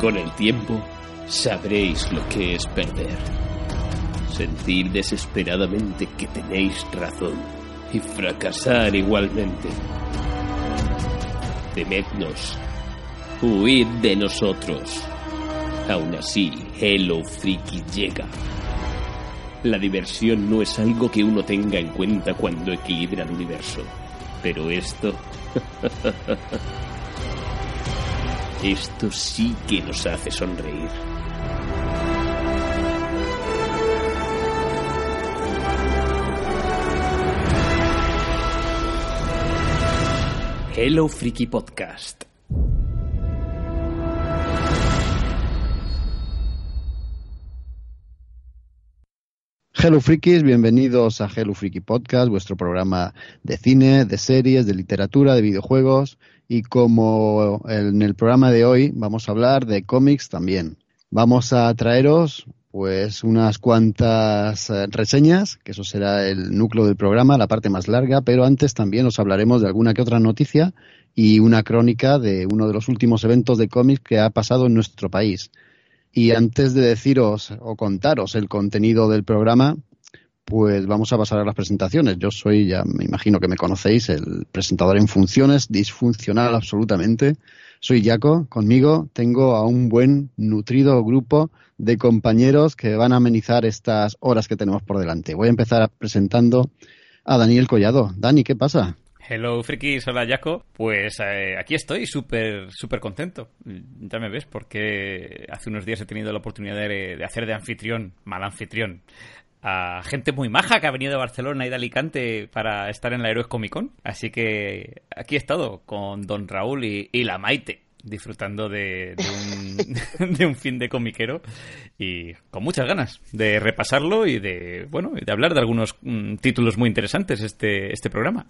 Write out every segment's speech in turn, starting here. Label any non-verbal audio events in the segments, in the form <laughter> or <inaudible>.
Con el tiempo, sabréis lo que es perder. Sentir desesperadamente que tenéis razón y fracasar igualmente. Temednos. Huid de nosotros. Aún así, Hello Freaky llega. La diversión no es algo que uno tenga en cuenta cuando equilibra el universo. Pero esto... <laughs> esto sí que nos hace sonreír. Hello Freaky Podcast. Hello Frikis, bienvenidos a Hello Freaky Podcast, vuestro programa de cine, de series, de literatura, de videojuegos y como en el programa de hoy vamos a hablar de cómics también. Vamos a traeros pues unas cuantas eh, reseñas, que eso será el núcleo del programa, la parte más larga, pero antes también os hablaremos de alguna que otra noticia y una crónica de uno de los últimos eventos de cómics que ha pasado en nuestro país. Y antes de deciros o contaros el contenido del programa, pues vamos a pasar a las presentaciones. Yo soy, ya me imagino que me conocéis, el presentador en funciones, disfuncional absolutamente. Soy Jaco, conmigo tengo a un buen, nutrido grupo de compañeros que van a amenizar estas horas que tenemos por delante. Voy a empezar presentando a Daniel Collado. Dani, ¿qué pasa? Hello, frikis, hola, Jaco. Pues eh, aquí estoy, súper, súper contento. Ya me ves, porque hace unos días he tenido la oportunidad de, hacer de anfitrión, mal anfitrión, a gente muy maja que ha venido de Barcelona y de Alicante para estar en la Héroes Comic Con. Así que aquí he estado con Don Raúl y, y la Maite disfrutando de, de, un, <laughs> de, un, fin de comiquero y con muchas ganas de repasarlo y de bueno de hablar de algunos mm, títulos muy interesantes este este programa.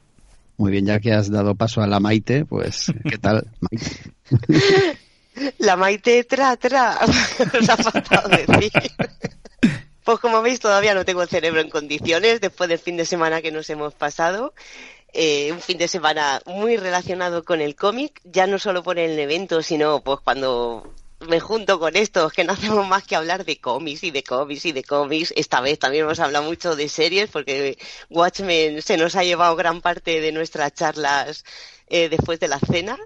Muy bien, ya que has dado paso a la Maite, pues, ¿qué tal, <laughs> Maite? La Maite tra, tra, <laughs> nos ha faltado decir. Pues como veis, todavía no tengo el cerebro en condiciones después del fin de semana que nos hemos pasado. Eh, un fin de semana muy relacionado con el cómic, ya no solo por el evento, sino pues cuando me junto con estos que no hacemos más que hablar de cómics y de cómics y de cómics. Esta vez también hemos hablado mucho de series porque Watchmen se nos ha llevado gran parte de nuestras charlas eh, después de la cena.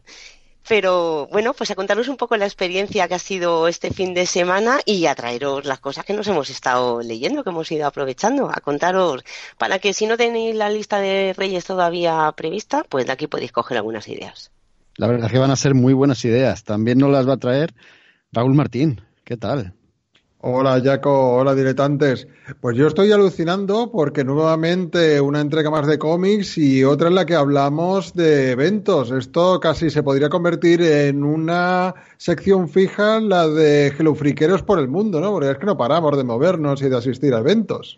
Pero bueno, pues a contaros un poco la experiencia que ha sido este fin de semana y a traeros las cosas que nos hemos estado leyendo, que hemos ido aprovechando, a contaros para que si no tenéis la lista de Reyes todavía prevista, pues de aquí podéis coger algunas ideas. La verdad es que van a ser muy buenas ideas. También nos las va a traer Raúl Martín, ¿qué tal? Hola Jaco, hola diletantes. Pues yo estoy alucinando porque nuevamente una entrega más de cómics y otra en la que hablamos de eventos. Esto casi se podría convertir en una sección fija, la de gelufriqueros por el mundo, ¿no? Porque es que no paramos de movernos y de asistir a eventos.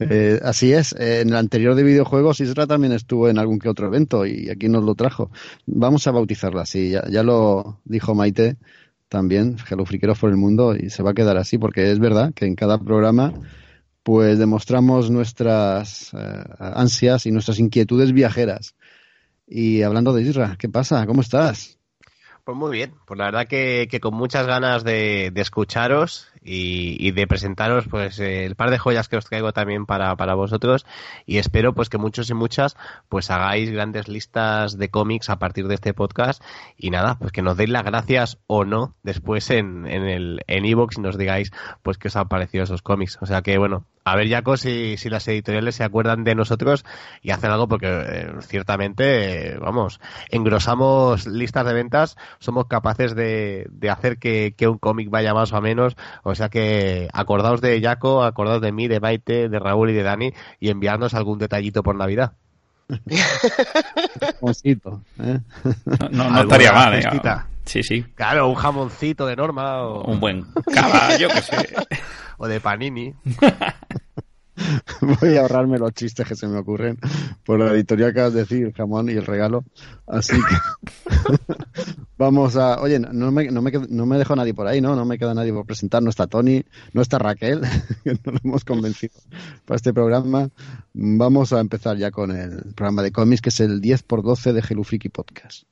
Eh, así es, en el anterior de videojuegos Isra también estuvo en algún que otro evento y aquí nos lo trajo. Vamos a bautizarla así, ya, ya lo dijo Maite también, Hello Friqueros por el Mundo, y se va a quedar así, porque es verdad que en cada programa pues demostramos nuestras eh, ansias y nuestras inquietudes viajeras. Y hablando de Isra, ¿qué pasa? ¿Cómo estás? Pues muy bien, pues la verdad que, que con muchas ganas de, de escucharos y, y, de presentaros pues el par de joyas que os traigo también para, para vosotros y espero pues que muchos y muchas pues hagáis grandes listas de cómics a partir de este podcast y nada, pues que nos deis las gracias o no después en, en el en iVoox y nos digáis pues qué os han parecido esos cómics. O sea que bueno, a ver, Jaco, si, si las editoriales se acuerdan de nosotros y hacen algo porque eh, ciertamente, eh, vamos, engrosamos listas de ventas, somos capaces de, de hacer que, que un cómic vaya más o menos. Sea que acordaos de Jaco, acordaos de mí, de Maite, de Raúl y de Dani y enviarnos algún detallito por Navidad. <laughs> Jamoncito, ¿eh? No, no, no estaría mal, ¿eh? Sí, sí. Claro, un jamoncito de norma o, Un buen caballo, que sé. <laughs> o de panini. <laughs> <laughs> Voy a ahorrarme los chistes que se me ocurren por la editorial que vas a decir, jamón y el regalo. Así que <laughs> vamos a. Oye, no me, no, me, no me dejó nadie por ahí, ¿no? No me queda nadie por presentar. No está Tony, no está Raquel, <laughs> que no lo hemos convencido para este programa. Vamos a empezar ya con el programa de cómics, que es el 10x12 de Hello Freaky Podcast.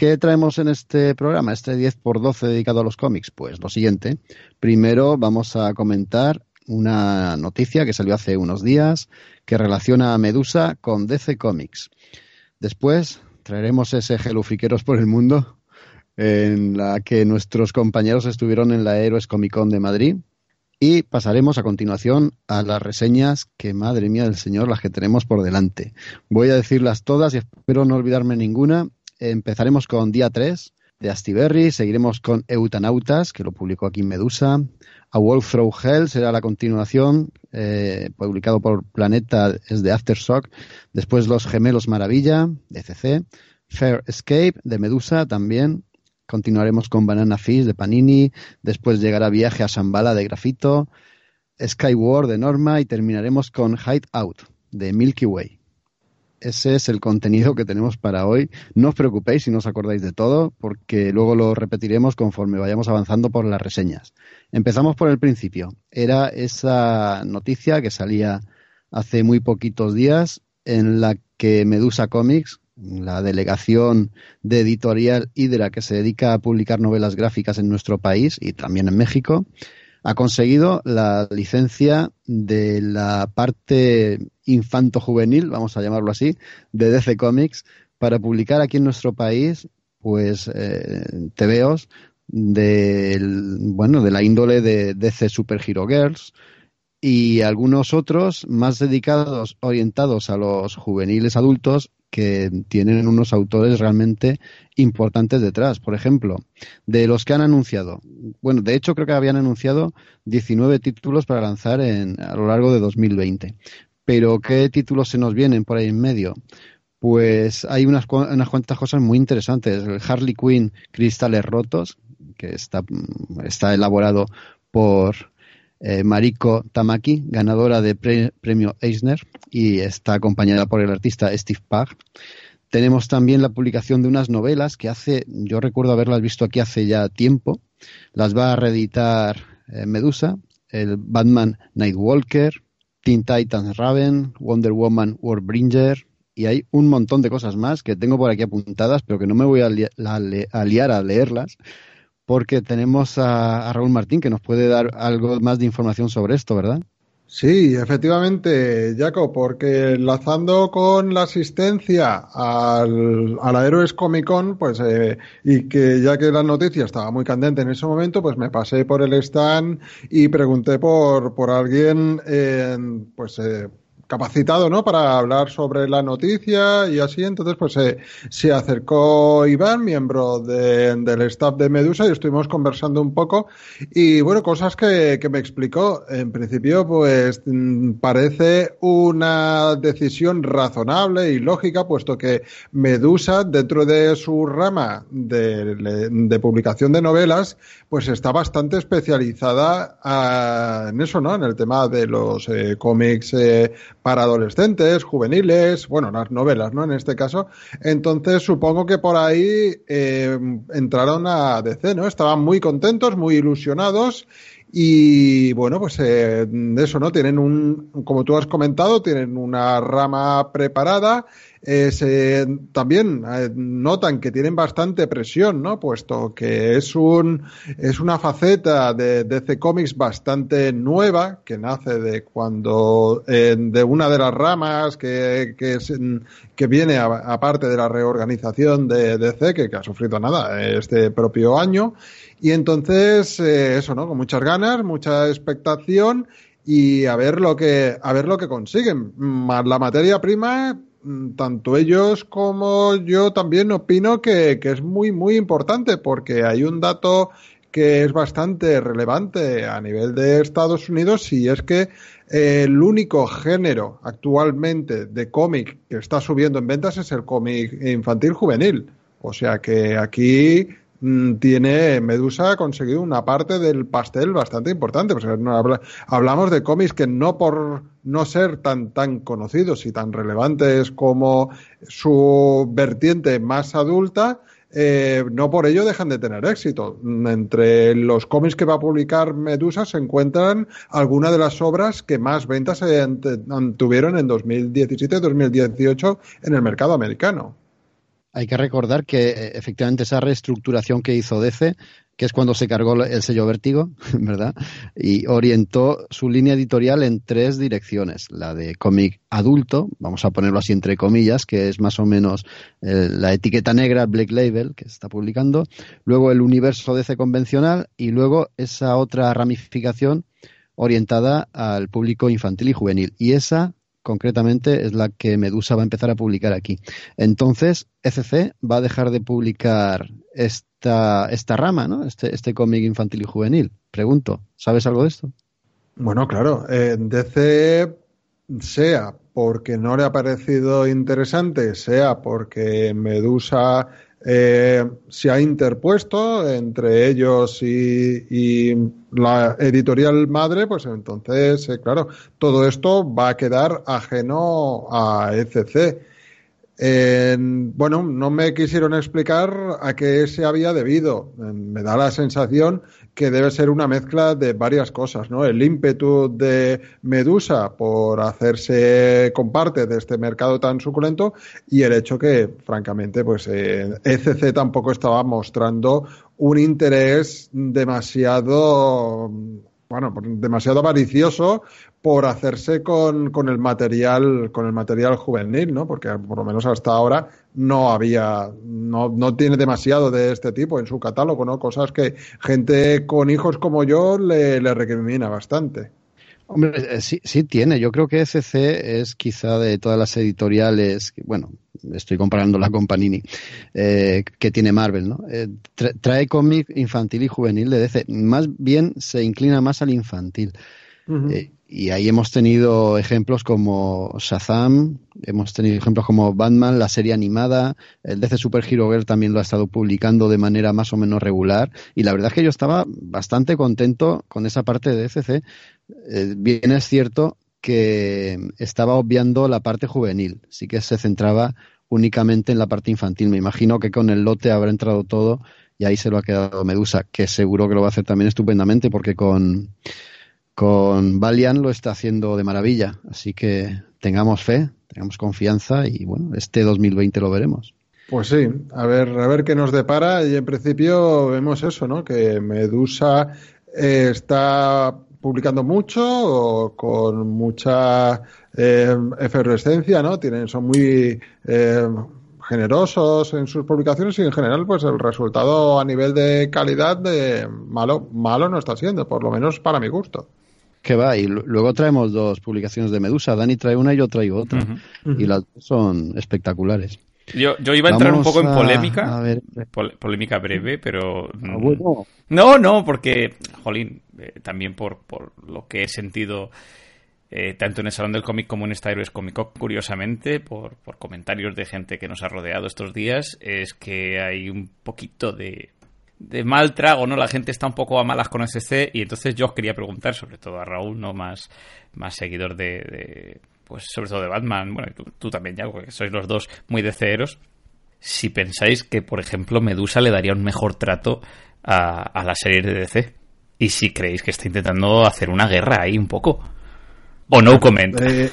¿Qué traemos en este programa, este 10x12 dedicado a los cómics? Pues lo siguiente. Primero vamos a comentar una noticia que salió hace unos días que relaciona a Medusa con DC Comics. Después traeremos ese Gelufriqueros por el mundo en la que nuestros compañeros estuvieron en la Héroes Comic Con de Madrid. Y pasaremos a continuación a las reseñas que, madre mía del Señor, las que tenemos por delante. Voy a decirlas todas y espero no olvidarme ninguna. Empezaremos con día 3 de Astiberri, seguiremos con Eutanautas, que lo publicó aquí en Medusa. A Wolf Through Hell será la continuación, eh, publicado por Planeta, es de Aftershock. Después Los Gemelos Maravilla, de CC. Fair Escape, de Medusa, también. Continuaremos con Banana Fish de Panini, después llegará Viaje a Shambhala de Grafito, Skyward de Norma y terminaremos con Hide Out de Milky Way. Ese es el contenido que tenemos para hoy. No os preocupéis si no os acordáis de todo, porque luego lo repetiremos conforme vayamos avanzando por las reseñas. Empezamos por el principio. Era esa noticia que salía hace muy poquitos días en la que Medusa Comics la delegación de editorial Hydra que se dedica a publicar novelas gráficas en nuestro país y también en México, ha conseguido la licencia de la parte infanto-juvenil, vamos a llamarlo así, de DC Comics para publicar aquí en nuestro país pues eh, TVOs de, bueno, de la índole de DC Super Hero Girls, y algunos otros más dedicados, orientados a los juveniles adultos que tienen unos autores realmente importantes detrás. Por ejemplo, de los que han anunciado, bueno, de hecho creo que habían anunciado 19 títulos para lanzar en, a lo largo de 2020. Pero ¿qué títulos se nos vienen por ahí en medio? Pues hay unas, unas cuantas cosas muy interesantes. El Harley Quinn Cristales Rotos, que está, está elaborado por eh, Mariko Tamaki, ganadora de premio Eisner y está acompañada por el artista Steve Pag. Tenemos también la publicación de unas novelas que hace, yo recuerdo haberlas visto aquí hace ya tiempo, las va a reeditar eh, Medusa, el Batman Nightwalker, Teen Titans Raven, Wonder Woman Warbringer, y hay un montón de cosas más que tengo por aquí apuntadas, pero que no me voy a, liar a leerlas, porque tenemos a, Raúl Martín que nos puede dar algo más de información sobre esto, ¿verdad? Sí, efectivamente, Jaco, porque enlazando con la asistencia al, a la Héroes Comic Con, pues, eh, y que ya que la noticia estaba muy candente en ese momento, pues me pasé por el stand y pregunté por, por alguien, pues, eh, capacitado, ¿no? Para hablar sobre la noticia y así. Entonces, pues se acercó Iván, miembro del staff de Medusa, y estuvimos conversando un poco. Y bueno, cosas que, que me explicó. En principio, pues mm, parece una decisión razonable y lógica, puesto que Medusa, dentro de su rama de, de publicación de novelas, pues está bastante especializada ah, en eso, ¿no? En el tema de los eh, cómics eh, para adolescentes, juveniles, bueno, las novelas, ¿no? En este caso. Entonces, supongo que por ahí eh, entraron a DC, ¿no? Estaban muy contentos, muy ilusionados y bueno, pues eh, eso, ¿no? Tienen un, como tú has comentado, tienen una rama preparada eh, también eh, notan que tienen bastante presión, ¿no? Puesto que es un es una faceta de DC Comics bastante nueva que nace de cuando eh, de una de las ramas que que, que viene aparte de la reorganización de DC que, ha sufrido nada este propio año y entonces eso, ¿no? Con muchas ganas, mucha expectación y a ver lo que a ver lo que consiguen. La materia prima tanto ellos como yo también opino que, es muy, muy importante porque hay un dato que es bastante relevante a nivel de Estados Unidos y es que el único género actualmente de cómic que está subiendo en ventas es el cómic infantil juvenil. O sea que aquí Mm, tiene Medusa conseguido una parte del pastel bastante importante. Pues, hablamos de cómics que no por no ser tan tan conocidos y tan relevantes como su vertiente más adulta, eh, no por ello dejan de tener éxito. Entre los cómics que va a publicar Medusa se encuentran algunas de las obras que más ventas tuvieron en 2017-2018 en el mercado americano. Hay que recordar que eh, efectivamente esa reestructuración que hizo DC, que es cuando se cargó el sello Vértigo, <laughs> ¿verdad? Y orientó su línea editorial en tres direcciones. La de cómic adulto, vamos a ponerlo así entre comillas, que es más o menos eh, la etiqueta negra, Black Label, que se está publicando. Luego el universo DC convencional y luego esa otra ramificación orientada al público infantil y juvenil. Y esa concretamente es la que Medusa va a empezar a publicar aquí. Entonces, ECC va a dejar de publicar esta, esta rama, ¿no? Este, este cómic infantil y juvenil. Pregunto, ¿sabes algo de esto? Bueno, claro, en DC sea porque no le ha parecido interesante, sea porque Medusa eh, se ha interpuesto entre ellos y, la editorial madre, pues entonces, eh, claro, todo esto va a quedar ajeno a ECC bueno, no me quisieron explicar a qué se había debido. Me da la sensación que debe ser una mezcla de varias cosas, ¿no? El ímpetu de Medusa por hacerse con parte de este mercado tan suculento y el hecho que, francamente, pues ECC e tampoco estaba mostrando un interés demasiado bueno, demasiado avaricioso por hacerse con, con, el material con el material juvenil, ¿no? Porque por lo menos hasta ahora no había no, no tiene demasiado de este tipo en su catálogo, ¿no? Cosas que gente con hijos como yo le, le recrimina bastante. Hombre, eh, sí, sí tiene. Yo creo que SC es quizá de todas las editoriales, bueno, estoy comparándola con Panini, eh, que tiene Marvel, ¿no? Eh, trae cómic infantil y juvenil de DC. Más bien se inclina más al infantil. Y ahí hemos tenido ejemplos como Shazam, hemos tenido ejemplos como Batman, la serie animada, el DC Super Hero Girl también lo ha estado publicando de manera más o menos regular. Y la verdad es que yo estaba bastante contento con esa parte de DC. Eh, bien es cierto que estaba obviando la parte juvenil, sí que se centraba únicamente en la parte infantil. Me imagino que con el lote habrá entrado todo y ahí se lo ha quedado Medusa, que seguro que lo va a hacer también estupendamente porque con con Valiant lo está haciendo de maravilla. Así que tengamos fe, tengamos confianza y bueno, este 2020 lo veremos. Pues sí, a ver, a ver qué nos depara y en principio vemos eso, ¿no? Que Medusa eh, está publicando mucho con mucha eh, efervescencia, ¿no? Tienen, son muy eh, generosos en sus publicaciones y en general, pues el resultado a nivel de calidad de malo, malo no está siendo, por lo menos para mi gusto que va. Y luego traemos dos publicaciones de Medusa. Dani trae una y yo traigo otra. Y las dos son espectaculares. Yo, yo iba a entrar un poco en polémica. polémica breve, pero. Ah, mm, no, no, porque, jolín, eh, también por, por lo que he sentido. Eh, tanto en el Salón del Cómic como en esta Héroes Comic curiosamente, por, por comentarios de gente que nos ha rodeado estos días, es que hay un poquito de, de mal trago, ¿no? La gente está un poco a malas con SC y entonces yo os quería preguntar, sobre todo a Raúl, ¿no? Más, más seguidor de, pues sobre todo de Batman, bueno, tú, también, ya, porque sois los dos muy DCeros, si pensáis que, por ejemplo, Medusa le daría un mejor trato a, a la serie de DC y si creéis que está intentando hacer una guerra ahí un poco. O no comment. Eh,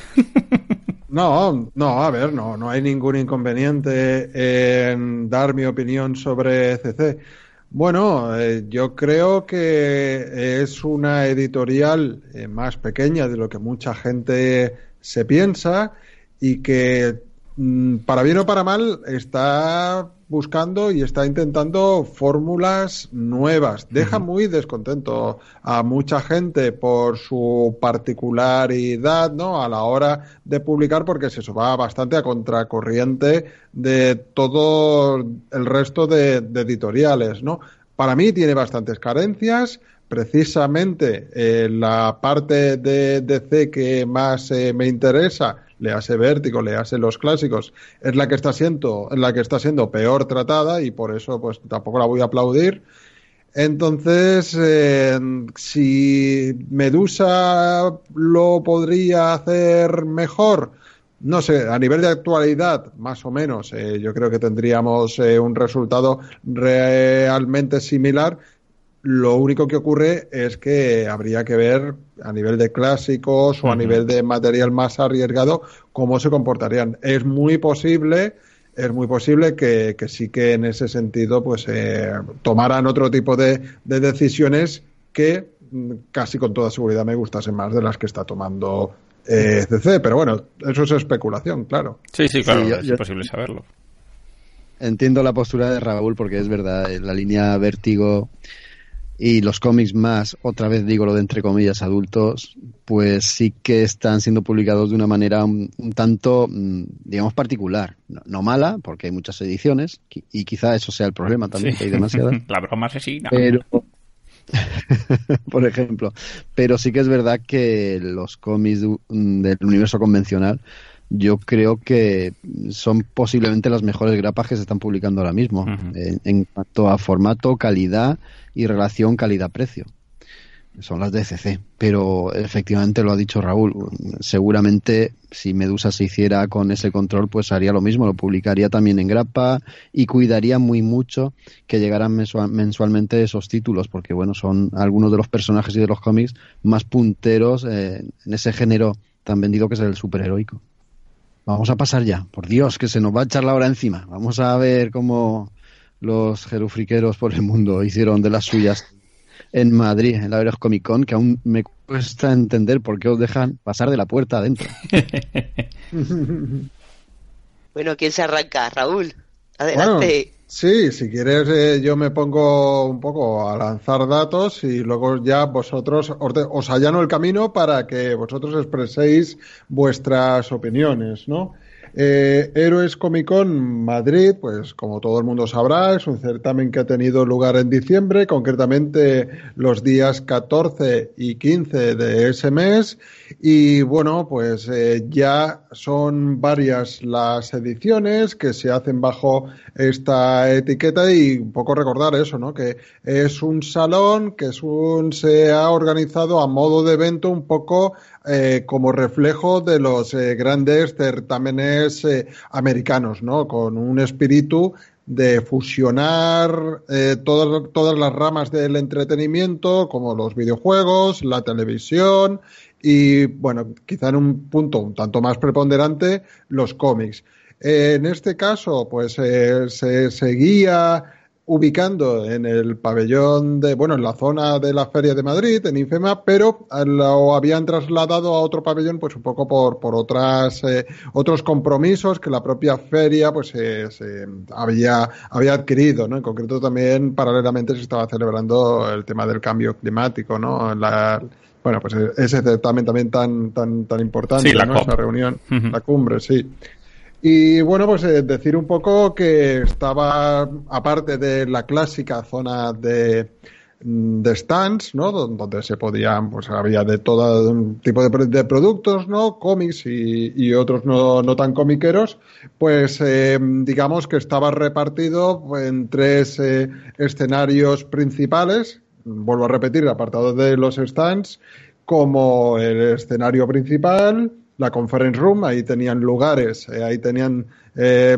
no, no, a ver, no, no hay ningún inconveniente en dar mi opinión sobre CC. Bueno, eh, yo creo que es una editorial eh, más pequeña de lo que mucha gente se piensa y que para bien o para mal está buscando y está intentando fórmulas nuevas. Deja muy descontento a mucha gente por su particularidad, ¿no? A la hora de publicar, porque se va bastante a contracorriente de todo el resto de, editoriales, ¿no? Para mí tiene bastantes carencias. Precisamente eh, la parte de DC que más eh, me interesa le hace Vértigo, le hace los clásicos, es la que está siendo, la que está siendo peor tratada y por eso pues tampoco la voy a aplaudir. Entonces, eh, si Medusa lo podría hacer mejor, no sé, a nivel de actualidad, más o menos, eh, yo creo que tendríamos eh, un resultado realmente similar lo único que ocurre es que habría que ver a nivel de clásicos o a nivel de material más arriesgado cómo se comportarían. Es muy posible es muy posible que, sí que en ese sentido pues eh, tomaran otro tipo de, decisiones que mm, casi con toda seguridad me gustasen más de las que está tomando eh, CC. Pero bueno, eso es especulación, claro. Sí, sí, claro, es imposible saberlo. Entiendo la postura de Raúl porque es verdad, la línea vértigo y los cómics más, otra vez digo lo de entre comillas adultos, pues sí que están siendo publicados de una manera un, tanto, mm, digamos, particular. No, mala, porque hay muchas ediciones, y quizá eso sea el problema también, que hay demasiadas. <laughs> La broma asesina. Pero, <laughs> por ejemplo, pero sí que es verdad que los cómics del universo convencional yo creo que son posiblemente las mejores grapas que se están publicando ahora mismo en, cuanto a formato, calidad y relación calidad-precio. Son las DCC, pero efectivamente lo ha dicho Raúl. Seguramente si Medusa se hiciera con ese control, pues haría lo mismo, lo publicaría también en grapa y cuidaría muy mucho que llegaran mensualmente esos títulos, porque bueno, son algunos de los personajes y de los cómics más punteros eh, en ese género tan vendido que es el superheroico. Vamos a pasar ya. Por Dios, que se nos va a echar la hora encima. Vamos a ver cómo los jerufriqueros por el mundo hicieron de las suyas en Madrid, en la Veros Comic Con, que aún me cuesta entender por qué os dejan pasar de la puerta adentro. <laughs> <laughs> bueno, ¿quién se arranca? Raúl, adelante. Sí, si quieres eh, yo me pongo un poco a lanzar datos y luego ya vosotros os, allano el camino para que vosotros expreséis vuestras opiniones, ¿no? Eh, Héroes Comic Con Madrid, pues como todo el mundo sabrá, es un certamen que ha tenido lugar en diciembre, concretamente los días 14 y 15 de ese mes. Y bueno, pues eh, ya son varias las ediciones que se hacen bajo esta etiqueta y un poco recordar eso, ¿no? Que es un salón que es un, se ha organizado a modo de evento un poco eh, como reflejo de los eh, grandes certámenes eh, americanos, ¿no? Con un espíritu de fusionar todas, todas las ramas del entretenimiento, como los videojuegos, la televisión y, bueno, quizá en un punto un tanto más preponderante, los cómics. en este caso, pues se seguía ubicando en el pabellón de, bueno, en la zona de la Feria de Madrid, en Infema, pero lo habían trasladado a otro pabellón, pues un poco por, por otras, eh, otros compromisos que la propia feria, pues, se había, había adquirido, ¿no? En concreto también, paralelamente, se estaba celebrando el tema del cambio climático, ¿no? La, bueno, pues ese certamen también tan, tan, tan importante, la Esa reunión, la cumbre, sí. Y bueno, pues eh, decir un poco que estaba, aparte de la clásica zona de, mm, de stands, ¿no? Donde se podían, pues había de todo tipo de, productos, ¿no? Cómics y, otros no, no, tan comiqueros, pues eh, digamos que estaba repartido en tres eh, escenarios principales, vuelvo a repetir, apartado de los stands, como el escenario principal, la conference room, ahí tenían lugares, eh, ahí tenían eh,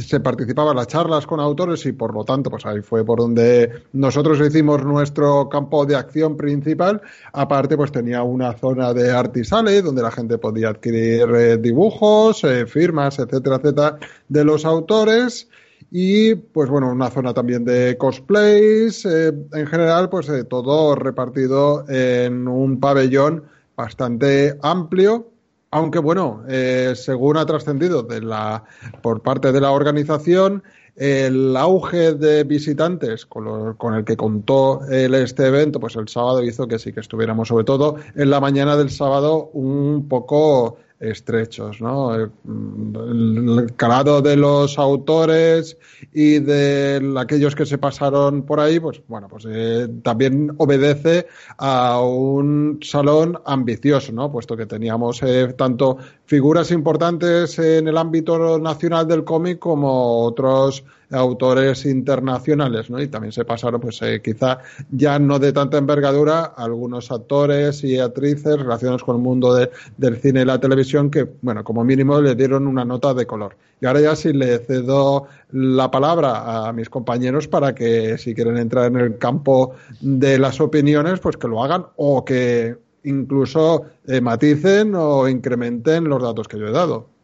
se participaban las charlas con autores y por lo tanto pues ahí fue por donde nosotros hicimos nuestro campo de acción principal. Aparte pues tenía una zona de artisale donde la gente podía adquirir eh, dibujos firmas etcétera etcétera de los autores. Y pues bueno una zona también de cosplays en general pues todo repartido en un pabellón bastante amplio aunque bueno, eh, según ha trascendido de la, por parte de la organización, el auge de visitantes con, con, el que contó el, este evento, pues el sábado hizo que sí que estuviéramos, sobre todo en la mañana del sábado, un poco estrechos, ¿no? El, calado de los autores y de aquellos que se pasaron por ahí, pues bueno, pues eh, también obedece a un salón ambicioso, ¿no? Puesto que teníamos eh, tanto figuras importantes en el ámbito nacional del cómic como otros autores internacionales, ¿no? Y también se pasaron, pues eh, quizá ya no de tanta envergadura, algunos actores y actrices relacionados con el mundo del cine y la televisión que, bueno, como mínimo le dieron una nota de color. Y ahora ya sí le cedo la palabra a mis compañeros para que si quieren entrar en el campo de las opiniones, pues que lo hagan o que incluso eh, maticen o incrementen los datos que yo he dado.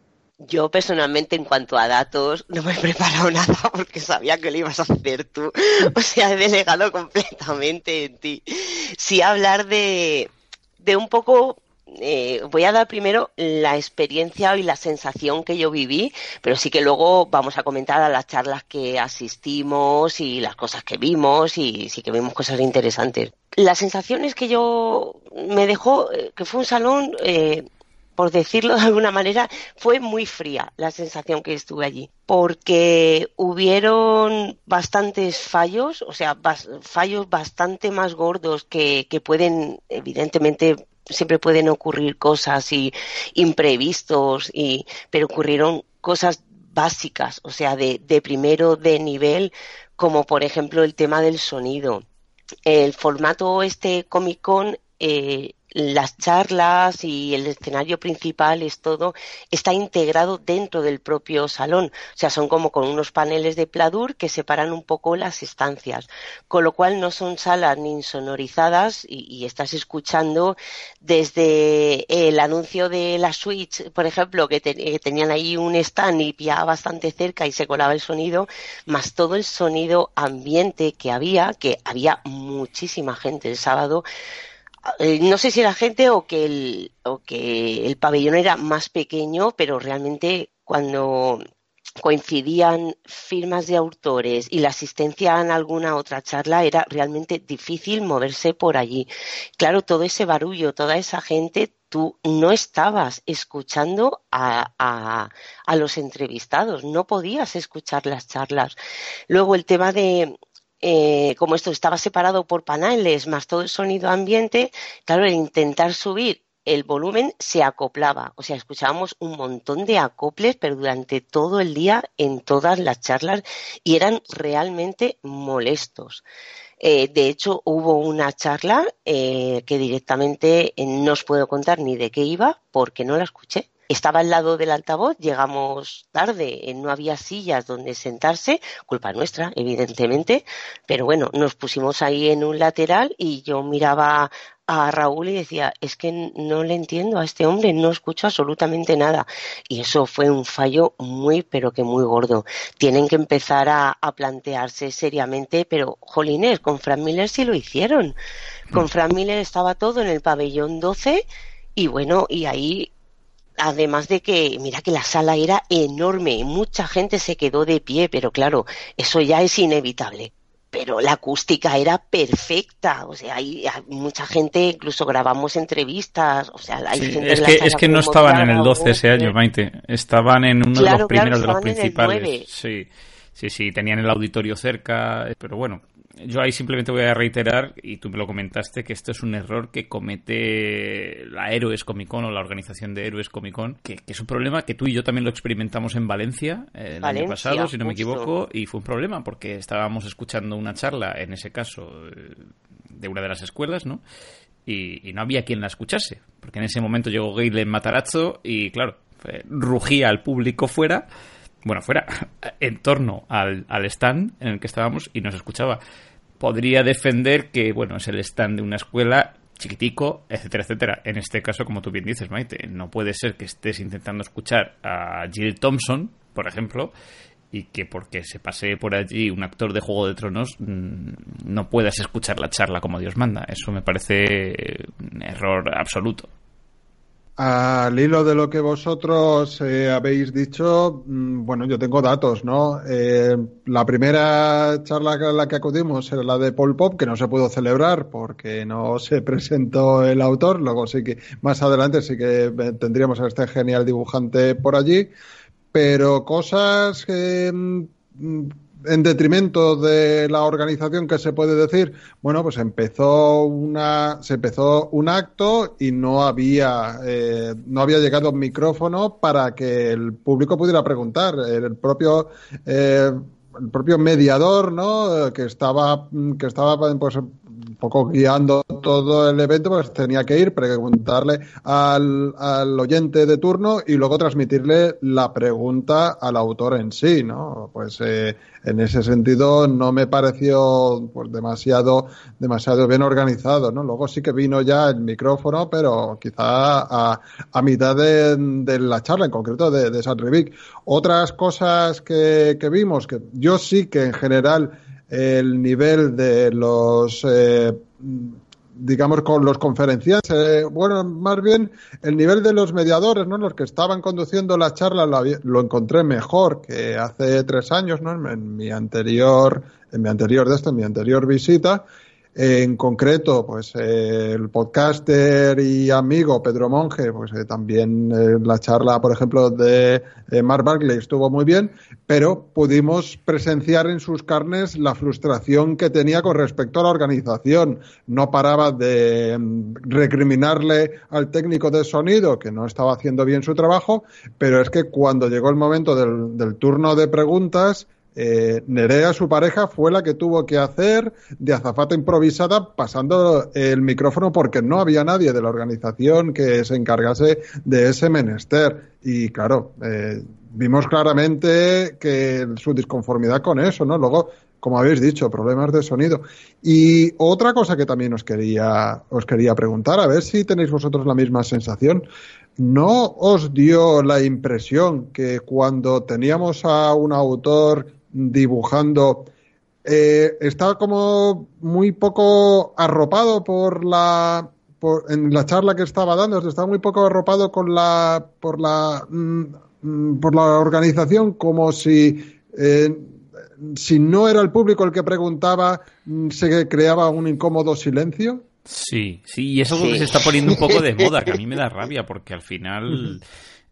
Yo personalmente en cuanto a datos no me he preparado <laughs> nada porque sabía que lo ibas a hacer tú. O sea, he delegado completamente en ti. Sí hablar de, de un poco eh, voy a dar primero la experiencia y la sensación que yo viví, pero sí que luego vamos a comentar a las charlas que asistimos y las cosas que vimos y sí que vimos cosas interesantes. Las sensaciones que yo me dejó, eh, que fue un salón, eh, por decirlo <laughs> de alguna manera, fue muy fría la sensación que estuve allí, porque hubieron bastantes fallos, o sea, fallos bastante más gordos que, que pueden, evidentemente, siempre pueden ocurrir cosas y imprevistos, y, pero ocurrieron cosas básicas, o sea, de, de primero de nivel, como por ejemplo el tema del sonido. El formato este Comic Con eh, las charlas y el escenario principal es todo, está integrado dentro del propio salón. O sea, son como con unos paneles de pladur que separan un poco las estancias. Con lo cual no son salas ni insonorizadas y, estás escuchando desde el anuncio de la Switch, por ejemplo, que, tenían ahí un stand y pillaba bastante cerca y se colaba el sonido, más todo el sonido ambiente que había, que había muchísima gente el sábado eh, no sé si era gente o que el, o que el pabellón era más pequeño, pero realmente cuando coincidían firmas de autores y la asistencia en alguna otra charla era realmente difícil moverse por allí. Claro, todo ese barullo, toda esa gente, tú no estabas escuchando a, a, a los entrevistados, no podías escuchar las charlas. Luego el tema de, eh, como esto estaba separado por paneles más todo el sonido ambiente, claro, el intentar subir el volumen se acoplaba, o sea, escuchábamos un montón de acoples, pero durante todo el día en todas las charlas y eran realmente molestos. Eh, de hecho, hubo una charla eh, que directamente no os puedo contar ni de qué iba porque no la escuché estaba al lado del altavoz, llegamos tarde, eh, no había sillas donde sentarse, culpa nuestra, evidentemente, pero bueno, nos pusimos ahí en un lateral y yo miraba a Raúl y decía, es que no le entiendo a este hombre, no escucho absolutamente nada. Y eso fue un fallo muy, pero que muy gordo. Tienen que empezar a, plantearse seriamente, pero jolines, con Frank Miller sí lo hicieron. Con mm. Frank Miller estaba todo en el pabellón 12 y bueno, y ahí además de que, mira que la sala era enorme, mucha gente se quedó de pie, pero claro, eso ya es inevitable. Pero la acústica era perfecta, o sea, hay, mucha gente, incluso grabamos entrevistas, o sea, hay gente es que, es que no estaban en el 12 ese año, Maite, estaban en uno de los primeros de los principales. Sí, sí, sí, tenían el auditorio cerca, pero bueno, yo ahí simplemente voy a reiterar, y tú me lo comentaste, que esto es un error que comete la Héroes Comic Con o la organización de Héroes Comic Con, que, es un problema que tú y yo también lo experimentamos en Valencia eh, el año pasado, si no me equivoco, y fue un problema porque estábamos escuchando una charla, en ese caso, eh, de una de las escuelas, ¿no? Y, no había quien la escuchase, porque en ese momento llegó Galen Matarazzo y, claro, rugía al público fuera bueno, fuera, <laughs> en torno al, al, stand en el que estábamos y nos escuchaba. Podría defender que, bueno, es el stand de una escuela chiquitico, etcétera, etcétera. En este caso, como tú bien dices, Maite, no puede ser que estés intentando escuchar a Jill Thompson, por ejemplo, y que porque se pase por allí un actor de Juego de Tronos mm, no puedas escuchar la charla como Dios manda. Eso me parece un error absoluto. Al hilo de lo que vosotros eh, habéis dicho, mm, bueno, yo tengo datos, ¿no? Eh, la primera charla a la que acudimos era la de Paul Pop, que no se pudo celebrar porque no se <laughs> presentó el autor. Luego sí que, más adelante sí que eh, tendríamos a este genial dibujante por allí. Pero cosas que mm, en detrimento de la organización que se puede decir bueno pues empezó una se empezó un acto y no había eh, no había llegado un micrófono para que el público pudiera preguntar. El propio eh, el propio mediador no que estaba que estaba pues poco guiando todo el evento, pues tenía que ir, preguntarle al, al oyente de turno y luego transmitirle la pregunta al autor en sí, ¿no? Pues eh, en ese sentido no me pareció pues demasiado demasiado bien organizado no luego sí que vino ya el micrófono pero quizá a, a mitad de, de, la charla en concreto de, de San otras cosas que, que, vimos que yo sí que en general el nivel de los eh, digamos, con los conferenciantes, eh, bueno, más bien el nivel de los mediadores, ¿no? Los que estaban conduciendo la charla lo, lo encontré mejor que hace tres años, ¿no? En mi anterior, en mi anterior de esto, en mi anterior visita. En concreto, pues eh, el podcaster y amigo Pedro Monge, pues eh, también eh, la charla, por ejemplo, de Mark Barkley estuvo muy bien, pero pudimos presenciar en sus carnes la frustración que tenía con respecto a la organización. No paraba de mm, recriminarle al técnico de sonido que no estaba haciendo bien su trabajo, pero es que cuando llegó el momento del turno de preguntas, eh, Nerea, su pareja, fue la que tuvo que hacer de azafata improvisada pasando el micrófono porque no había nadie de la organización que se encargase de ese menester. Y claro, eh, vimos claramente que su disconformidad con eso, ¿no? Luego, como habéis dicho, problemas de sonido. Y otra cosa que también os quería, os quería preguntar, a ver si tenéis vosotros la misma sensación. ¿No os dio la impresión que cuando teníamos a un autor dibujando. Eh, está como muy poco arropado por la por, en la charla que estaba dando, está muy poco arropado con la por la mm, por la organización como si eh, si no era el público el que preguntaba mm, se creaba un incómodo silencio. Sí, sí, y eso es lo que se está poniendo un poco de <laughs> moda, que a mí me da rabia, porque al final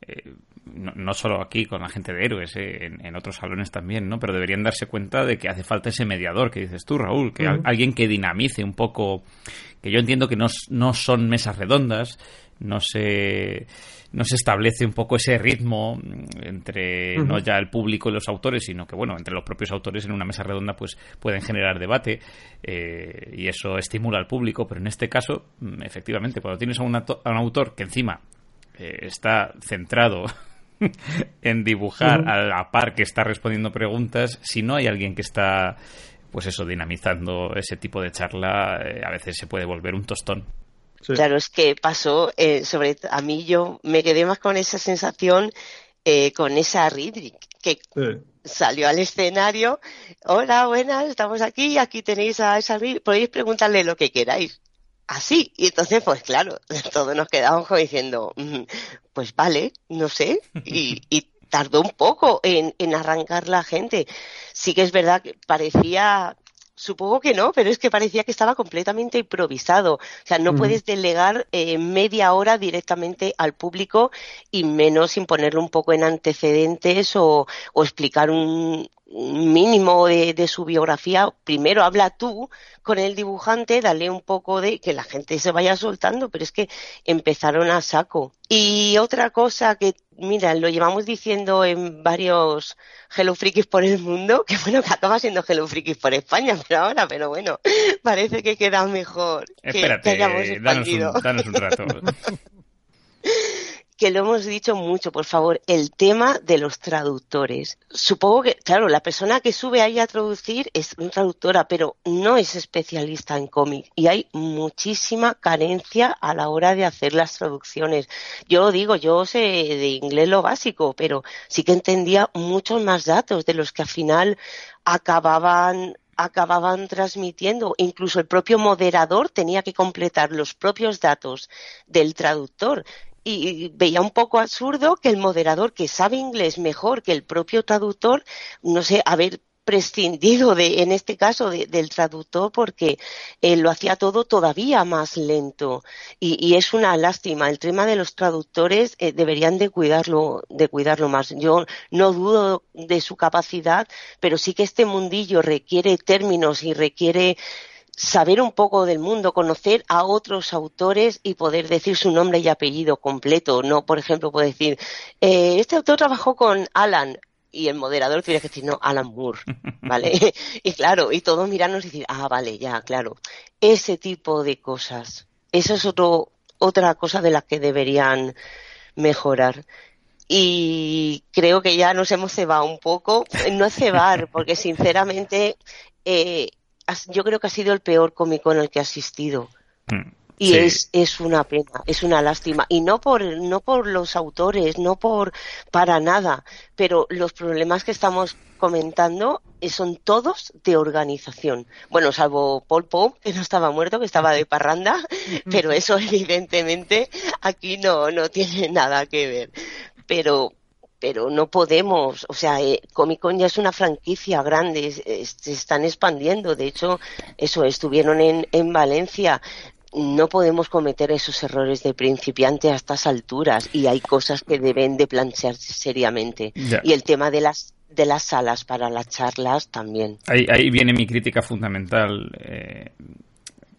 eh, no, no, solo aquí con la gente de héroes, eh, en, en, otros salones también, ¿no? Pero deberían darse cuenta de que hace falta ese mediador que dices tú, Raúl, que uh -huh. alguien que dinamice un poco, que yo entiendo que no, no son mesas redondas, no se no se establece un poco ese ritmo entre uh -huh. no ya el público y los autores, sino que bueno, entre los propios autores en una mesa redonda pues pueden generar debate eh, y eso estimula al público, pero en este caso, mm, efectivamente, cuando tienes a un, a un autor que encima eh, está centrado <laughs> en dibujar uh -huh. a la par que está respondiendo preguntas, si no hay alguien que está, pues eso, dinamizando ese tipo de charla, eh, a veces se puede volver un tostón. Sí. Claro, es que pasó, eh, sobre a mí yo me quedé más con esa sensación, eh, con esa Ridrick, que sí. salió al escenario, hola, buenas, estamos aquí, aquí tenéis a esa Ridrick, podéis preguntarle lo que queráis así. Y entonces, pues claro, <laughs> todos nos quedamos como diciendo, mm, pues vale, no sé. Y, y tardó un poco en, en, arrancar la gente. Sí que es verdad que parecía, supongo que no, pero es que parecía que estaba completamente improvisado. O sea, no mm. puedes delegar eh, media hora directamente al público y menos sin ponerle un poco en antecedentes o, o explicar un mínimo de, de, su biografía, primero habla tú con el dibujante, dale un poco de que la gente se vaya soltando, pero es que empezaron a saco. Y otra cosa que, mira, lo llevamos diciendo en varios Hello Frikis por el mundo, que bueno, que acaba siendo Hello Frikis por España, pero ahora, pero bueno, parece que queda mejor. Espérate, que, que hayamos danos, un, danos un rato. <laughs> que lo hemos dicho mucho, por favor, el tema de los traductores. Supongo que, claro, la persona que sube ahí a traducir es una traductora, pero no es especialista en cómic y hay muchísima carencia a la hora de hacer las traducciones. Yo digo, yo sé de inglés lo básico, pero sí que entendía muchos más datos de los que al final acababan acababan transmitiendo. Incluso el propio moderador tenía que completar los propios datos del traductor y veía un poco absurdo que el moderador que sabe inglés mejor que el propio traductor, no sé, haber prescindido de, en este caso, de, del traductor porque eh, lo hacía todo todavía más lento y, es una lástima. El tema de los traductores eh, deberían de cuidarlo, de cuidarlo más. Yo no dudo de su capacidad, pero sí que este mundillo requiere términos y requiere saber un poco del mundo, conocer a otros autores y poder decir su nombre y apellido completo. No, por ejemplo, puedo decir, eh, este autor trabajó con Alan y el moderador tiene que decir, no, Alan Moore, <laughs> ¿vale? <laughs> y claro, y todos mirarnos y decir, ah, vale, ya, claro. ese tipo de cosas. Eso es otro, otra cosa de la que deberían mejorar. Y creo que ya nos hemos cebado un poco. No es cebar, porque <laughs> sinceramente eh, yo creo que ha sido el peor cómico en el que he asistido. Mm. Y es, es una pena, es una lástima. Y no por, no por los autores, no por para nada, pero los problemas que estamos comentando son todos de organización. Bueno, salvo Paul Pope, que no estaba muerto, que estaba de parranda, <laughs> pero eso evidentemente aquí no, no tiene nada que ver. Pero, pero no podemos, o sea, eh, Comic Con ya es una franquicia grande, se están expandiendo, de hecho, eso, estuvieron en, en Valencia, no podemos cometer esos errores de principiante a estas alturas y hay cosas que deben de plantearse seriamente. Y el tema de las de las salas para las charlas también. Ahí, viene mi crítica fundamental, eh,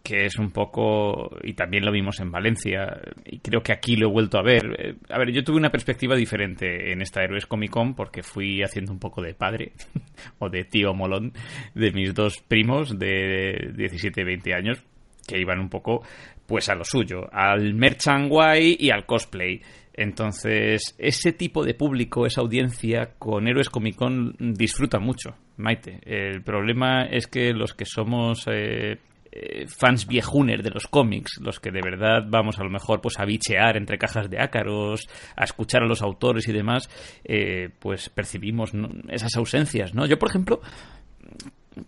que es un poco, y también lo vimos en Valencia, y creo que aquí lo he vuelto a ver. Eh, a ver, yo tuve una perspectiva diferente en esta Héroes Comic Con porque fui haciendo un poco de padre <laughs> o de tío molón de mis dos primos de 17 y 20 años que iban un poco pues a lo suyo, al merchant y al cosplay. Entonces, ese tipo de público, esa audiencia con Héroes Comic Con disfruta mucho, Maite. El problema es que los que somos eh, eh, fans viejuner de los cómics, los que de verdad vamos a lo mejor pues a bichear entre cajas de ácaros, a escuchar a los autores y demás, eh, pues percibimos esas ausencias, ¿no? Yo, por ejemplo,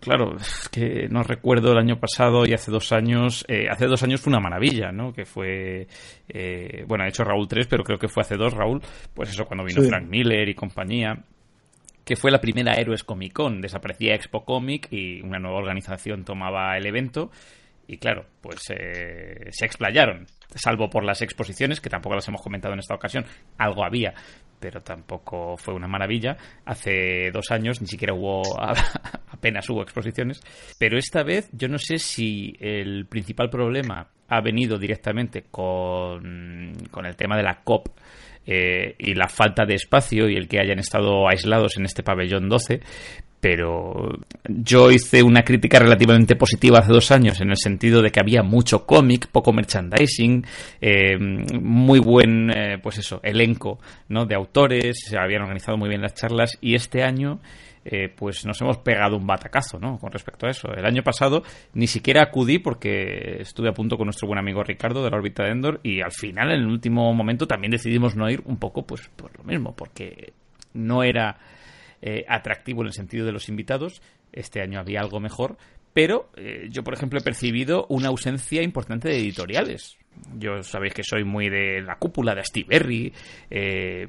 Claro, es que no recuerdo el año pasado y hace dos años. Eh, hace dos años fue una maravilla, ¿no? Que fue. Bueno, ha hecho Raúl 3, pero creo que fue hace dos, Raúl. Pues eso, cuando vino Frank Miller y compañía. Que fue la primera Héroes Comic Con. Desaparecía Expo Comic y una nueva organización tomaba el evento. Y claro, pues eh, se explayaron, salvo por las exposiciones, que tampoco las hemos comentado en esta ocasión, algo había, pero tampoco fue una maravilla. Hace dos años ni siquiera hubo, <laughs> apenas hubo exposiciones, pero esta vez yo no sé si el principal problema ha venido directamente con, con el tema de la COP eh, y la falta de espacio y el que hayan estado aislados en este pabellón 12, pero yo hice una crítica relativamente positiva hace dos años en el sentido de que había mucho cómic, poco merchandising, eh, muy buen, eh, pues eso, elenco, ¿no? De autores, se habían organizado muy bien las charlas y este año eh, pues nos hemos pegado un batacazo, ¿no? Con respecto a eso. El año pasado ni siquiera acudí porque estuve a punto con nuestro buen amigo Ricardo de la órbita de Endor y al final, en el último momento, también decidimos no ir un poco, pues por lo mismo, porque no era eh, atractivo en el sentido de los invitados. Este año había algo mejor, pero eh, yo, por ejemplo, he percibido una ausencia importante de editoriales. Yo sabéis que soy muy de la cúpula de Steve Berry, eh,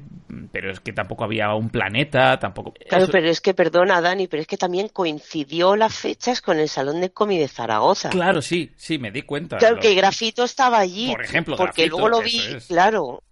pero es que tampoco había un planeta, tampoco. Claro, pero es que, perdona, Dani, pero es que también coincidió las fechas con el Salón de Cómic de Zaragoza. Claro, sí, sí, me di cuenta. Claro, que Grafito estaba allí. Por ejemplo, porque luego lo vi, claro,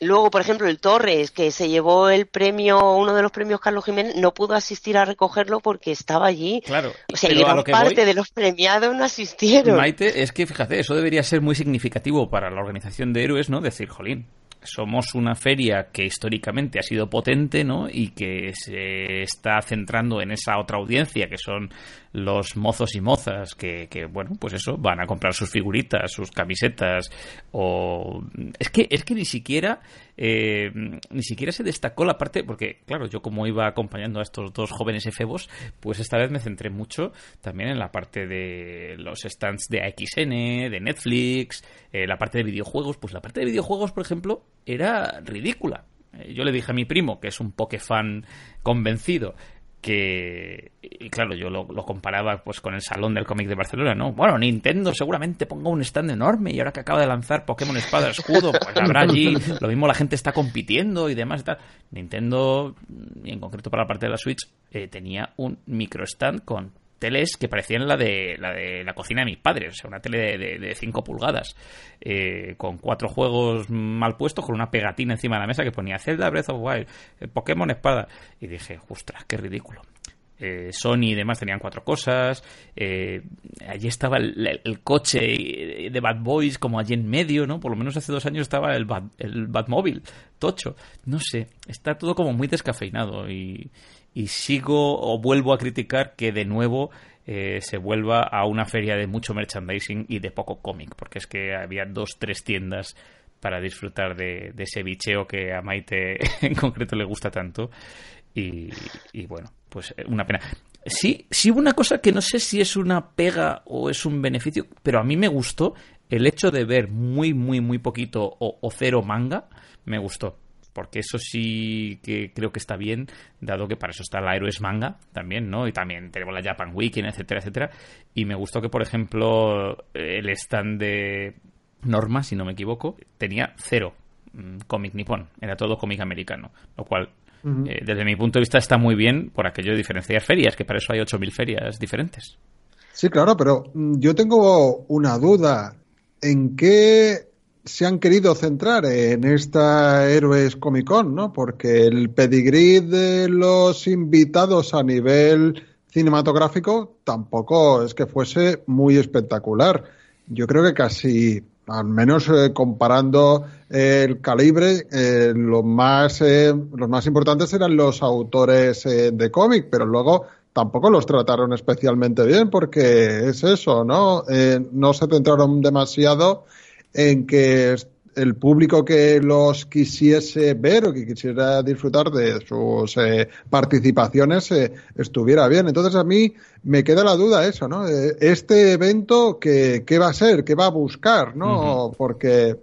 Luego, por ejemplo, el Torres, que se llevó el premio, uno de los premios Carlos Jiménez, no pudo asistir a recogerlo porque estaba allí. Claro. O sea, gran parte de los premiados no asistieron. Maite, es que fíjate, eso debería ser muy significativo para la organización de héroes, ¿no? Decir, jolín, somos una feria que históricamente ha sido potente, ¿no? Y que se está centrando en esa otra audiencia que son los mozos y mozas que, que, bueno, pues eso, van a comprar sus figuritas, sus camisetas o... Es que, es que ni siquiera eh, ni siquiera se destacó la parte, porque claro, yo como iba acompañando a estos dos jóvenes efebos, pues esta vez me centré mucho también en la parte de los stands de AXN, de Netflix, eh, la parte de videojuegos, pues la parte de videojuegos, por ejemplo, era ridícula. Eh, yo le dije a mi primo, que es un Pokefan convencido, que y claro yo lo, comparaba pues con el salón del cómic de Barcelona no bueno Nintendo seguramente ponga un stand enorme y ahora que acaba de lanzar Pokémon Espada Escudo pues habrá allí. Lo mismo la gente está compitiendo y demás y tal. Nintendo y en concreto para la parte de la Switch eh, tenía un micro stand con teles que parecían la de la de la cocina de mis padres, o sea, una tele de 5 pulgadas, eh, con cuatro juegos mal puestos, con una pegatina encima de la mesa que ponía Zelda Breath of Wild, eh, Pokémon Espada. Y dije, ostras, qué ridículo. Eh, Sony y demás tenían cuatro cosas. allí estaba el, coche de Bad Boys como allí en medio, ¿no? Por lo menos hace dos años estaba el, Bad, el Batmóvil, tocho. No sé, está todo como muy descafeinado y, y sigo o vuelvo a criticar que de nuevo eh, se vuelva a una feria de mucho merchandising y de poco cómic, porque es que había dos, tres tiendas para disfrutar de, ese bicheo que a Maite <laughs> en concreto le gusta tanto. Y, bueno, pues eh, una pena. Sí, sí una cosa que no sé si es una pega o es un beneficio, pero a mí me gustó el hecho de ver muy, muy, muy poquito o, cero manga, me gustó. Porque eso sí que creo que está bien, dado que para eso está la Héroes Manga también, ¿no? Y también tenemos la Japan Weekend, etcétera, etcétera. Y me gustó que, por ejemplo, el stand de Norma, si no me equivoco, tenía cero mm, cómic nipón, era todo cómic americano, lo cual eh, desde mi punto de vista está muy bien por aquello de diferenciar ferias, que para eso hay 8.000 ferias diferentes. Sí, claro, pero mm, yo tengo una duda. ¿En qué se han querido centrar en esta Héroes Comic Con? ¿no? Porque el pedigrí de los invitados a nivel cinematográfico tampoco es que fuese muy espectacular. Yo creo que casi al menos eh, comparando el calibre, eh, lo más, eh, los más importantes eran los autores de cómic, pero luego tampoco los trataron especialmente bien porque es eso, ¿no? no se centraron demasiado en que el público que los quisiese ver o que quisiera disfrutar de sus eh, participaciones eh, estuviera bien. Entonces a mí me queda la duda eso, ¿no? Eh, este evento, ¿qué, va a ser? ¿Qué va a buscar? ¿No? Porque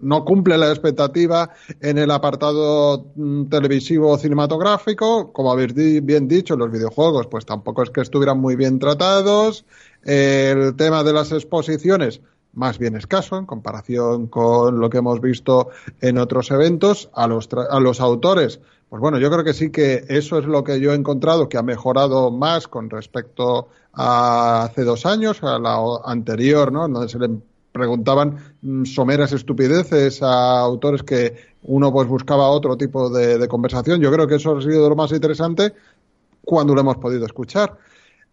no cumple la expectativa en el apartado mm, televisivo cinematográfico. Como habéis bien dicho, los videojuegos, pues tampoco es que estuvieran muy bien tratados. El tema de las exposiciones, más bien escaso en comparación con lo que hemos visto en otros eventos. A los, a los autores, pues bueno, yo creo que sí que eso es lo que yo he encontrado que ha mejorado más con respecto a hace dos años, a la anterior, ¿no? Donde se le preguntaban mm, someras estupideces a autores que uno pues buscaba otro tipo de, de conversación. Yo creo que eso ha sido lo más interesante cuando lo hemos podido escuchar.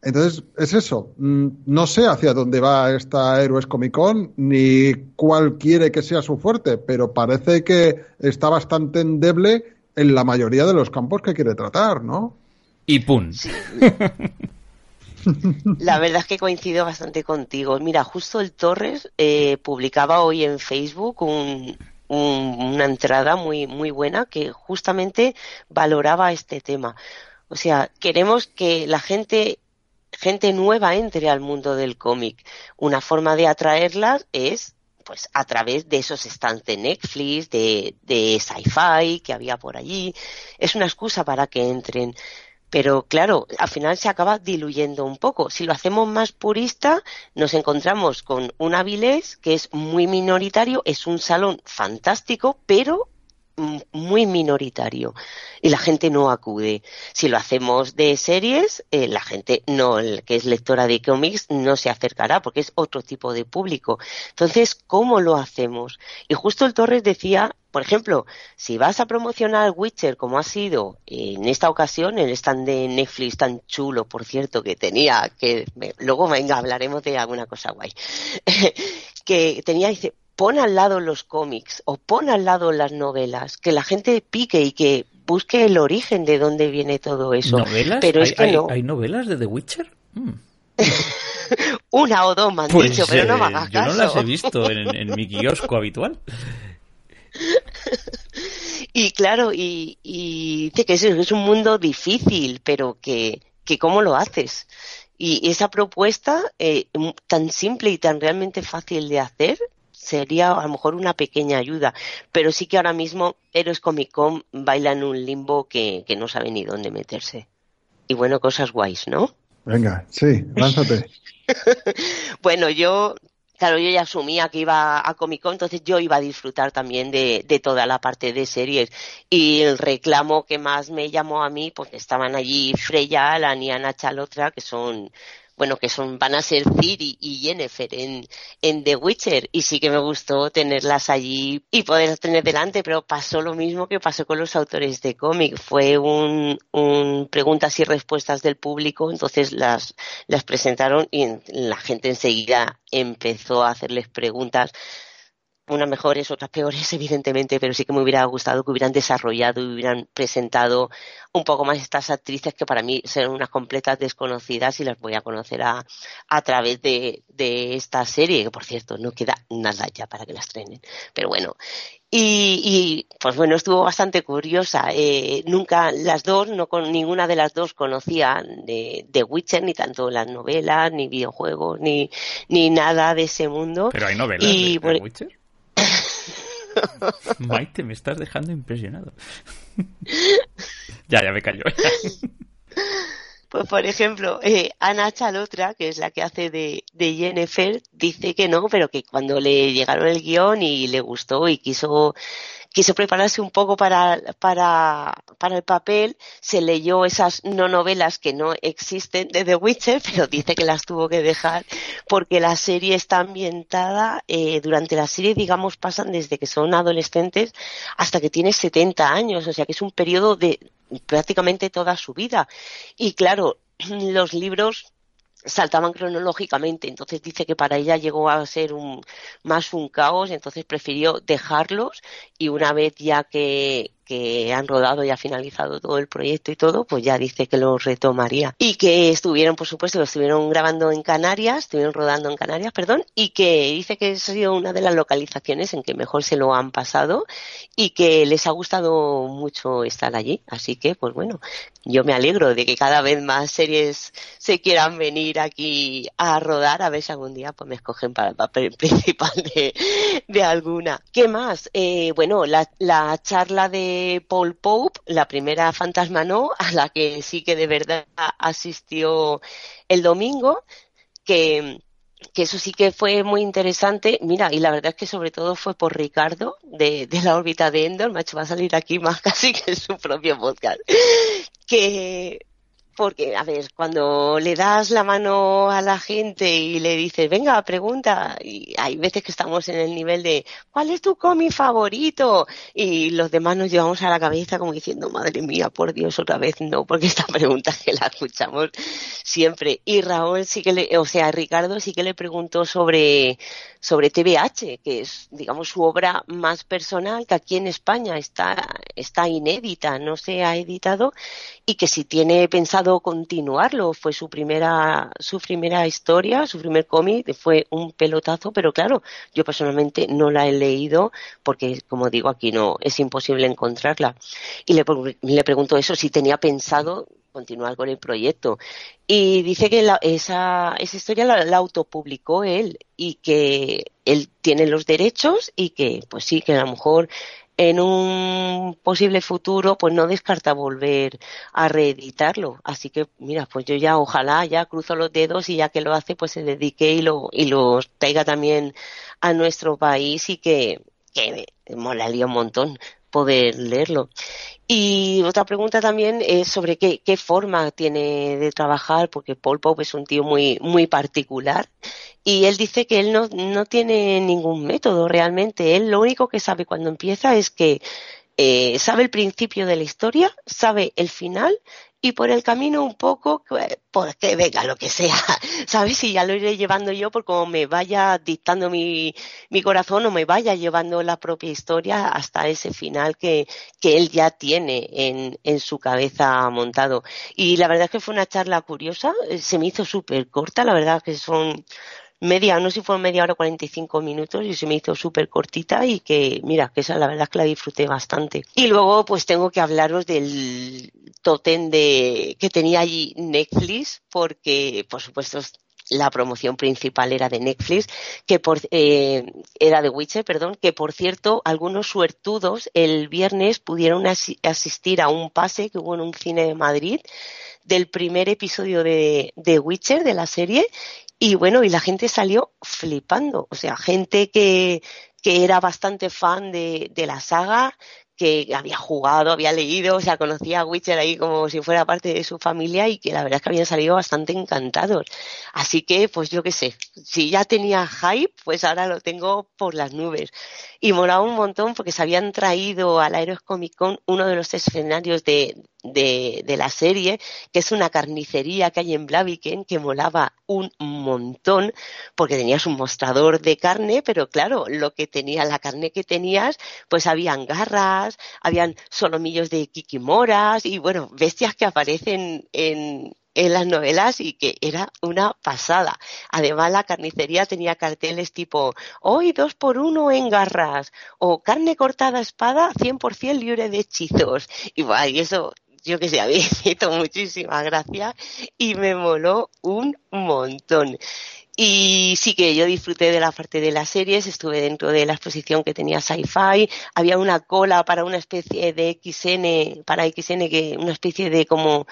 Entonces, es eso. Mm, no sé hacia dónde va esta Héroes Comic Con ni cuál quiere que sea su fuerte, pero parece que está bastante endeble en la mayoría de los campos que quiere tratar, ¿no? Y pun. La verdad es que coincido bastante contigo. Mira, justo el Torres eh, publicaba hoy en Facebook una entrada muy, muy buena que justamente valoraba este tema. O sea, queremos que la gente gente nueva entre al mundo del cómic. Una forma de atraerlas es pues a través de esos stands de Netflix, de, de sci-fi que había por allí. Es una excusa para que entren. Pero claro, al final se acaba diluyendo un poco. Si lo hacemos más purista, nos encontramos con un Avilés que es muy minoritario, es un salón fantástico, pero muy minoritario y la gente no acude. Si lo hacemos de series, eh, la gente no, el que es lectora de cómics, no se acercará porque es otro tipo de público. Entonces, ¿cómo lo hacemos? Y justo el Torres decía, por ejemplo, si vas a promocionar Witcher como ha sido en esta ocasión, el stand de Netflix tan chulo, por cierto, que tenía, que luego venga, hablaremos de alguna cosa guay, <laughs> que tenía, dice, pon al lado los cómics o pon al lado las novelas, que la gente pique y que busque el origen de dónde viene todo eso. ¿Novelas? Pero es que no. ¿Hay novelas de The Witcher? Hmm. <laughs> Una o dos me han pues, dicho, pero no me hagas caso. Yo no las he visto en, mi kiosco habitual. <laughs> Y claro, y, dice que es, un mundo difícil, pero que, que cómo lo haces. Y esa propuesta eh, tan simple y tan realmente fácil de hacer, sería a lo mejor una pequeña ayuda, pero sí que ahora mismo Héroes Comic Con baila en un limbo que, no sabe ni dónde meterse. Y bueno, cosas guays, ¿no? Venga, sí, lánzate. <laughs> bueno, yo, claro, yo ya asumía que iba a Comic Con, entonces yo iba a disfrutar también de, de toda la parte de series. Y el reclamo que más me llamó a mí, pues estaban allí Freya, la Niana Chalotra, que son bueno, que son, van a ser Ciri y Yennefer en, en The Witcher, y sí que me gustó tenerlas allí y poder tener delante, pero pasó lo mismo que pasó con los autores de cómic, fue un, un preguntas y respuestas del público, entonces las, las presentaron y la gente enseguida empezó a hacerles preguntas unas mejores, otras peores, <laughs> evidentemente, pero sí que me hubiera gustado que hubieran desarrollado y hubieran presentado un poco más estas actrices que para mí son unas completas desconocidas y las voy a conocer a, a través de, de esta serie, que por cierto no queda nada ya para que las estrenen. Pero bueno, y, y, pues bueno, estuvo bastante curiosa. Eh, nunca las dos, no con ninguna de las dos conocía de, de, Witcher, ni tanto las novelas, ni videojuegos, ni, ni nada de ese mundo. Pero hay novelas y, de, de Witcher. Maite, me estás dejando impresionado. <laughs> ya, ya me cayó. <laughs> Pues, por ejemplo, eh, Ana Chalotra, que es la que hace de, de, Jennifer, dice que no, pero que cuando le llegaron el guion y le gustó y quiso quiso prepararse un poco para, para, para el papel, se leyó esas no novelas que no existen de The Witcher, <laughs> pero dice que las tuvo que dejar porque la serie está ambientada, eh, durante la serie, digamos, pasan desde que son adolescentes hasta que tiene 70 años, o sea que es un periodo de prácticamente toda su vida. Y claro, <clears throat> los libros saltaban cronológicamente, entonces dice que para ella llegó a ser un, más un caos, entonces prefirió dejarlos y una vez ya que, que han rodado y ha finalizado todo el proyecto y todo, pues ya dice que lo retomaría. Y que estuvieron, por supuesto, lo estuvieron grabando en Canarias, estuvieron rodando en Canarias, perdón, y que dice que ha sido una de las localizaciones en que mejor se lo han pasado y que les ha gustado mucho estar allí. Así que, pues bueno, yo me alegro de que cada vez más series se quieran venir aquí a rodar, a ver si algún día pues me escogen para el papel <laughs> principal de, de alguna. ¿Qué más? Eh, bueno, la, la charla de Paul Pope, la primera fantasma no, a la que sí que de verdad asistió el domingo, que, que eso sí que fue muy interesante. Mira, y la verdad es que sobre todo fue por Ricardo de, la órbita de Endor, hecho va a salir aquí más <laughs> casi que en su propio podcast, que porque, a ver, cuando le das la mano a la gente y le dices, venga, pregunta, y hay veces que estamos en el nivel de, ¿cuál es tu cómic favorito? Y los demás nos llevamos a la cabeza como diciendo, madre mía, por Dios, otra vez no, porque esta pregunta que la escuchamos siempre. Y Raúl sí que o sea, Ricardo sí que le preguntó sobre, sobre TVH, que es, digamos, su obra más personal, que aquí en España está, está inédita, no se ha editado, y que si tiene pensado continuarlo. Fue su primera, su primera historia, su primer cómic, fue un pelotazo, pero claro, yo personalmente no la he leído porque, como digo, aquí no, es imposible encontrarla. Y le, le pregunto eso, si tenía pensado continuar con el proyecto. Y dice que esa, esa historia la, la, autopublicó él y que él tiene los derechos y que, pues sí, que a lo mejor en un posible futuro, pues no descarta volver a reeditarlo. Así que, mira, pues yo ya ojalá ya cruzo los dedos y ya que lo hace, pues se dedique y lo, y lo traiga también a nuestro país y que, que molaría un montón poder leerlo. Y otra pregunta también es sobre qué, forma tiene de trabajar, porque Paul Pope es un tío muy, muy particular y él dice que él no, no tiene ningún método realmente. Él lo único que sabe cuando empieza es que eh, sabe el principio de la historia, sabe el final y por el camino un poco, pues que venga lo que sea, <laughs> ¿sabes? Y ya lo iré llevando yo por como me vaya dictando mi, mi corazón o me vaya llevando la propia historia hasta ese final que, que él ya tiene en, en su cabeza montado. Y la verdad es que fue una charla curiosa, eh, se me hizo súper corta, la verdad que son media, no sé si fue media hora o 45 minutos y se me hizo súper cortita y que, mira, que esa la verdad es que la disfruté bastante. Y luego pues tengo que hablaros del totem de, que tenía allí Netflix porque, por supuesto, la promoción principal era de Netflix, que por, eh, era de Witcher, perdón, que por cierto, algunos suertudos el viernes pudieron as asistir a un pase que hubo en un cine de Madrid del primer episodio de, de Witcher, de la serie, y bueno, y la gente salió flipando. O sea, gente que, que era bastante fan de, de la saga, que había jugado, había leído, o sea, conocía a Witcher ahí como si fuera parte de su familia y que la verdad es que habían salido bastante encantados. Así que, pues yo qué sé, si ya tenía hype, pues ahora lo tengo por las nubes. Y moraba un montón porque se habían traído al Aeros Comic Con uno de los escenarios de, de, de, la serie, que es una carnicería que hay en Blaviken que molaba un montón porque tenías un mostrador de carne, pero claro, lo que tenía, la carne que tenías, pues habían garras, habían solomillos de kikimoras y bueno, bestias que aparecen en, en las novelas y que era una pasada. Además, la carnicería tenía carteles tipo hoy dos por uno en garras o carne cortada a espada 100% libre de hechizos. Y, y eso, yo que sé, a mí <laughs> me hizo muchísima gracia y me moló un montón. Y sí que yo disfruté de la parte de las series, estuve dentro de la exposición que tenía Sci-Fi, había una cola para una especie de XN, para XN que una especie de como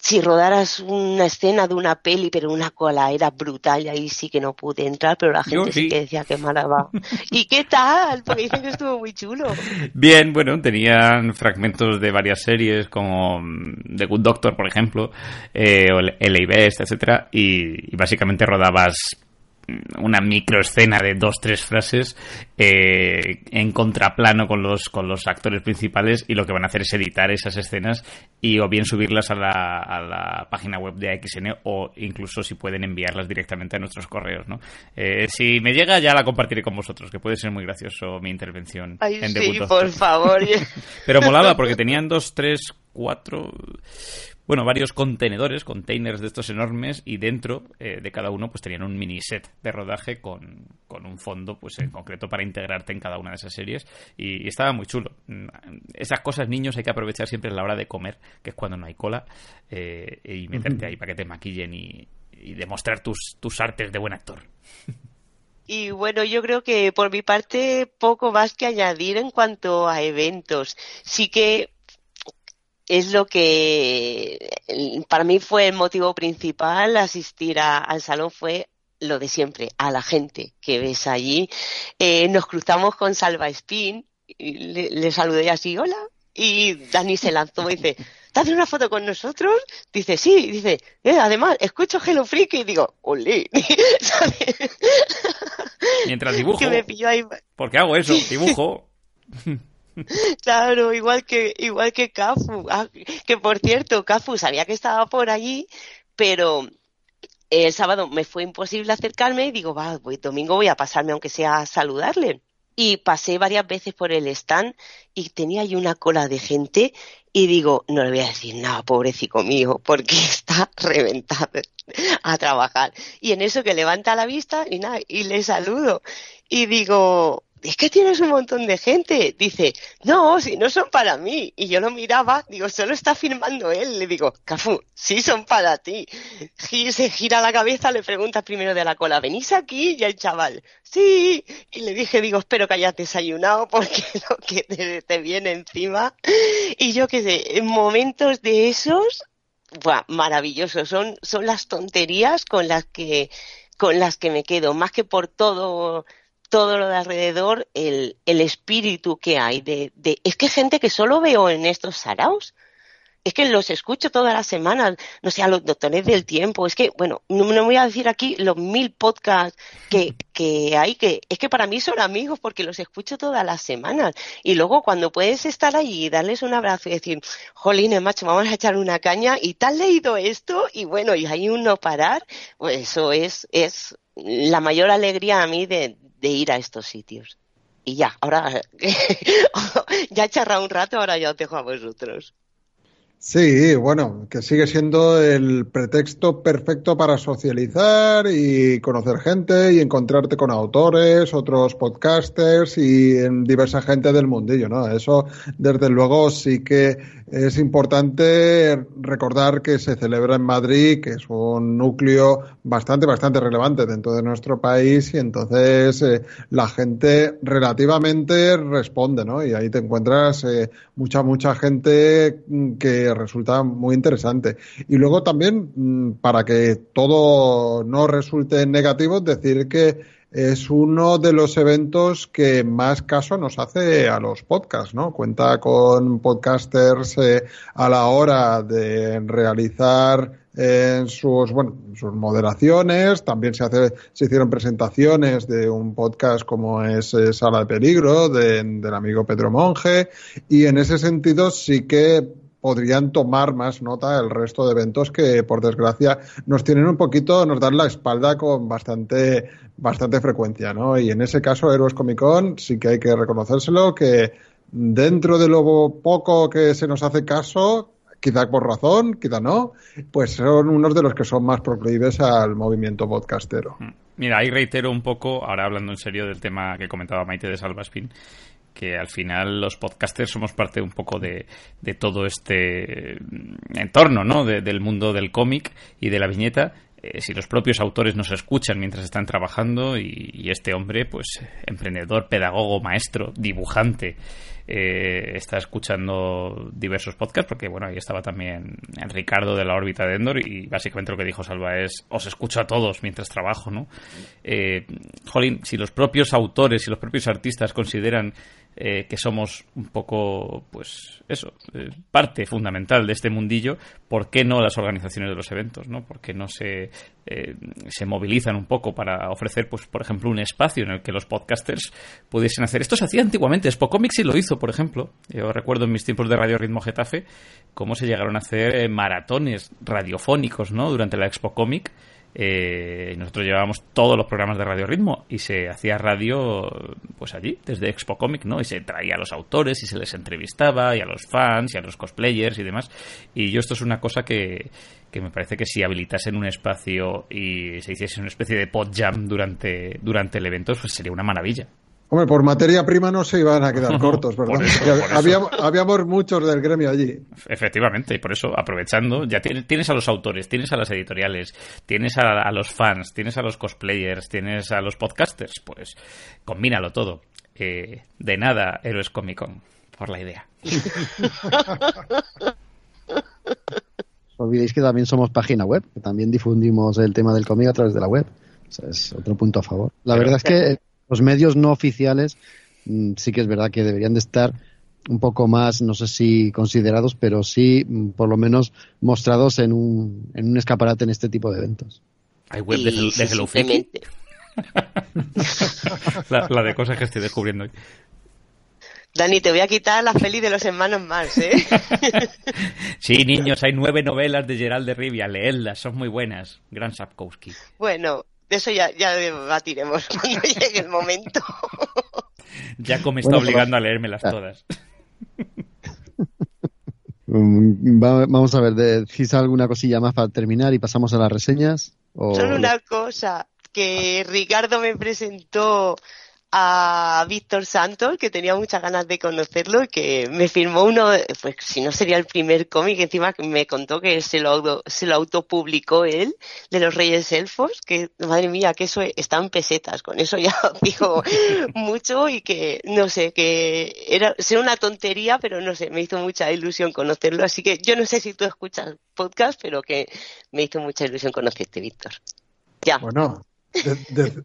si rodaras una escena de una peli, pero una cola era brutal y ahí sí que no pude entrar, pero la gente sí. que decía que mala va. <laughs> ¿Y qué tal? Porque dicen que estuvo muy chulo. Bien, bueno, tenían fragmentos de varias series como mm, The Good Doctor, por ejemplo, eh, o LA Best, etcétera, y, y básicamente rodabas una microescena de dos tres frases eh, en contraplano con los con los actores principales y lo que van a hacer es editar esas escenas y o bien subirlas a la, a la página web de AXN o incluso si pueden enviarlas directamente a nuestros correos no eh, si me llega ya la compartiré con vosotros que puede ser muy gracioso mi intervención Ay, en sí, por favor. <laughs> <laughs> Pero molaba porque tenían dos tres cuatro bueno, varios contenedores, containers de estos enormes, y dentro eh, de cada uno pues tenían un mini set de rodaje con, con, un fondo pues en concreto para integrarte en cada una de esas series y, y, estaba muy chulo. Esas cosas, niños, hay que aprovechar siempre a la hora de comer, que es cuando no hay cola, eh, y meterte ahí para que te maquillen y, y demostrar tus, tus artes de buen actor. Y bueno, yo creo que por mi parte poco más que añadir en cuanto a eventos. Sí que es lo que para mí fue el motivo principal asistir a, al salón fue lo de siempre, a la gente que ves allí. Eh, nos cruzamos con Salva Spin, y le, le, saludé así, hola, y Dani se lanzó y dice, ¿te haces una foto con nosotros? Dice, sí, dice, eh, además, escucho Hello Freak y digo, olé. <laughs> Mientras dibujo. Que me pilló ahí. ¿Por qué hago eso? <laughs> Dibujo. <laughs> <laughs> Claro, igual que igual que Cafu. Ah, que por cierto, Cafu sabía que estaba por allí, pero el sábado me fue imposible acercarme y digo, va, voy, domingo voy a pasarme aunque sea a saludarle. Y pasé varias veces por el stand y tenía ahí una cola de gente y digo, no le voy a decir nada, pobrecito mío, porque <laughs> está reventado a trabajar. Y en eso que levanta la vista y nada, y le saludo. Y digo, es que tienes un montón de gente. Dice, no, si no son para mí. Y yo lo miraba, digo, solo está firmando él. Le digo, Cafu, sí son para ti. Y se gira la cabeza, le pregunta primero de la cola, ¿venís aquí? Y el chaval, sí. Y le dije, digo, espero que hayas desayunado porque <laughs> lo que te, viene encima. Y yo qué sé, en momentos de esos, buah, maravillosos. Son, son las tonterías con las que, con las que me quedo, más que por todo todo lo de alrededor, el, el espíritu que hay de, de, es que gente que solo veo en estos saraos, es que los escucho todas las semanas, no sé, a los doctores del tiempo, es que, bueno, no, no voy a decir aquí los mil podcasts que, <laughs> que hay, que es que para mí son amigos porque los escucho todas las semanas. Y luego cuando puedes estar allí y darles un abrazo y decir, jolines, macho, vamos a echar una caña y te has leído esto y bueno, y hay un no parar, pues eso es, es la mayor alegría a mí de, de ir a estos sitios. Y ya, ahora <laughs> ya he charrado un rato, ahora ya os dejo a vosotros. Sí, bueno, que sigue siendo el pretexto perfecto para socializar y conocer gente y encontrarte con autores, otros podcasters y en diversa gente del mundillo, ¿no? Eso, desde luego, sí que es importante recordar que se celebra en Madrid, que es un núcleo bastante, bastante relevante dentro de nuestro país y entonces eh, la gente relativamente responde, ¿no? Y ahí te encuentras eh, mucha, mucha gente que resulta muy interesante. Y luego también, mm, para que todo no resulte negativo, decir que es uno de los eventos que más caso nos hace a los podcasts, ¿no? Cuenta con podcasters eh, a la hora de realizar en sus bueno sus moderaciones también se hace se hicieron presentaciones de un podcast como es eh, Sala de Peligro de, del amigo Pedro Monge y en ese sentido sí que podrían tomar más nota el resto de eventos que, por desgracia, nos tienen un poquito, nos dan la espalda con bastante, bastante frecuencia, ¿no? Y en ese caso, Héroes Comic Con sí que hay que reconocérselo que dentro de lo poco que se nos hace caso, quizá por razón, quizá no, pues son unos de los que son más proclives al movimiento podcastero. Mm. Mira, ahí reitero un poco, ahora hablando en serio del tema que comentaba Maite de Salvaspin, que al final los podcasters somos parte un poco de, de todo este entorno, ¿no? del mundo del cómic y de la viñeta. Eh, si los propios autores nos escuchan mientras están trabajando y, este hombre, pues emprendedor, pedagogo, maestro, dibujante, eh, está escuchando diversos podcasts, porque bueno, ahí estaba también Ricardo de la órbita de Endor y básicamente lo que dijo Salva es, os escucho a todos mientras trabajo, ¿no? Eh, jolín, si los propios autores y los propios artistas consideran eh, que somos un poco, pues eso, eh, parte fundamental de este mundillo, ¿por qué no las organizaciones de los eventos? ¿no? ¿Por qué no se, eh, se movilizan un poco para ofrecer, pues, por ejemplo, un espacio en el que los podcasters pudiesen hacer? Esto se hacía antiguamente, Spocomics sí lo hizo, por ejemplo. Yo recuerdo en mis tiempos de Radio Ritmo Getafe cómo se llegaron a hacer maratones radiofónicos ¿no? durante la Expo Comic eh, nosotros llevábamos todos los programas de Radio Ritmo y se hacía radio pues allí, desde Expo Comic, ¿no? Y se traía a los autores y se les entrevistaba y a los fans y a los cosplayers y demás. Y yo esto es una cosa que, que me parece que si habilitasen un espacio y se hiciese una especie de pod jam durante, durante el evento, pues sería una maravilla. Hombre, por materia prima no se iban a quedar <laughs> cortos, ¿verdad? Habíamos, muchos del gremio allí. Efectivamente, y por eso, aprovechando, ya tienes, a los autores, tienes a las editoriales, tienes a, los fans, tienes a los cosplayers, tienes a los podcasters, pues combínalo todo. Eh, de nada, Héroes Comic Con, por la idea. <laughs> olvidéis que también somos página web, que también difundimos el tema del cómic a través de la web. O sea, es otro punto a favor. La verdad es que los medios no oficiales mm, sí que es verdad que deberían de estar un poco más, no sé si considerados, pero sí mm, por lo menos mostrados en un, en un escaparate en este tipo de eventos. Hay web de, de Hello la, la, de cosas que estoy descubriendo hoy. Dani, te voy a quitar la feliz de los hermanos Mars, ¿eh? <laughs> sí, niños, hay nueve novelas de Gerald de Rivia, leedlas, son muy buenas. Gran Sapkowski. Bueno, de eso ya, ya debatiremos <laughs> cuando llegue el momento. <laughs> Ya me está obligando a leérmelas todas. <laughs> Vamos a ver, decís alguna cosilla más para terminar y pasamos a las reseñas. Solo una cosa, que Ricardo me presentó a Víctor Santos, que tenía muchas ganas de conocerlo y que me firmó uno, pues si no sería el primer cómic, encima que me contó que se lo, auto, se lo autopublicó él, de los Reyes Elfos, que madre mía, que eso está en pesetas, con eso ya dijo <laughs> mucho y que, no sé, que era, ser una tontería, pero no sé, me hizo mucha ilusión conocerlo, así que yo no sé si tú escuchas podcast, pero que me hizo mucha ilusión conocerte, Víctor. Ya. Bueno,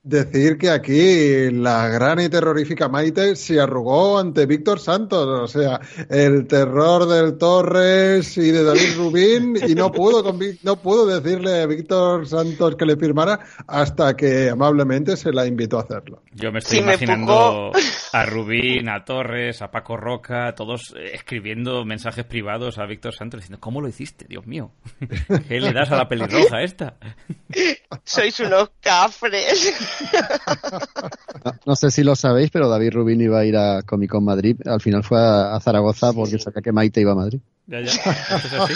decir que aquí la gran y terrorífica Maite se arrugó ante Víctor Santos, o sea, el terror del Torres y de David Rubín, y no pudo, no pudo decirle a Víctor Santos que le firmara hasta que amablemente se la invitó a hacerlo. Yo me estoy imaginando a Rubín, a Torres, a Paco Roca, todos eh, escribiendo mensajes privados a Víctor Santos diciendo, ¿cómo lo hiciste, Dios mío? <laughs> ¿Qué le das a la pelirroja esta? <laughs> Sois unos No, sé si lo sabéis, pero David Rubín iba a ir a Comic Con Madrid. Al final fue a, Zaragoza porque sabía que Maite iba a Madrid. Ya, ya.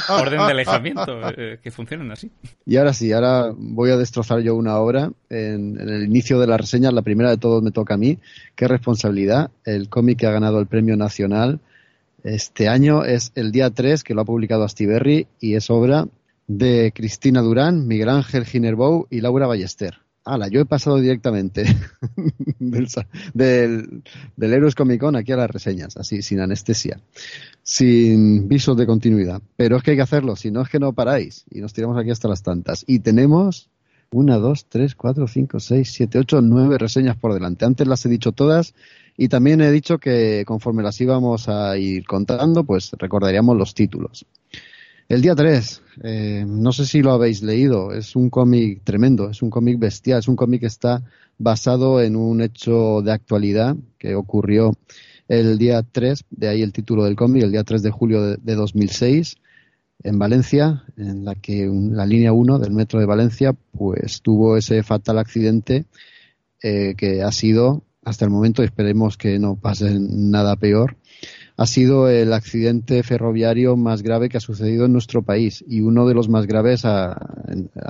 Orden de alejamiento, eh, que funcionan así. Y ahora sí, ahora voy a destrozar yo una obra. En, en, el inicio de la reseña, la primera de todos me toca a mí. Qué responsabilidad. El cómic que ha ganado el premio nacional este año es El Día 3, que lo ha publicado Astiberri, y es obra de Cristina Durán, Miguel Ángel Ginerbou y Laura Ballester. Hala, yo he pasado directamente <laughs> del, del, Héroes Comic Con aquí a las reseñas, así, sin anestesia, sin visos de continuidad. Pero es que hay que hacerlo, si no es que no paráis y nos tiramos aquí hasta las tantas. Y tenemos una, dos, tres, cuatro, cinco, seis, siete, ocho, nueve reseñas por delante. Antes las he dicho todas y también he dicho que conforme las íbamos a ir contando, pues recordaríamos los títulos. El día 3, eh, no sé si lo habéis leído, es un cómic tremendo, es un cómic bestial, es un cómic que está basado en un hecho de actualidad que ocurrió el día 3, de ahí el título del cómic, el día 3 de julio de, de 2006 en Valencia, en la que la línea 1 del metro de Valencia pues tuvo ese fatal accidente eh, que ha sido, hasta el momento, esperemos que no pase nada peor, ha sido el accidente ferroviario más grave que ha sucedido en nuestro país y uno de los más graves a,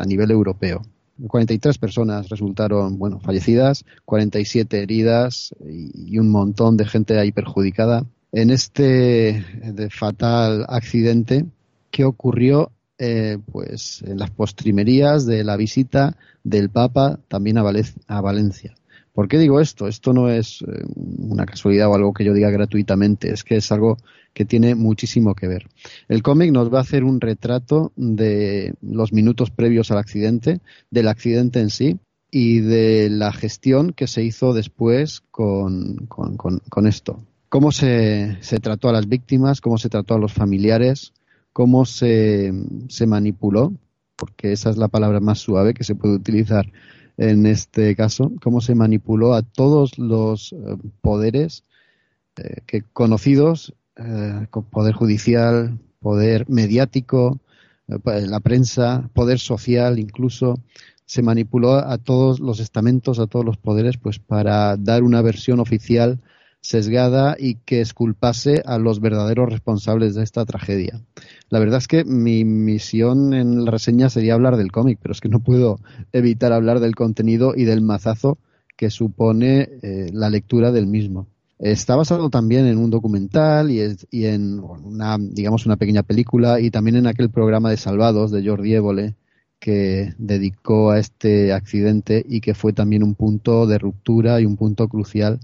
nivel europeo. 43 personas resultaron bueno, fallecidas, 47 heridas y, un montón de gente ahí perjudicada. En este fatal accidente, que ocurrió eh, pues en las postrimerías de la visita del Papa también a, a Valencia. ¿Por qué digo esto? Esto no es eh, una casualidad o algo que yo diga gratuitamente, es que es algo que tiene muchísimo que ver. El cómic nos va a hacer un retrato de los minutos previos al accidente, del accidente en sí y de la gestión que se hizo después con, esto. Cómo se, se trató a las víctimas, cómo se trató a los familiares, cómo se, se manipuló, porque esa es la palabra más suave que se puede utilizar en este caso, cómo se manipuló a todos los eh, poderes eh, que conocidos, eh, poder judicial, poder mediático, la prensa, poder social incluso, se manipuló a todos los estamentos, a todos los poderes, pues para dar una versión oficial sesgada y que esculpase a los verdaderos responsables de esta tragedia. La verdad es que mi misión en la reseña sería hablar del cómic, pero es que no puedo evitar hablar del contenido y del mazazo que supone eh, la lectura del mismo. Está basado también en un documental y, es, y, en una, digamos, una pequeña película y también en aquel programa de Salvados de Jordi Évole que dedicó a este accidente y que fue también un punto de ruptura y un punto crucial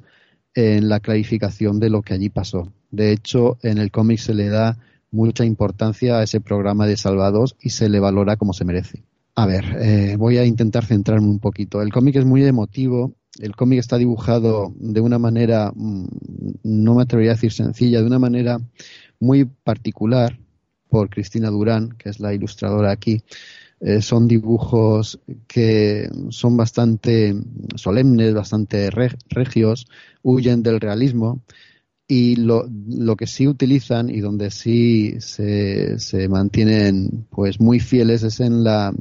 en la clarificación de lo que allí pasó. De hecho, en el cómic se le da mucha importancia a ese programa de Salvados y se le valora como se merece. A ver, eh, voy a intentar centrarme un poquito. El cómic es muy emotivo. El cómic está dibujado de una manera, mm, no me atrevería a decir sencilla, de una manera muy particular por Cristina Durán, que es la ilustradora aquí. Eh, son dibujos que son bastante solemnes, bastante regios, huyen del realismo y lo, que sí utilizan y donde sí se, mantienen pues muy fieles es en la,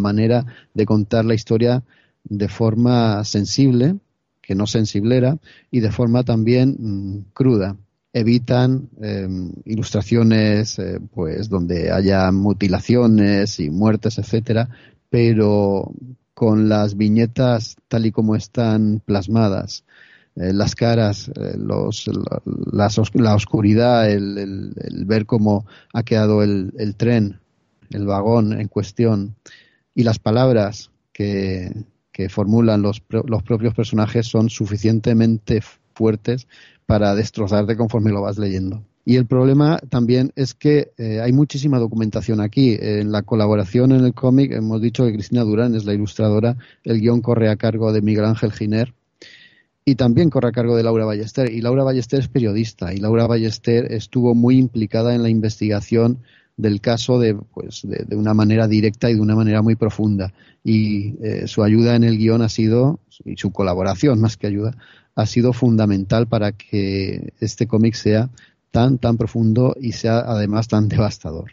manera de contar la historia de forma sensible, que no sensiblera, y de forma también mmm, cruda evitan eh, ilustraciones eh, pues donde haya mutilaciones y muertes etcétera pero con las viñetas tal y como están plasmadas eh, las caras los la, la, oscuridad el, ver cómo ha quedado el, el, tren el vagón en cuestión y las palabras que, que formulan los, los propios personajes son suficientemente fuertes para destrozarte conforme lo vas leyendo. Y el problema también es que eh, hay muchísima documentación aquí. En la colaboración en el cómic hemos dicho que Cristina Durán es la ilustradora, el guion corre a cargo de Miguel Ángel Giner y también corre a cargo de Laura Ballester. Y Laura Ballester es periodista y Laura Ballester estuvo muy implicada en la investigación del caso de, pues, de, una manera directa y de una manera muy profunda. Y eh, su ayuda en el guion ha sido, y su colaboración más que ayuda, ha sido fundamental para que este cómic sea tan, tan profundo y sea además tan devastador.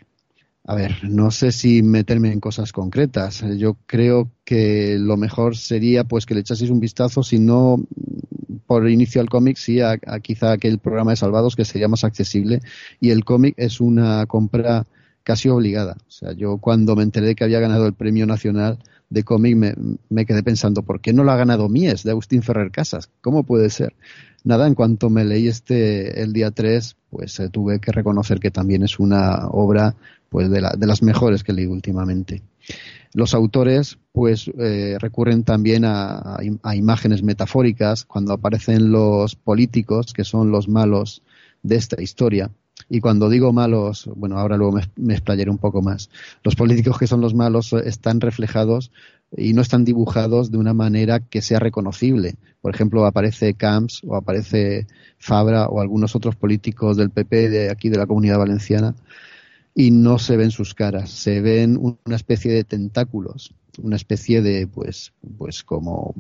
A ver, no sé si meterme en cosas concretas. Yo creo que lo mejor sería pues que le echaseis un vistazo, si no por inicio al cómic, sí a, a, quizá aquel programa de Salvados que sería más accesible. Y el cómic es una compra casi obligada. O sea, yo cuando me enteré que había ganado el premio nacional de cómic me, me, quedé pensando, ¿por qué no lo ha ganado Mies de Agustín Ferrer Casas? ¿Cómo puede ser? Nada, en cuanto me leí este el día 3, pues eh, tuve que reconocer que también es una obra pues de, la, de las mejores que leído últimamente. Los autores pues eh, recurren también a, a, imágenes metafóricas cuando aparecen los políticos, que son los malos de esta historia, y cuando digo malos, bueno, ahora luego me, me explayaré un poco más. Los políticos que son los malos están reflejados y no están dibujados de una manera que sea reconocible. Por ejemplo, aparece Camps o aparece Fabra o algunos otros políticos del PP de aquí de la Comunidad Valenciana y no se ven sus caras, se ven una especie de tentáculos, una especie de, pues, pues como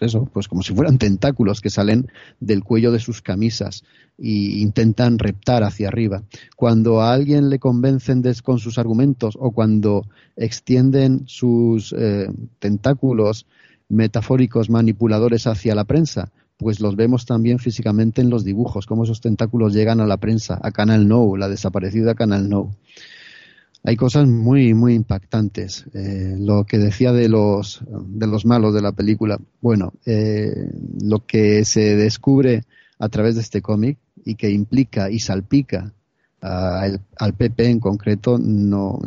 eso, pues como si fueran <laughs> tentáculos que salen del cuello de sus camisas e intentan reptar hacia arriba. Cuando a alguien le convencen con sus argumentos o cuando extienden sus eh, tentáculos metafóricos manipuladores hacia la prensa, pues los vemos también físicamente en los dibujos, cómo esos tentáculos llegan a la prensa, a Canal No, la desaparecida Canal No hay cosas muy, muy impactantes. Eh, lo que decía de los, de los malos de la película, bueno, eh, lo que se descubre a través de este cómic y que implica y salpica al PP en concreto, no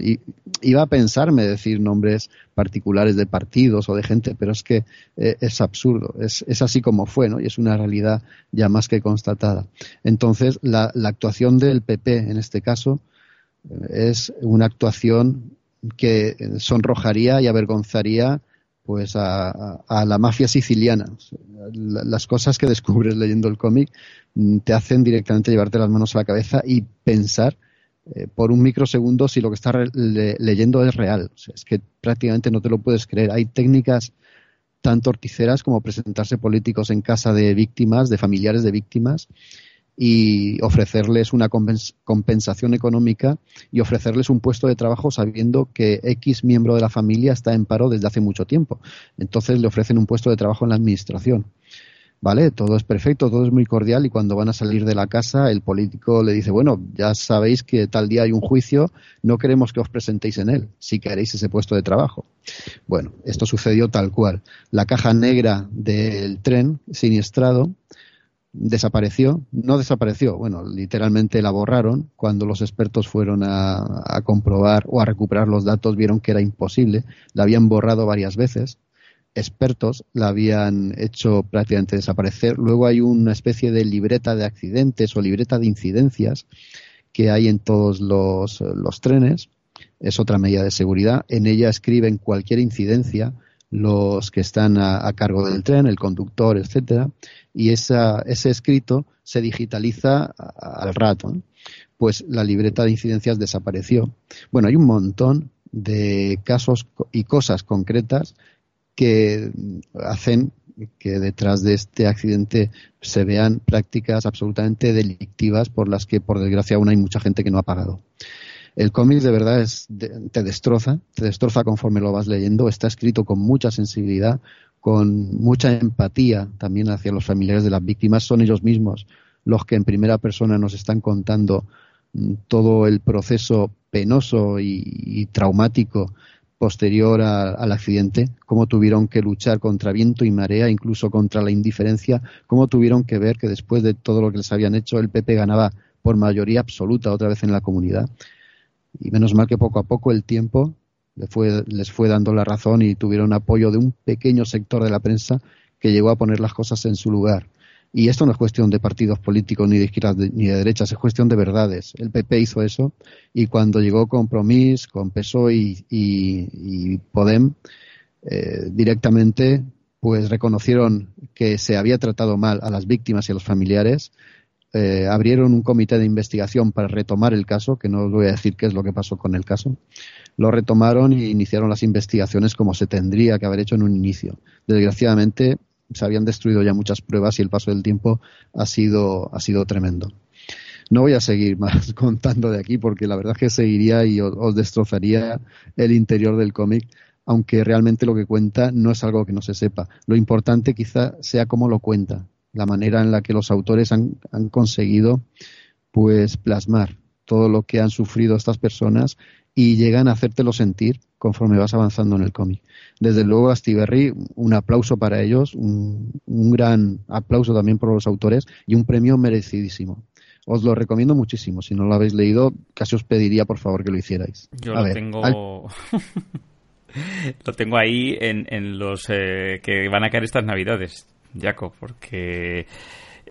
iba a pensarme decir nombres particulares de partidos o de gente, pero es que eh, es absurdo, es, es, así como fue, ¿no? Y es una realidad ya más que constatada. Entonces, la, la actuación del PP en este caso, es una actuación que sonrojaría y avergonzaría pues a, la mafia siciliana. Las cosas que descubres leyendo el cómic mm, te hacen directamente llevarte las manos a la cabeza y pensar eh, por un microsegundo si lo que estás leyendo es real. es que prácticamente no te lo puedes creer. Hay técnicas tan torticeras como presentarse políticos en casa de víctimas, de familiares de víctimas, y ofrecerles una compensación económica y ofrecerles un puesto de trabajo sabiendo que X miembro de la familia está en paro desde hace mucho tiempo. Entonces le ofrecen un puesto de trabajo en la administración. ¿Vale? Todo es perfecto, todo es muy cordial y cuando van a salir de la casa el político le dice, bueno, ya sabéis que tal día hay un juicio, no queremos que os presentéis en él, si queréis ese puesto de trabajo. Bueno, esto sucedió tal cual. La caja negra del tren siniestrado desapareció, no desapareció, bueno, literalmente la borraron. Cuando los expertos fueron a, comprobar o a recuperar los datos, vieron que era imposible, la habían borrado varias veces. Expertos la habían hecho prácticamente desaparecer. Luego hay una especie de libreta de accidentes o libreta de incidencias que hay en todos los, trenes. Es otra medida de seguridad. En ella escriben cualquier incidencia los que están a, cargo del tren, el conductor, etcétera, y esa, ese escrito se digitaliza al rato. Pues la libreta de incidencias desapareció. Bueno, hay un montón de casos y cosas concretas que hacen que detrás de este accidente se vean prácticas absolutamente delictivas por las que, por desgracia, aún hay mucha gente que no ha pagado. El cómic de verdad es, te destroza, te destroza conforme lo vas leyendo. Está escrito con mucha sensibilidad, con mucha empatía también hacia los familiares de las víctimas. Son ellos mismos los que en primera persona nos están contando mm, todo el proceso penoso y, traumático posterior al accidente, cómo tuvieron que luchar contra viento y marea, incluso contra la indiferencia, cómo tuvieron que ver que después de todo lo que les habían hecho, el PP ganaba por mayoría absoluta otra vez en la comunidad y menos mal que poco a poco el tiempo les fue, les fue dando la razón y tuvieron apoyo de un pequeño sector de la prensa que llegó a poner las cosas en su lugar. Y esto no es cuestión de partidos políticos ni de izquierdas ni de derechas, es cuestión de verdades. El PP hizo eso y cuando llegó Compromís, con PSOE y, Podem, eh, directamente pues reconocieron que se había tratado mal a las víctimas y a los familiares eh, abrieron un comité de investigación para retomar el caso, que no os voy a decir qué es lo que pasó con el caso. Lo retomaron y iniciaron las investigaciones como se tendría que haber hecho en un inicio. Desgraciadamente se habían destruido ya muchas pruebas y el paso del tiempo ha sido, ha sido tremendo. No voy a seguir <laughs> más contando de aquí porque la verdad es que seguiría y os destrozaría el interior del cómic, aunque realmente lo que cuenta no es algo que no se sepa. Lo importante quizá sea cómo lo cuenta, la manera en la que los autores han, conseguido pues plasmar todo lo que han sufrido estas personas y llegan a hacértelo sentir conforme vas avanzando en el cómic. Desde luego, Astiberri, un aplauso para ellos, un, gran aplauso también por los autores y un premio merecidísimo. Os lo recomiendo muchísimo. Si no lo habéis leído, casi os pediría por favor que lo hicierais. Yo lo tengo. <laughs> lo tengo ahí en, los eh, que van a caer estas navidades. Jaco, porque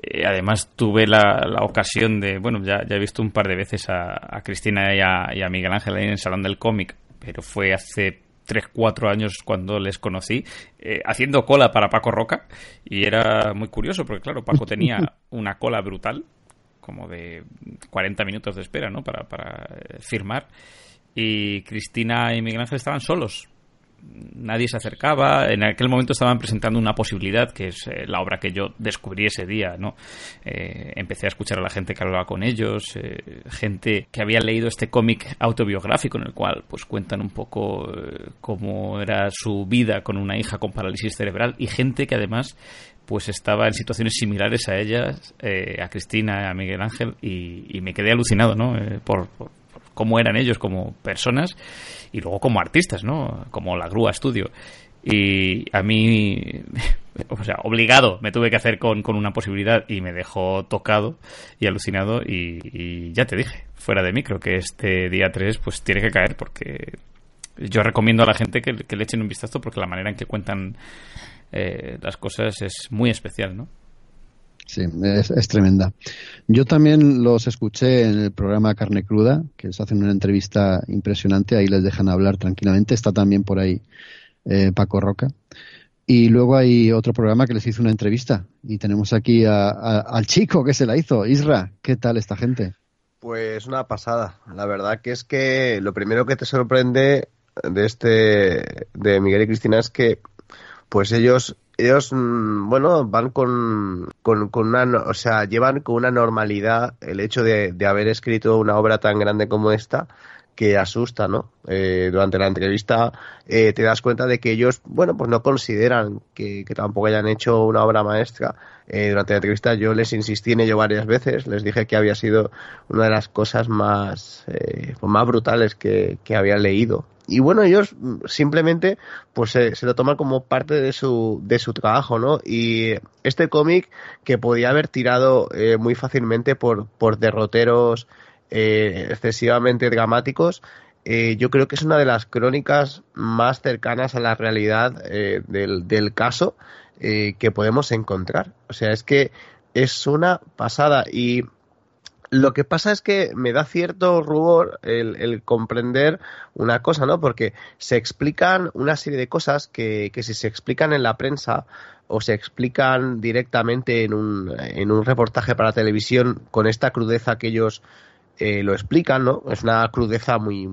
eh, además tuve la, ocasión de, bueno, ya, he visto un par de veces a, Cristina y a, Miguel Ángel ahí en el Salón del Cómic, pero fue hace 3, 4 años cuando les conocí, eh, haciendo cola para Paco Roca, y era muy curioso, porque claro, Paco <laughs> tenía una cola brutal, como de 40 minutos de espera, ¿no? Para, para eh, firmar, y Cristina y Miguel Ángel estaban solos nadie se acercaba. En aquel momento estaban presentando una posibilidad, que es eh, la obra que yo descubrí ese día, ¿no? Eh, empecé a escuchar a la gente que hablaba con ellos, eh, gente que había leído este cómic autobiográfico en el cual pues cuentan un poco cómo era su vida con una hija con parálisis cerebral y gente que además pues estaba en situaciones similares a ellas, a Cristina, a Miguel Ángel, y, me quedé alucinado, ¿no? por, cómo eran ellos como personas y luego como artistas, ¿no? Como la Grúa Studio. Y a mí, <laughs> o sea, obligado me tuve que hacer con, una posibilidad y me dejó tocado y alucinado y, ya te dije, fuera de micro, que este día 3 pues tiene que caer porque yo recomiendo a la gente que, le echen un vistazo porque la manera en que cuentan eh, las cosas es muy especial, ¿no? Sí, es, tremenda. Yo también los escuché en el programa Carne Cruda, que les hacen una entrevista impresionante, ahí les dejan hablar tranquilamente. Está también por ahí eh, Paco Roca. Y luego hay otro programa que les hizo una entrevista. Y tenemos aquí al chico que se la hizo, Isra. ¿Qué tal esta gente? Pues una pasada. La verdad que es que lo primero que te sorprende de este de Miguel y Cristina es que pues ellos ellos, mm, bueno, van con, con, una, o sea, llevan con una normalidad el hecho de, de haber escrito una obra tan grande como esta que asusta, ¿no? Eh, durante la entrevista eh, te das cuenta de que ellos, bueno, pues no consideran que, tampoco hayan hecho una obra maestra. Eh, durante la entrevista yo les insistí en ello varias veces, les dije que había sido una de las cosas más, pues más brutales que, que había leído y bueno, ellos simplemente pues se, lo toman como parte de su, de su trabajo, ¿no? Y este cómic que podía haber tirado eh, muy fácilmente por, por derroteros eh, excesivamente dramáticos, eh, yo creo que es una de las crónicas más cercanas a la realidad del, del, caso que podemos encontrar. O sea, es que es una pasada y lo que pasa es que me da cierto rubor el, comprender una cosa, ¿no? Porque se explican una serie de cosas que, que si se explican en la prensa o se explican directamente en un, en un reportaje para televisión con esta crudeza que ellos eh, lo explican, ¿no? Es una crudeza muy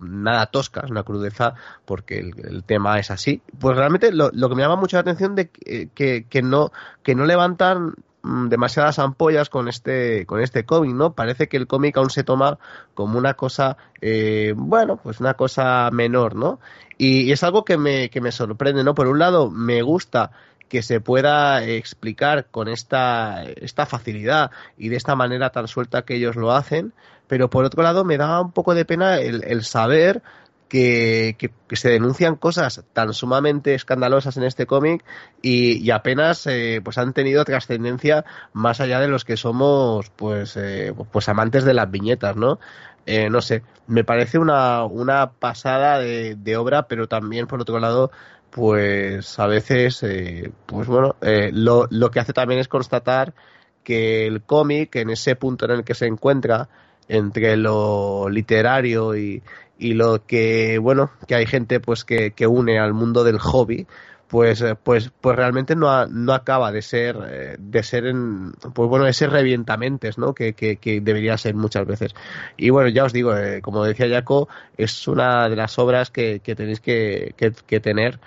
nada tosca, es una crudeza porque el, tema es así. Pues realmente lo, lo, que me llama mucho la atención de que, que, no que no levantan Mm, demasiadas ampollas con este con este cómic, ¿no? Parece que el cómic aún se toma como una cosa, eh, bueno, pues una cosa menor, ¿no? Y, es algo que me, que me sorprende, ¿no? Por un lado, me gusta que se pueda explicar con esta, esta facilidad y de esta manera tan suelta que ellos lo hacen, pero por otro lado me da un poco de pena el, el saber que, se denuncian cosas tan sumamente escandalosas en este cómic y, apenas eh, pues han tenido trascendencia más allá de los que somos pues eh, pues amantes de las viñetas no eh, no sé me parece una, una pasada de, obra pero también por otro lado pues a veces pues bueno lo, lo que hace también es constatar que el cómic en ese punto en el que se encuentra entre lo literario y, y lo que bueno que hay gente pues que, que une al mundo del hobby pues eh, pues pues realmente no, no acaba de ser eh, de ser en pues bueno ese revientamentes no que, que, debería ser muchas veces. Y bueno ya os digo eh, como decía Jaco es una de las obras que, tenéis que, tener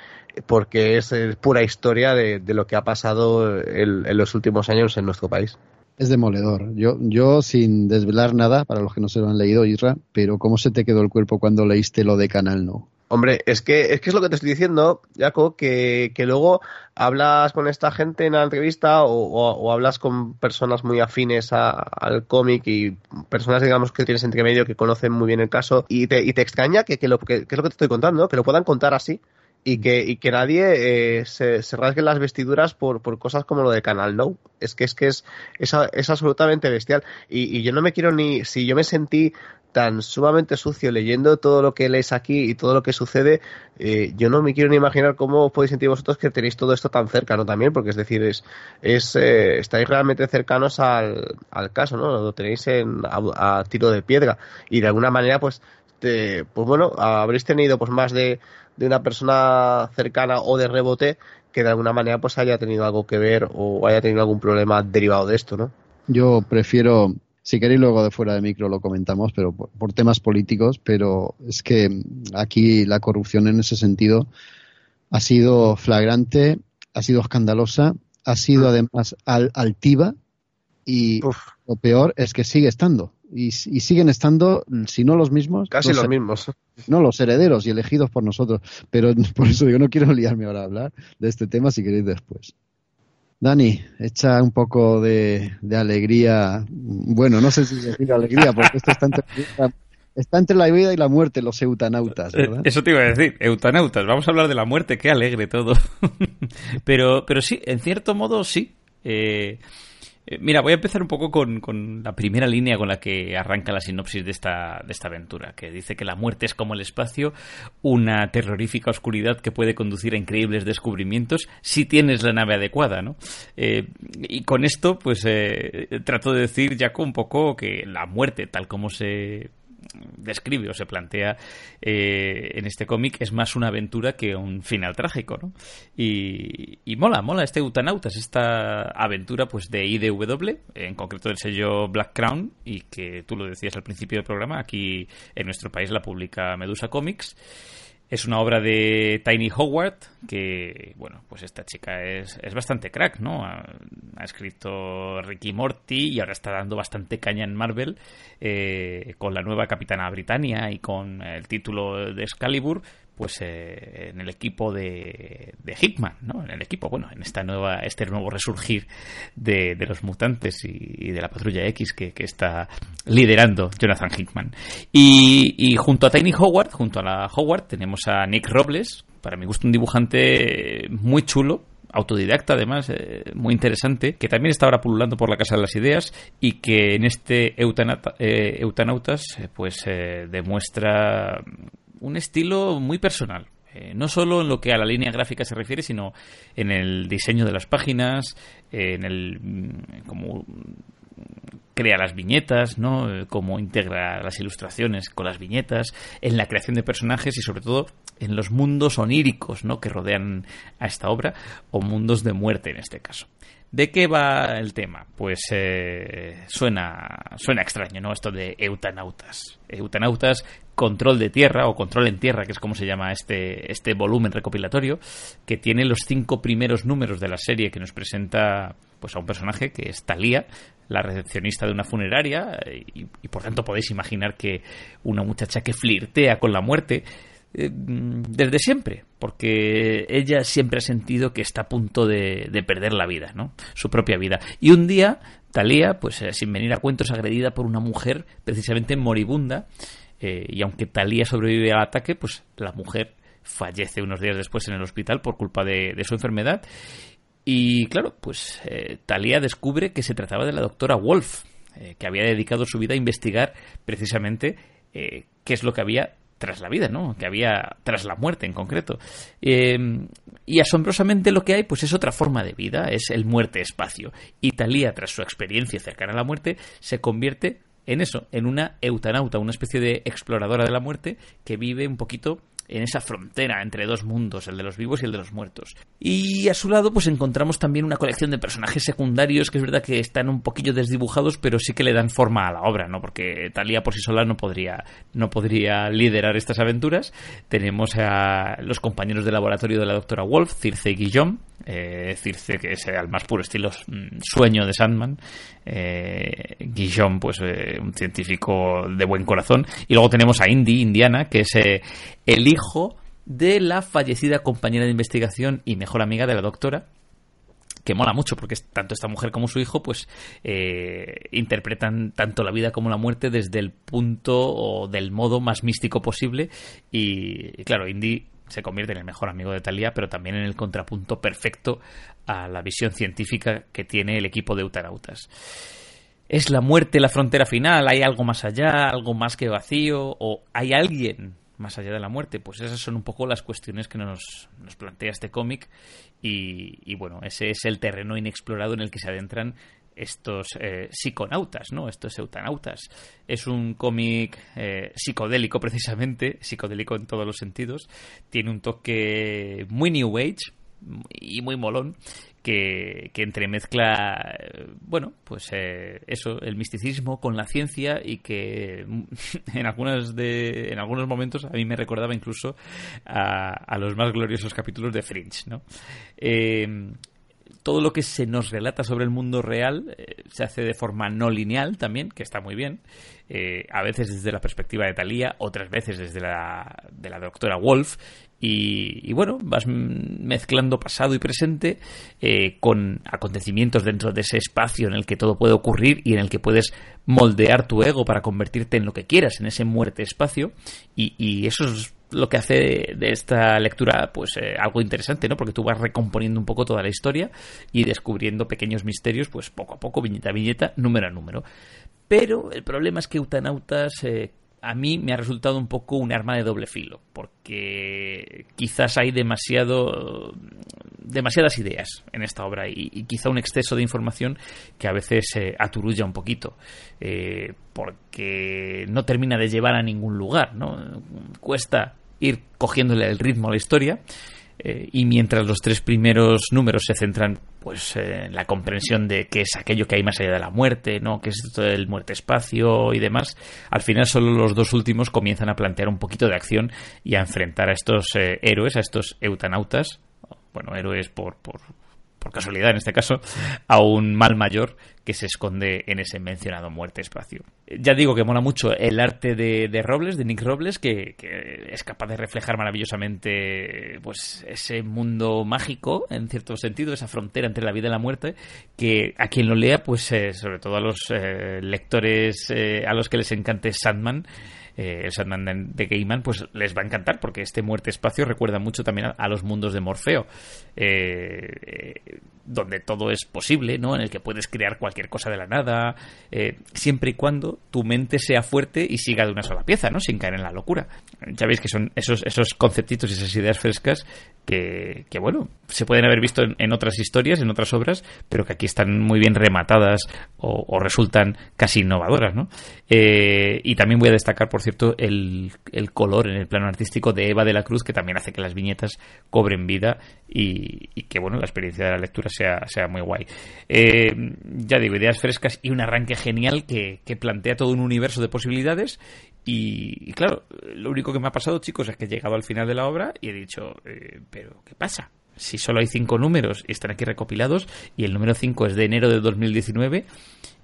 porque es, pura historia de, de, lo que ha pasado en los últimos años en nuestro país es demoledor. Yo, yo sin desvelar nada, para los que no se lo han leído, Isra, pero ¿cómo se te quedó el cuerpo cuando leíste lo de Canal No? Hombre, es que, es que es lo que te estoy diciendo, Jaco, que, que luego hablas con esta gente en la entrevista o, hablas con personas muy afines al cómic y personas, digamos, que tienes entre medio que conocen muy bien el caso y te, y te extraña que, que, lo, que, es lo que te estoy contando, que lo puedan contar así y que, y que nadie eh, se, se, rasgue las vestiduras por, por cosas como lo de Canal No. Es que es que es, es, es absolutamente bestial. Y, y, yo no me quiero ni. Si yo me sentí tan sumamente sucio leyendo todo lo que lees aquí y todo lo que sucede, eh, yo no me quiero ni imaginar cómo os podéis sentir vosotros que tenéis todo esto tan cercano también, porque es decir, es, es eh, estáis realmente cercanos al, al caso, ¿no? Lo tenéis en, a, tiro de piedra y de alguna manera, pues, te, pues bueno, habréis tenido pues más de de una persona cercana o de rebote que de alguna manera pues haya tenido algo que ver o haya tenido algún problema derivado de esto, ¿no? Yo prefiero Si queréis luego de fuera de micro lo comentamos, pero por, temas políticos, pero es que aquí la corrupción en ese sentido ha sido flagrante, ha sido escandalosa, ha sido mm. además altiva y lo peor es que sigue estando. Y, siguen estando, si no los mismos. Casi los, mismos. No, los herederos y elegidos por nosotros. Pero <laughs> por eso digo, no quiero liarme ahora a hablar de este tema si queréis después. Dani, echa un poco de, alegría. Bueno, no sé si decir alegría, porque esto está entre, está entre la vida y la muerte, los eutanautas, eh, ¿verdad? Eso te iba a decir, eutanautas. Vamos a hablar de la muerte, qué alegre todo. <laughs> pero, pero sí, en cierto modo sí. Eh, eh, mira, voy a empezar un poco con, la primera línea con la que arranca la sinopsis de esta, de esta aventura, que dice que la muerte es como el espacio, una terrorífica oscuridad que puede conducir a increíbles descubrimientos si tienes la nave adecuada, ¿no? Eh, y con esto, pues eh, trato de decir, Jaco, un poco que la muerte, tal como se describe o se plantea eh, en este cómic es más una aventura que un final trágico, ¿no? Y, mola, mola este Eutanautas, esta aventura pues de IDW, en concreto del sello Black Crown, y que tú lo decías al principio del programa, aquí en nuestro país la publica Medusa Comics. Es una obra de Tiny Howard, que, bueno, pues esta chica es, es bastante crack, ¿no? Ha, escrito Ricky Morty y ahora está dando bastante caña en Marvel eh, con la nueva Capitana Britannia y con el título de Excalibur, pues eh, en el equipo de, de Hitman, ¿no? En el equipo, bueno, en esta nueva, este nuevo resurgir de, los mutantes y, de la patrulla X que, está liderando Jonathan Hickman. Y, y, junto a Tiny Howard, junto a la Howard, tenemos a Nick Robles, para mi gusto un dibujante muy chulo, autodidacta además, eh, muy interesante, que también está ahora pululando por la Casa de las Ideas y que en este eh, Eutanautas pues demuestra un estilo muy personal. Eh, no solo en lo que a la línea gráfica se refiere, sino en el diseño de las páginas, en el mm, cómo crea las viñetas, ¿no? Eh, cómo integra las ilustraciones con las viñetas, en la creación de personajes y sobre todo en los mundos oníricos, ¿no? que rodean a esta obra o mundos de muerte en este caso. ¿De qué va el tema? Pues eh, suena, suena extraño, ¿no? Esto de eutanautas. Eutanautas, control de tierra o control en tierra, que es como se llama este, este volumen recopilatorio, que tiene los cinco primeros números de la serie que nos presenta pues a un personaje que es Talía, la recepcionista de una funeraria, y, por tanto podéis imaginar que una muchacha que flirtea con la muerte eh, desde siempre, porque ella siempre ha sentido que está a punto de, perder la vida, ¿no? Su propia vida. Y un día, Talía, pues eh, sin venir a cuentos, agredida por una mujer precisamente moribunda, eh, y aunque Talía sobrevive al ataque, pues la mujer fallece unos días después en el hospital por culpa de, su enfermedad. Y claro, pues Talía descubre que se trataba de la doctora Wolf, que había dedicado su vida a investigar precisamente qué es lo que había tras la vida, ¿no? Que había tras la muerte en concreto. Em, y asombrosamente lo que hay, pues es otra forma de vida, es el muerte-espacio. Y Talía, tras su experiencia cercana a la muerte, se convierte en eso, en una eutanauta, una especie de exploradora de la muerte que vive un poquito en esa frontera entre dos mundos, el de los vivos y el de los muertos. Y a su lado, pues encontramos también una colección de personajes secundarios que es verdad que están un poquillo desdibujados, pero sí que le dan forma a la obra, ¿no? Porque Talía por sí sola no podría, no podría liderar estas aventuras. Tenemos a los compañeros de laboratorio de la doctora Wolf, Circe y Guillaume, eh, Circe, que es al más puro estilo mm, sueño de Sandman, eh, Guillaume, pues eh, un científico de buen corazón, y luego tenemos a Indy, Indiana, que es eh, el hijo de la fallecida compañera de investigación y mejor amiga de la doctora, que mola mucho porque tanto esta mujer como su hijo pues interpretan tanto la vida como la muerte desde el punto o del modo más místico posible. Y claro, Indy se convierte en el mejor amigo de Talía, pero también en el contrapunto perfecto a la visión científica que tiene el equipo de Eutanautas. ¿Es la muerte la frontera final? ¿Hay algo más allá? ¿Algo más que vacío? ¿O hay alguien más allá de la muerte? Pues esas son un poco las cuestiones que nos, plantea este cómic y, bueno, ese es el terreno inexplorado en el que se adentran estos eh, psiconautas, ¿no? Estos eutanautas. Es un cómic eh, psicodélico, <laughs> precisamente, psicodélico en todos los sentidos. Tiene un toque muy New Age, y muy molón que, que entremezcla, eh, bueno, pues eh, eso, el misticismo con la ciencia y que <laughs> en, algunas de, en algunos momentos a mí me recordaba incluso a, a los más gloriosos capítulos de Fringe, ¿no? Todo lo que se nos relata sobre el mundo real eh, se hace de forma no lineal también, que está muy bien. Eh, a veces desde la perspectiva de Thalía, otras veces desde la de la doctora Wolf. Y, y bueno, vas mezclando pasado y presente eh, con acontecimientos dentro de ese espacio en el que todo puede ocurrir y en el que puedes moldear tu ego para convertirte en lo que quieras, en ese muerte espacio. Y, y eso es lo que hace de esta lectura pues eh, algo interesante, ¿no? Porque tú vas recomponiendo un poco toda la historia y descubriendo pequeños misterios, pues poco a poco, viñeta a viñeta, número a número. Pero el problema es que Eutanautas eh, a mí me ha resultado un poco un arma de doble filo, porque quizás hay demasiado demasiadas ideas en esta obra y, quizá un exceso de información que a veces eh, aturulla un poquito, eh, porque no termina de llevar a ningún lugar, ¿no? Cuesta ir cogiéndole el ritmo a la historia eh, y mientras los tres primeros números se centran pues en la comprensión de qué es aquello que hay más allá de la muerte, ¿no? qué es esto del muerte espacio y demás, al final solo los dos últimos comienzan a plantear un poquito de acción y a enfrentar a estos eh, héroes, a estos eutanautas, bueno, héroes por, por, por casualidad en este caso, a un mal mayor que se esconde en ese mencionado muerte espacio. Ya digo que mola mucho el arte de, de Robles, de Nick Robles, que, es capaz de reflejar maravillosamente pues ese mundo mágico, en cierto sentido, esa frontera entre la vida y la muerte, que a quien lo lea, pues eh, sobre todo a los eh, lectores eh, a los que les encante Sandman, eh, el Sandman de, Gaiman, pues les va a encantar porque este muerte espacio recuerda mucho también a los mundos de Morfeo, eh, donde todo es posible, ¿no? En el que puedes crear cualquier cosa de la nada, eh, siempre y cuando tu mente sea fuerte y siga de una sola pieza, ¿no? Sin caer en la locura. Ya veis que son esos, esos conceptitos y esas ideas frescas que, que bueno, se pueden haber visto en, otras historias, en otras obras, pero que aquí están muy bien rematadas o, o resultan casi innovadoras, ¿no? Eh, y también voy a destacar, por cierto, el, el, color en el plano artístico de Eva de la Cruz, que también hace que las viñetas cobren vida y, y que, bueno, la experiencia de la lectura sea, sea muy guay. Eh, ya digo, ideas frescas y un arranque genial que, que plantea todo un universo de posibilidades y, claro, lo único que me ha pasado, chicos, es que he llegado al final de la obra y he dicho, eh, pero ¿qué pasa? Si solo hay cinco números y están aquí recopilados y el número cinco es de enero de 2019,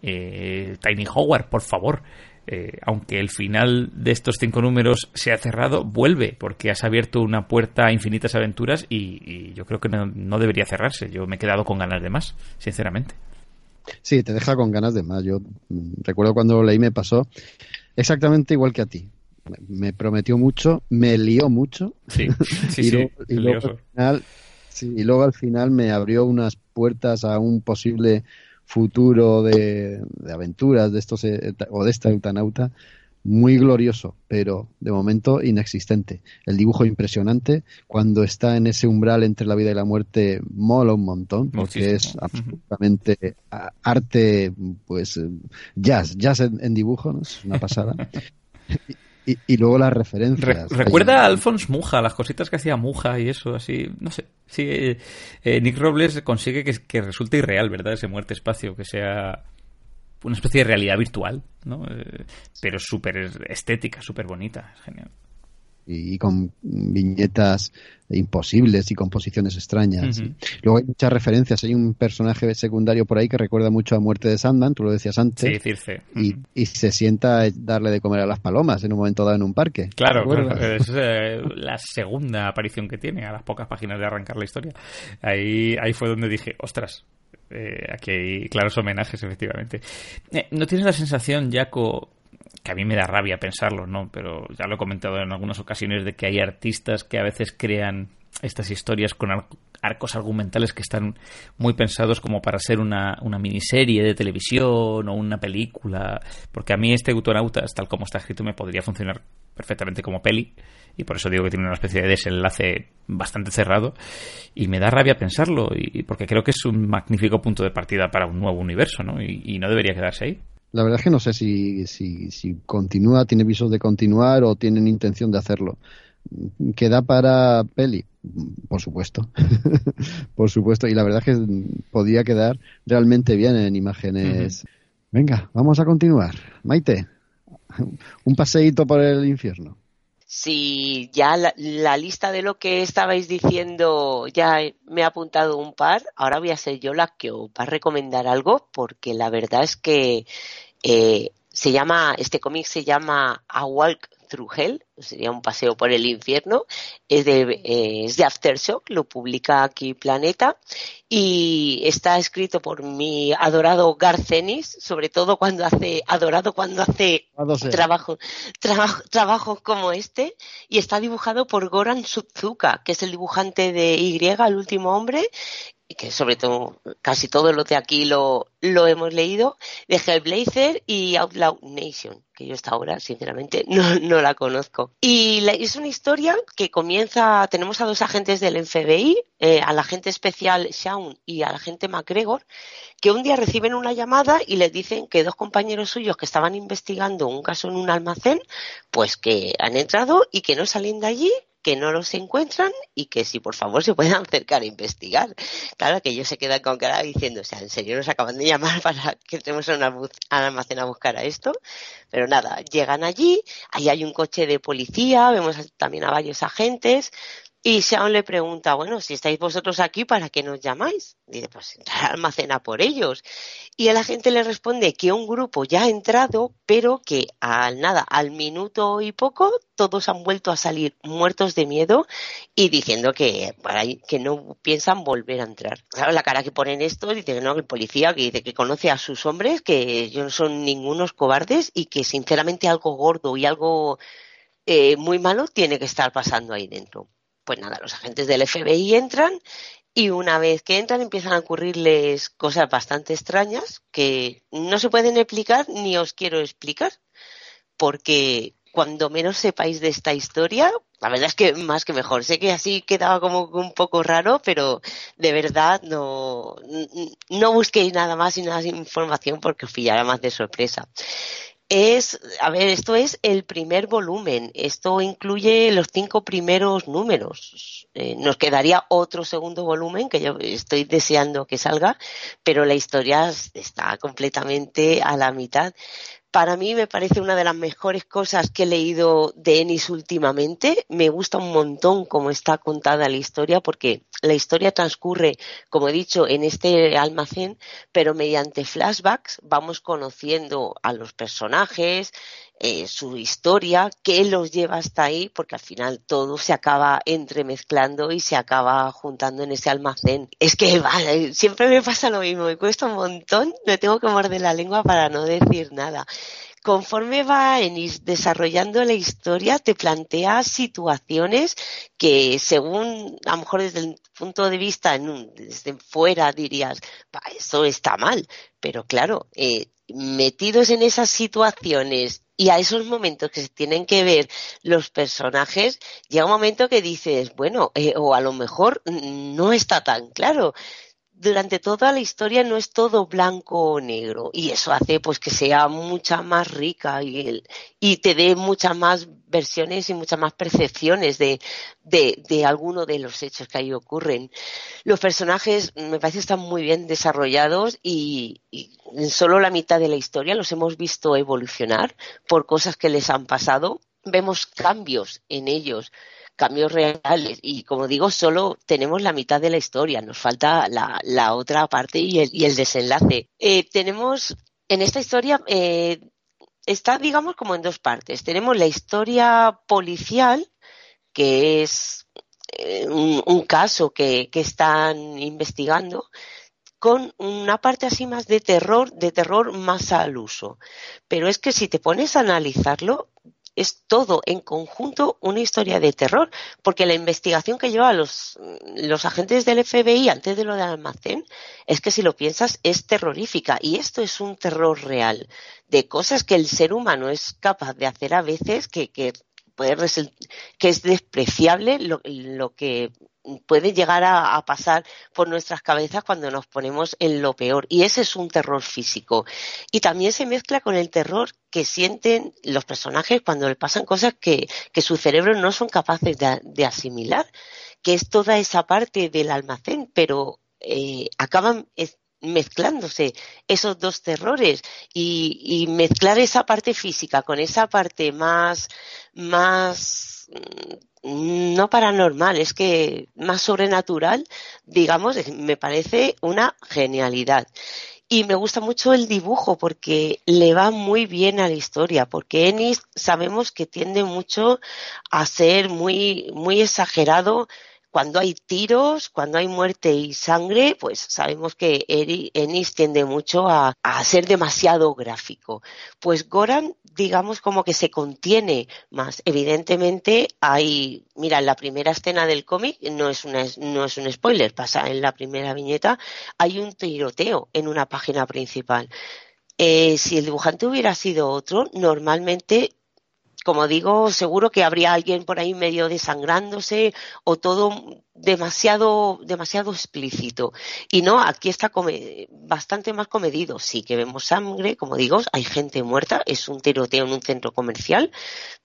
eh, Tiny Howard, por favor, eh, aunque el final de estos cinco números se ha cerrado, vuelve, porque has abierto una puerta a infinitas aventuras y, y yo creo que no, no, debería cerrarse. Yo me he quedado con ganas de más, sinceramente. Sí, te deja con ganas de más. Yo mm, recuerdo cuando lo leí me pasó exactamente igual que a ti. Me prometió mucho, me lió mucho. Sí, <laughs> sí, y, sí, luego, y, luego al final, sí, y luego al final me abrió unas puertas a un posible futuro de, de aventuras de estos eh, o de esta eutanauta muy glorioso, pero de momento inexistente. El dibujo impresionante, cuando está en ese umbral entre la vida y la muerte, mola un montón, porque Muchísimo. es absolutamente uh -huh. arte, pues jazz, jazz en, en dibujo, ¿no? es una pasada. <laughs> Y, y, luego las referencias. Re recuerda a Alphonse Muja, las cositas que hacía Muja y eso, así, no sé. Sí, eh, Nick Robles consigue que, que, resulte irreal, ¿verdad? Ese muerte espacio, que sea una especie de realidad virtual, ¿no? Eh, pero súper estética, súper bonita, es genial y, con viñetas imposibles y composiciones extrañas. Uh -huh. Luego hay muchas referencias. Hay un personaje secundario por ahí que recuerda mucho a Muerte de Sandman, tú lo decías antes. Sí, Circe. Uh -huh. y, y, se sienta a darle de comer a las palomas en un momento dado en un parque. Claro, claro. es eh, la segunda aparición que tiene a las pocas páginas de arrancar la historia. Ahí, ahí fue donde dije, ostras, eh, aquí hay claros homenajes, efectivamente. Eh, ¿No tienes la sensación, Jaco, que a mí me da rabia pensarlo, ¿no? Pero ya lo he comentado en algunas ocasiones de que hay artistas que a veces crean estas historias con arcos argumentales que están muy pensados como para ser una, una miniserie de televisión o una película. Porque a mí este Autonautas, tal como está escrito, me podría funcionar perfectamente como peli. Y por eso digo que tiene una especie de desenlace bastante cerrado. Y me da rabia pensarlo, y porque creo que es un magnífico punto de partida para un nuevo universo, ¿no? Y, y no debería quedarse ahí. La verdad es que no sé si, si, si continúa, tiene visos de continuar o tienen intención de hacerlo. que da para peli. Por supuesto, <laughs> por supuesto. Y la verdad es que podía quedar realmente bien en imágenes. Venga, vamos a continuar. Maite, un paseíto por el infierno. Si ya la, lista de lo que estabais diciendo ya me ha apuntado un par, ahora voy a ser yo la que os va a recomendar algo, porque la verdad es que eh, se llama, este cómic se llama A Walk Through Hell, sería un paseo por el infierno, es de, eh, es de Aftershock, lo publica aquí Planeta. Y está escrito por mi adorado Garcenis, sobre todo cuando hace, adorado cuando hace trabajo, trabajo, trabajos como este, y está dibujado por Goran Suzuka, que es el dibujante de Y, el último hombre, que sobre todo casi todo lo de aquí lo, lo hemos leído, de Hellblazer y Outlaw Nation, que yo esta ahora sinceramente <laughs> no, no la conozco. Y es una historia que comienza, tenemos a dos agentes del FBI, eh, al agente especial Shaun y al agente McGregor, que un día reciben una llamada y les dicen que dos compañeros suyos que estaban investigando un caso en un almacén, pues que han entrado y que no salen de allí que no los encuentran y que si por favor se pueden acercar a investigar. Claro que ellos se quedan con cara diciendo, o sea, en serio nos acaban de llamar para que estemos en un almacén a buscar a esto. Pero nada, llegan allí, ahí hay un coche de policía, vemos también a varios agentes, y Sean le pregunta, bueno, si estáis vosotros aquí, ¿para qué nos llamáis? Dice, pues entrar al almacén a por ellos. Y el agente le responde que un grupo ya ha entrado, pero que al nada, al minuto y poco, todos han vuelto a salir muertos de miedo y diciendo que, que no piensan volver a entrar. Claro, la cara que ponen esto, dice que no, el policía que dice que conoce a sus hombres, que ellos no son ningunos cobardes y que sinceramente algo gordo y algo eh, muy malo tiene que estar pasando ahí dentro pues nada, los agentes del FBI entran y una vez que entran empiezan a ocurrirles cosas bastante extrañas que no se pueden explicar ni os quiero explicar, porque cuando menos sepáis de esta historia, la verdad es que más que mejor. Sé que así quedaba como un poco raro, pero de verdad no, no busquéis nada más y nada de información porque os pillará más de sorpresa es, a ver, esto es el primer volumen. Esto incluye los cinco primeros números. Eh, nos quedaría otro segundo volumen que yo estoy deseando que salga, pero la historia está completamente a la mitad para mí me parece una de las mejores cosas que he leído de Ennis últimamente. Me gusta un montón cómo está contada la historia porque la historia transcurre, como he dicho, en este almacén, pero mediante flashbacks vamos conociendo a los personajes, eh, su historia, qué los lleva hasta ahí, porque al final todo se acaba entremezclando y se acaba juntando en ese almacén. Es que <laughs> vale, siempre me pasa lo mismo, me cuesta un montón, me tengo que morder la lengua para no decir nada conforme va desarrollando la historia, te plantea situaciones que según, a lo mejor desde el punto de vista, desde fuera dirías, eso está mal. Pero claro, eh, metidos en esas situaciones y a esos momentos que se tienen que ver los personajes, llega un momento que dices, bueno, eh, o a lo mejor no está tan claro durante toda la historia no es todo blanco o negro y eso hace pues que sea mucha más rica y, te dé muchas más versiones y muchas más percepciones de alguno de los hechos que ahí ocurren. Los personajes me parece están muy bien desarrollados y, y en solo la mitad de la historia los hemos visto evolucionar por cosas que les han pasado. Vemos cambios en ellos cambios reales. Y como digo, solo tenemos la mitad de la historia, nos falta la, la otra parte y el, y el desenlace. Eh, tenemos en esta historia, eh, está, digamos, como en dos partes. Tenemos la historia policial, que es eh, un, caso que, que están investigando, con una parte así más de terror, de terror más al uso. Pero es que si te pones a analizarlo, es todo en conjunto una historia de terror, porque la investigación que lleva los, los agentes del FBI antes de lo del almacén es que si lo piensas es terrorífica. Y esto es un terror real de cosas que el ser humano es capaz de hacer a veces que, que puede que es despreciable lo, lo que puede llegar a, pasar por nuestras cabezas cuando nos ponemos en lo peor. Y ese es un terror físico. Y también se mezcla con el terror que sienten los personajes cuando le pasan cosas que, que su cerebro no son capaces de, asimilar, que es toda esa parte del almacén, pero eh, acaban mezclándose esos dos terrores y, mezclar esa parte física con esa parte más, más mm, no paranormal, es que más sobrenatural, digamos, me parece una genialidad. Y me gusta mucho el dibujo porque le va muy bien a la historia, porque Ennis sabemos que tiende mucho a ser muy, muy exagerado cuando hay tiros, cuando hay muerte y sangre, pues sabemos que Ennis tiende mucho a, ser demasiado gráfico. Pues Goran, digamos como que se contiene más. Evidentemente hay, mira, en la primera escena del cómic, no es, no es un spoiler, pasa en la primera viñeta, hay un tiroteo en una página principal. Eh, si el dibujante hubiera sido otro, normalmente como digo, seguro que habría alguien por ahí medio desangrándose o todo demasiado, demasiado explícito. Y no, aquí está bastante más comedido. Sí que vemos sangre, como digo, hay gente muerta, es un tiroteo en un centro comercial,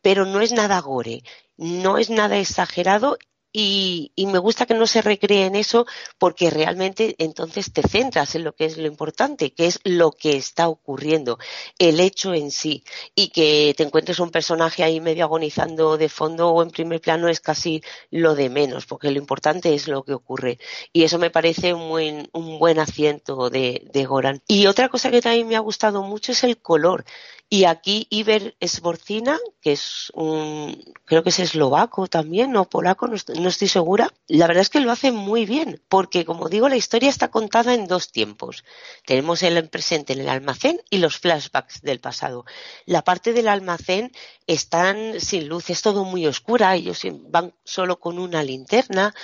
pero no es nada gore, no es nada exagerado y, me gusta que no se recree en eso porque realmente entonces te centras en lo que es lo importante, que es lo que está ocurriendo, el hecho en sí. Y que te encuentres un personaje ahí medio agonizando de fondo o en primer plano es casi lo de menos, porque lo importante es lo que ocurre. Y eso me parece un buen, un buen asiento de, de Goran. Y otra cosa que también me ha gustado mucho es el color. Y aquí Iber Sborcina, que es un, creo que es eslovaco también, o polaco, no estoy, segura. La verdad es que lo hace muy bien, porque como digo, la historia está contada en dos tiempos. Tenemos el presente en el almacén y los flashbacks del pasado. La parte del almacén están sin luz, es todo muy oscura, ellos van solo con una linterna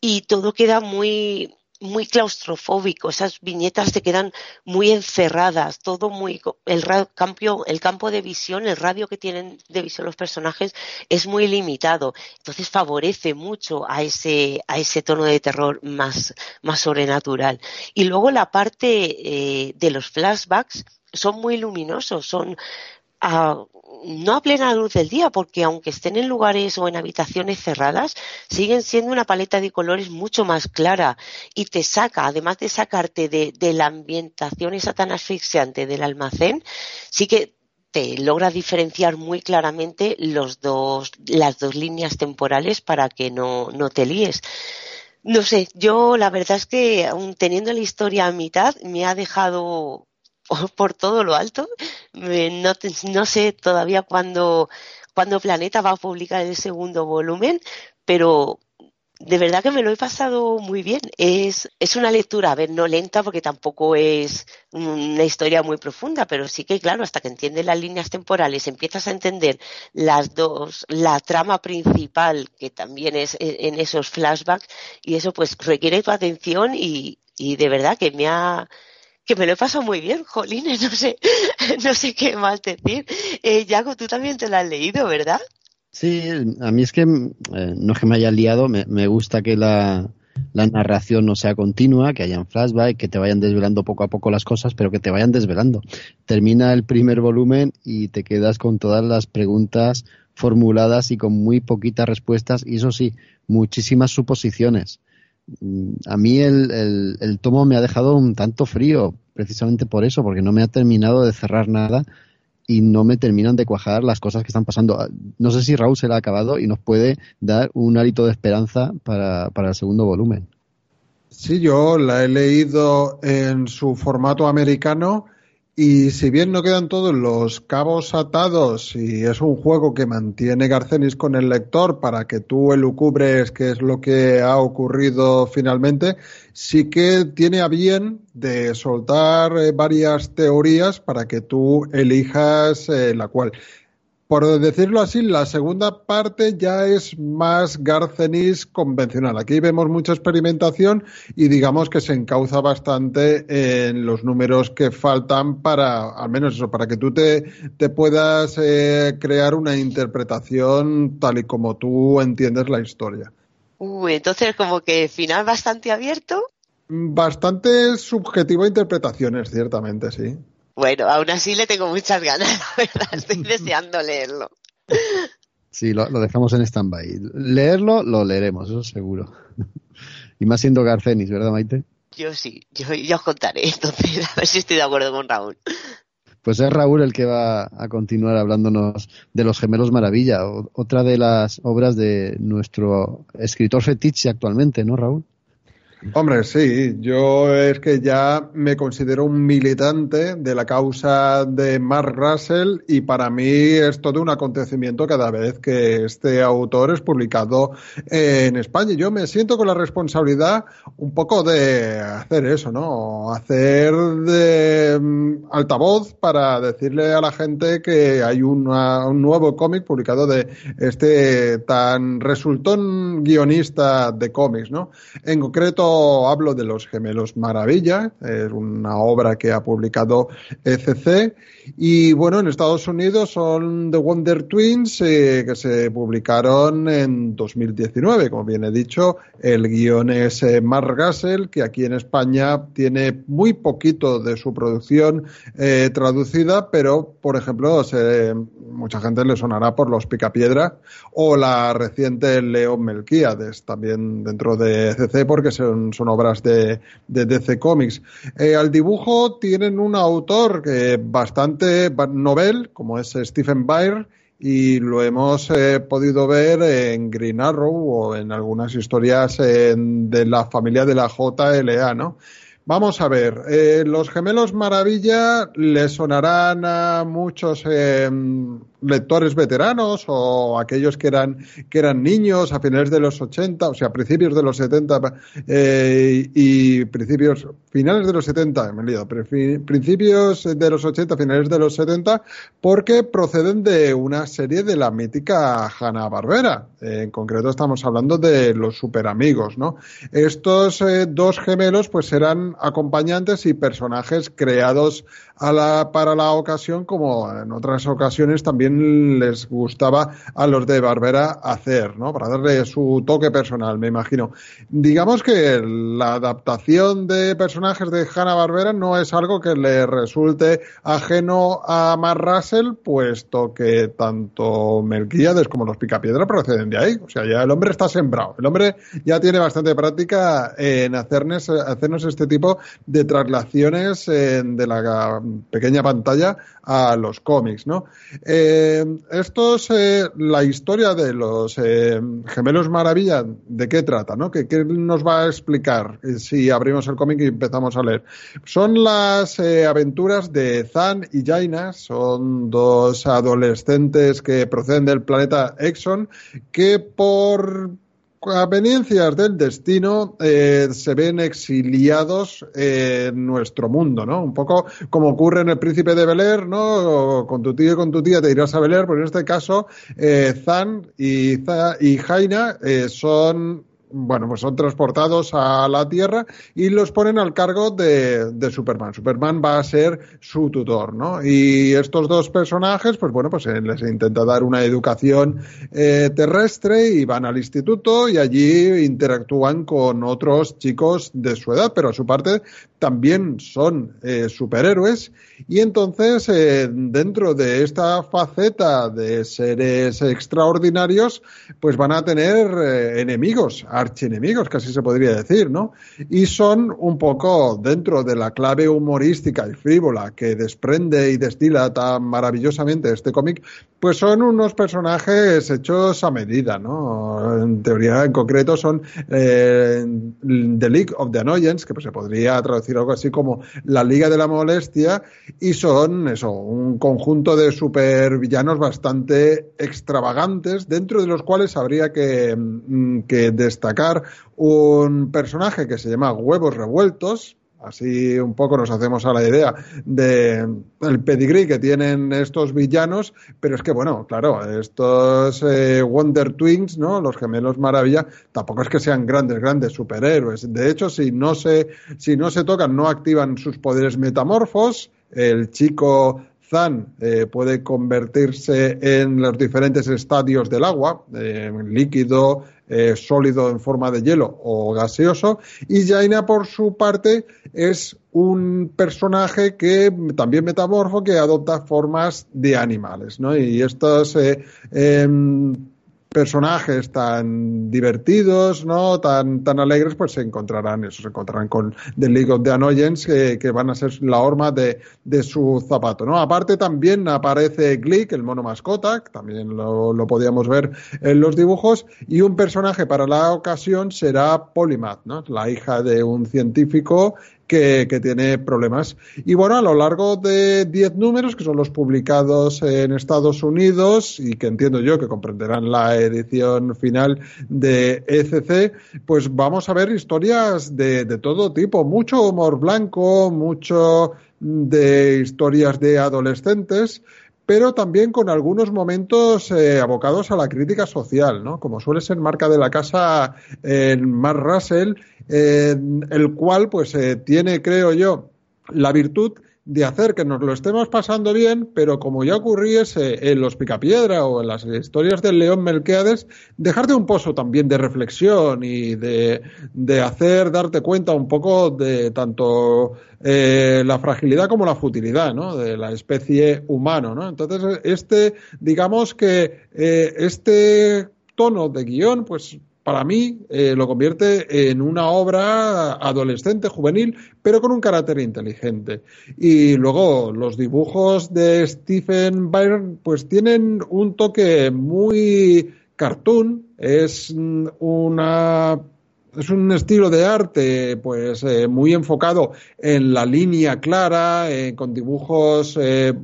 y todo queda muy, muy claustrofóbico, esas viñetas te quedan muy encerradas, todo muy el campo, el campo de visión, el radio que tienen de visión los personajes es muy limitado, entonces favorece mucho a ese a ese tono de terror más más sobrenatural. Y luego la parte eh, de los flashbacks son muy luminosos, son no a plena luz del día, porque aunque estén en lugares o en habitaciones cerradas, siguen siendo una paleta de colores mucho más clara y te saca, además de sacarte de, la ambientación esa tan asfixiante del almacén, sí que te logra diferenciar muy claramente los dos, las dos líneas temporales para que no, no te líes. No sé, yo la verdad es que teniendo la historia a mitad me ha dejado por todo lo alto. No, no sé todavía cuándo, cuándo Planeta va a publicar el segundo volumen, pero de verdad que me lo he pasado muy bien. Es, es una lectura, a ver, no lenta porque tampoco es una historia muy profunda, pero sí que, claro, hasta que entiendes las líneas temporales, empiezas a entender las dos, la trama principal, que también es en esos flashbacks, y eso pues requiere tu atención y, y de verdad que me ha, que me lo he pasado muy bien, jolines, <laughs> no sé, no sé qué más decir. Eh, Yago, tú también te lo has leído, ¿verdad? Sí, a mí es que eh, no es que me haya liado, me, me gusta que la, la, narración no sea continua, que hayan flashback, que te vayan desvelando poco a poco las cosas, pero que te vayan desvelando. Termina el primer volumen y te quedas con todas las preguntas formuladas y con muy poquitas respuestas, y eso sí, muchísimas suposiciones. Mm, a mí el, el, tomo me ha dejado un tanto frío, precisamente por eso, porque no me ha terminado de cerrar nada y no me terminan de cuajar las cosas que están pasando. Ah, no sé si Raúl se la ha acabado y nos puede dar un hálito de esperanza para, para el segundo volumen. Sí, yo la he leído en su formato americano y si bien no quedan todos los cabos atados y es un juego que mantiene Garcenis con el lector para que tú elucubres qué es lo que ha ocurrido finalmente, sí que tiene a bien de soltar eh, varias teorías para que tú elijas eh, la cual por decirlo así, la segunda parte ya es más Garcenis convencional. Aquí vemos mucha experimentación y digamos que se encauza bastante en los números que faltan para, al menos eso, para que tú te, te puedas eh, crear una interpretación tal y como tú entiendes la historia. Uh, entonces como que final bastante abierto. Bastante subjetivo a interpretaciones, ciertamente, sí. Bueno, aún así le tengo muchas ganas, <laughs> la verdad, estoy <laughs> deseando leerlo. Sí, lo, dejamos en stand-by. Leerlo, lo leeremos, eso seguro. <laughs> y más siendo Garcenis, ¿verdad, Maite? Yo sí, yo, os contaré, entonces, a ver si estoy de acuerdo con Raúl. Pues es Raúl el que va a continuar hablándonos de Los Gemelos Maravilla, otra de las obras de nuestro escritor fetiche actualmente, ¿no, Raúl? Hombre, sí, yo es que ya me considero un militante de la causa de Mark Russell y para mí es todo un acontecimiento cada vez que este autor es publicado en España. Yo me siento con la responsabilidad un poco de hacer eso, ¿no? Hacer de mm, altavoz para decirle a la gente que hay un nuevo cómic publicado de este tan resultón guionista de cómics, ¿no? En concreto hablo de Los Gemelos Maravilla, es una obra que ha publicado ECC. Y bueno, en Estados Unidos son The Wonder Twins, eh, que se publicaron en 2019. Como bien he dicho, el guion es eh, Mark Gassel, que aquí en España tiene muy poquito de su producción eh, traducida, pero por ejemplo, mucha gente le sonará por Los Picapiedra o la reciente León Melquíades, también dentro de ECC, porque son son, obras de, DC Comics. Eh, al dibujo tienen un autor que bastante novel, como es Stephen Bayer, y lo hemos eh, podido ver en Green Arrow o en algunas historias de la familia de la JLA, ¿no? Vamos a ver, eh, los gemelos maravilla le sonarán a muchos lectores veteranos o aquellos que eran, que eran niños a finales de los 80, o sea, principios de los 70 eh, y principios, finales de los 70, me he liado, principios de los 80, finales de los 70, porque proceden de una serie de la mítica Hanna-Barbera. en concreto estamos hablando de los superamigos, ¿no? Estos eh, dos gemelos pues eran acompañantes y personajes creados a la, para la ocasión como en otras ocasiones también les gustaba a los de Barbera hacer, ¿no? Para darle su toque personal, me imagino. Digamos que la adaptación de personajes de Hanna Barbera no es algo que le resulte ajeno a Mark Russell, puesto que tanto Melquíades como los Picapiedra proceden de ahí. O sea, ya el hombre está sembrado. El hombre ya tiene bastante práctica en hacernos, hacernos este tipo de traslaciones de la pequeña pantalla a los cómics, ¿no? Eh, eh, esto es eh, la historia de los eh, gemelos maravilla. ¿De qué trata? ¿no? ¿Qué, nos va a explicar si abrimos el cómic y empezamos a leer? Son las aventuras de Zan y Jaina. Son dos adolescentes que proceden del planeta Exxon que por aveniencias del destino eh, se ven exiliados en nuestro mundo, ¿no? Un poco como ocurre en El Príncipe de Bel ¿no? Con tu tío y con tu tía te irás a Bel pero en este caso eh, Zan y, y Jaina eh, son bueno, pues son transportados a la Tierra y los ponen al cargo de, Superman. Superman va a ser su tutor, ¿no? Y estos dos personajes, pues bueno, pues les intenta dar una educación eh, terrestre y van al instituto y allí interactúan con otros chicos de su edad, pero a su parte también son eh, superhéroes y entonces eh, dentro de esta faceta de seres extraordinarios, pues van a tener enemigos, archienemigos, casi se podría decir, ¿no? Y son un poco dentro de la clave humorística y frívola que desprende y destila tan maravillosamente este cómic, pues son unos personajes hechos a medida, ¿no? En teoría, en concreto, son eh, The League of the Annoyance, que pues, se podría traducir algo así como la Liga de la Molestia, y son eso, un conjunto de supervillanos bastante extravagantes, dentro de los cuales habría que, mm, que destacar un personaje que se llama Huevos Revueltos, Así un poco nos hacemos a la idea de el pedigrí que tienen estos villanos, pero es que bueno, claro, estos eh, Wonder Twins, ¿no? Los gemelos maravilla, tampoco es que sean grandes, grandes superhéroes. De hecho, si no se, si no se tocan, no activan sus poderes metamorfos. El chico Zan eh, puede convertirse en los diferentes estadios del agua, en líquido, eh, sólido en forma de hielo o gaseoso. Y Jaina, por su parte, es un personaje que también metamorfo que adopta formas de animales, ¿no? Y estos eh, em, personajes tan divertidos, ¿no? Tan, tan alegres, pues se encontrarán, eso, se encontrarán con The League of the Annoyance, que, van a ser la horma de, su zapato, ¿no? Aparte también aparece Glick, el mono mascota, que también lo, lo podíamos ver en los dibujos, y un personaje para la ocasión será Polymath, ¿no? La hija de un científico que, tiene problemas. Y bueno, a lo largo de 10 números, que son los publicados en Estados Unidos y que entiendo yo que comprenderán la edición final de ECC, pues vamos a ver historias de, de todo tipo, mucho humor blanco, mucho de historias de adolescentes, pero también con algunos momentos eh, abocados a la crítica social, ¿no? Como suele ser marca de la casa en Mark Russell, el cual, pues, eh, tiene, creo yo, la virtud de hacer que nos lo estemos pasando bien, pero como ya ocurriese en los Picapiedra o en las historias del León Melqueades, dejarte un pozo también de reflexión y de, de hacer, darte cuenta un poco de tanto eh, la fragilidad como la futilidad, ¿no? De la especie humano, ¿no? Entonces, este, digamos que eh, este tono de guion, pues para mí eh, lo convierte en una obra adolescente, juvenil, pero con un carácter inteligente. Y luego los dibujos de Stephen Byron pues tienen un toque muy cartoon, es una es un estilo de arte pues eh, muy enfocado en la línea clara, eh, con dibujos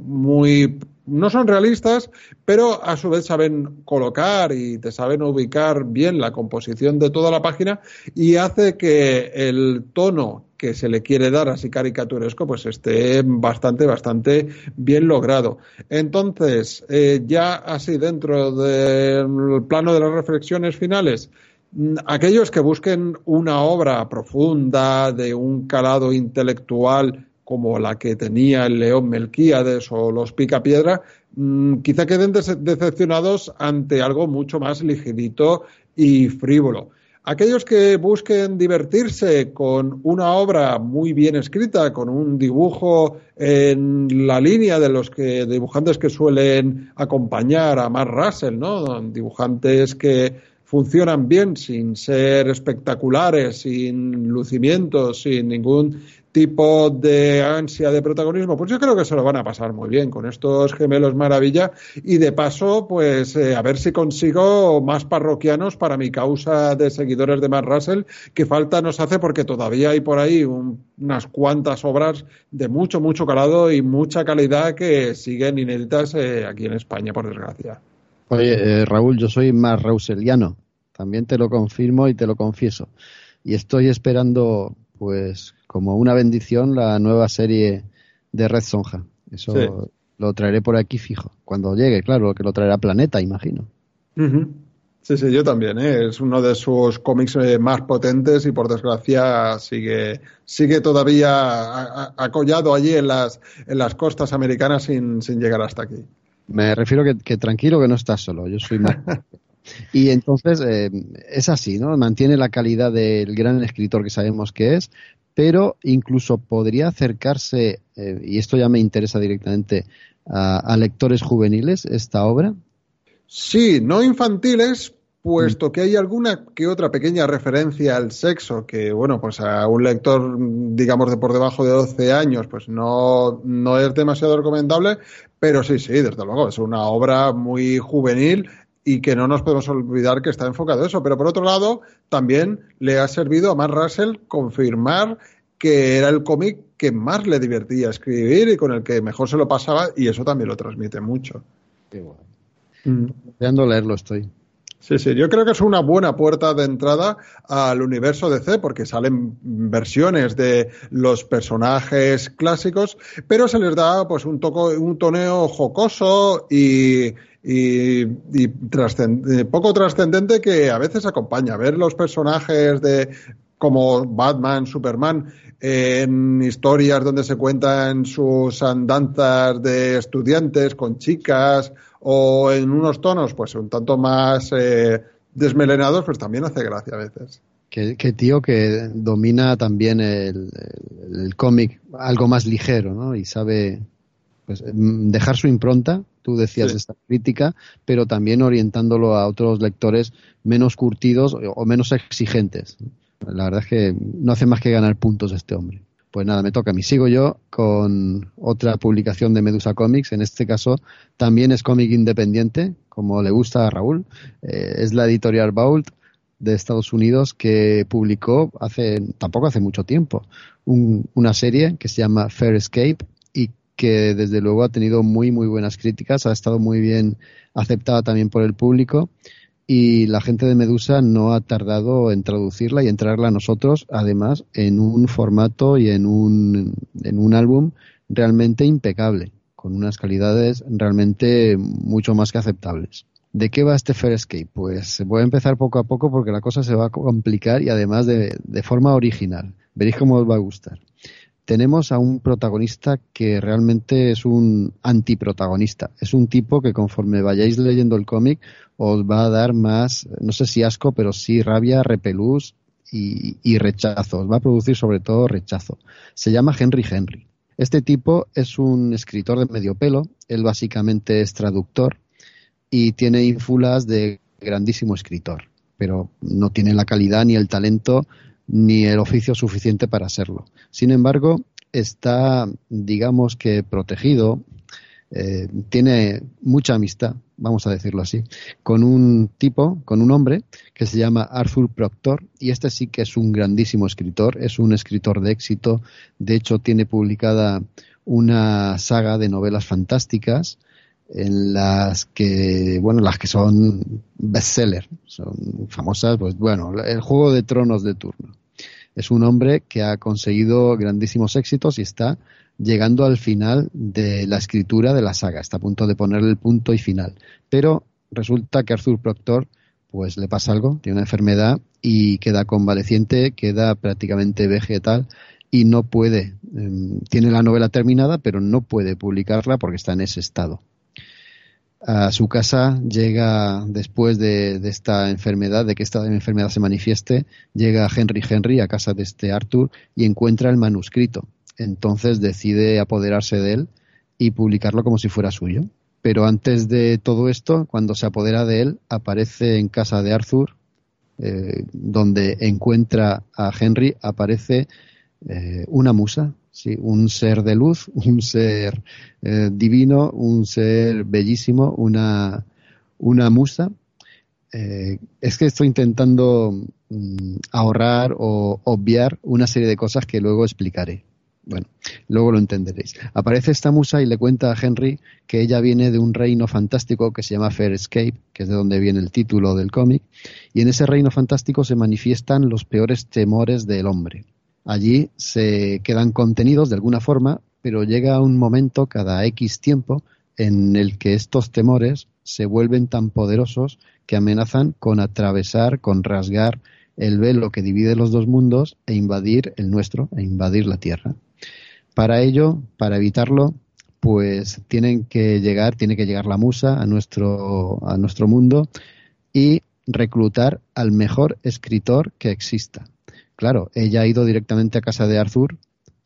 muy no son realistas, pero a su vez saben colocar y te saben ubicar bien la composición de toda la página y hace que el tono que se le quiere dar así caricaturesco pues esté bastante, bastante bien logrado. Entonces, eh, ya así dentro del plano de las reflexiones finales, mm, aquellos que busquen una obra profunda de un calado intelectual como la que tenía el León Melquíades o los Picapiedra, mm, quizá queden decepcionados ante algo mucho más ligerito y frívolo. Aquellos que busquen divertirse con una obra muy bien escrita, con un dibujo en la línea de los que, dibujantes que suelen acompañar a Mark Russell, ¿no? Dibujantes que funcionan bien sin ser espectaculares, sin lucimientos, sin ningún tipo de ansia de protagonismo, pues yo creo que se lo van a pasar muy bien con estos gemelos maravilla y de paso, pues eh, a ver si consigo más parroquianos para mi causa de seguidores de Matt Russell, que falta nos hace porque todavía hay por ahí unas cuantas obras de mucho, mucho calado y mucha calidad que siguen inéditas eh, aquí en España, por desgracia. Oye, eh, Raúl, yo soy más Russelliano, también te lo confirmo y te lo confieso. Y estoy esperando pues como una bendición la nueva serie de Red Sonja. Eso lo traeré por aquí fijo. Cuando llegue, claro, que lo traerá Planeta, imagino. Sí, sí, yo también. ¿eh? Es uno de sus cómics eh, más potentes y por desgracia sigue, sigue todavía acollado allí en las, en las costas americanas sin, sin llegar hasta aquí. Me refiero que, que tranquilo que no estás solo. Yo soy más. <laughs> Y entonces eh, es así, ¿no? Mantiene la calidad del gran escritor que sabemos que es, pero incluso podría acercarse, eh, y esto ya me interesa directamente, a, lectores juveniles esta obra. Sí, no infantiles, puesto mm. que hay alguna que otra pequeña referencia al sexo que, bueno, pues a un lector, digamos, de por debajo de 12 años, pues no, no es demasiado recomendable, pero sí, sí, desde luego, es una obra muy juvenil y que no nos podemos olvidar que está enfocado eso. Pero por otro lado, también le ha servido a Matt Russell confirmar que era el cómic que más le divertía escribir y con el que mejor se lo pasaba y eso también lo transmite mucho. Qué bueno. Mm. leerlo estoy. Sí, sí, yo creo que es una buena puerta de entrada al universo de C porque salen versiones de los personajes clásicos, pero se les da pues un toco, un toneo jocoso y, y, y poco trascendente que a veces acompaña. Ver los personajes de como Batman, Superman, en historias donde se cuentan sus andanzas de estudiantes con chicas o en unos tonos pues un tanto más eh, desmelenados, pues también hace gracia a veces. Que, tío que domina también el, cómic algo más ligero, ¿no? Y sabe pues, dejar su impronta, tú decías esta crítica, pero también orientándolo a otros lectores menos curtidos o menos exigentes. La verdad es que no hace más que ganar puntos este hombre. Pues nada, me toca a mí. Sigo yo con otra publicación de Medusa Comics. En este caso también es cómic independiente, como le gusta a Raúl. Eh, es la editorial Vault de Estados Unidos que publicó hace tampoco hace mucho tiempo una serie que se llama Fair Escape que desde luego ha tenido muy muy buenas críticas, ha estado muy bien aceptada también por el público y la gente de Medusa no ha tardado en traducirla y entrarla a nosotros, además, en un formato y en un, en un álbum realmente impecable, con unas calidades realmente mucho más que aceptables. ¿De qué va este Fair Escape? Pues voy a empezar poco a poco porque la cosa se va a complicar y además de, de forma original. Veréis cómo os va a gustar tenemos a un protagonista que realmente es un antiprotagonista. Es un tipo que conforme vayáis leyendo el cómic os va a dar más, no sé si asco, pero sí rabia, repelús y, rechazo. Os va a producir sobre todo rechazo. Se llama Henry Henry. Este tipo es un escritor de medio pelo. Él básicamente es traductor y tiene ínfulas de grandísimo escritor, pero no tiene la calidad ni el talento ni el oficio suficiente para serlo. Sin embargo, está, digamos que, protegido, eh, tiene mucha amistad, vamos a decirlo así, con un tipo, con un hombre que se llama Arthur Proctor, y este sí que es un grandísimo escritor, es un escritor de éxito, de hecho tiene publicada una saga de novelas fantásticas, en las que, bueno, las que son bestseller, son famosas, pues bueno, el Juego de Tronos de turno. Es un hombre que ha conseguido grandísimos éxitos y está llegando al final de la escritura de la saga, está a punto de ponerle el punto y final. Pero resulta que Arthur Proctor pues le pasa algo, tiene una enfermedad y queda convaleciente, queda prácticamente vegetal y no puede, em, tiene la novela terminada, pero no puede publicarla porque está en ese estado a su casa llega después de, esta enfermedad, de que esta enfermedad se manifieste, llega Henry Henry a casa de este Arthur y encuentra el manuscrito. Entonces decide apoderarse de él y publicarlo como si fuera suyo. Pero antes de todo esto, cuando se apodera de él, aparece en casa de Arthur, eh, donde encuentra a Henry, aparece eh, una musa, Sí, un ser de luz, <laughs> un ser eh, divino, un ser bellísimo, una, una musa. Eh, es que estoy intentando mm, ahorrar o obviar una serie de cosas que luego explicaré. Bueno, luego lo entenderéis. Aparece esta musa y le cuenta a Henry que ella viene de un reino fantástico que se llama Fair Escape, que es de donde viene el título del cómic, y en ese reino fantástico se manifiestan los peores temores del hombre allí se quedan contenidos de alguna forma, pero llega un momento cada X tiempo en el que estos temores se vuelven tan poderosos que amenazan con atravesar, con rasgar el velo que divide los dos mundos e invadir el nuestro, e invadir la Tierra. Para ello, para evitarlo, pues tienen que llegar, tiene que llegar la musa a nuestro, a nuestro mundo y reclutar al mejor escritor que exista. Claro, ella ha ido directamente a casa de Arthur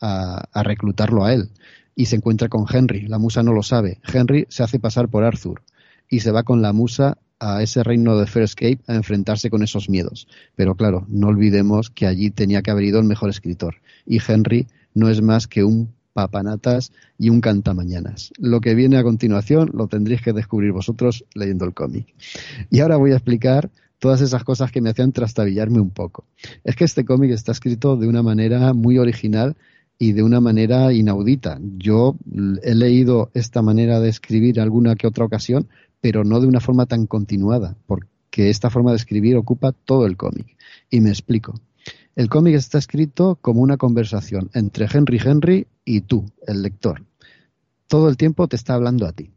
a, reclutarlo a él y se encuentra con Henry. La musa no lo sabe. Henry se hace pasar por Arthur y se va con la musa a ese reino de Escape a enfrentarse con esos miedos. Pero claro, no olvidemos que allí tenía que haber ido el mejor escritor. Y Henry no es más que un papanatas y un cantamañanas. Lo que viene a continuación lo tendréis que descubrir vosotros leyendo el cómic. Y ahora voy a explicar todas esas cosas que me hacían trastabillarme un poco. Es que este cómic está escrito de una manera muy original y de una manera inaudita. Yo he leído esta manera de escribir alguna que otra ocasión, pero no de una forma tan continuada, porque esta forma de escribir ocupa todo el cómic. Y me explico. El cómic está escrito como una conversación entre Henry Henry y tú, el lector. Todo el tiempo te está hablando a ti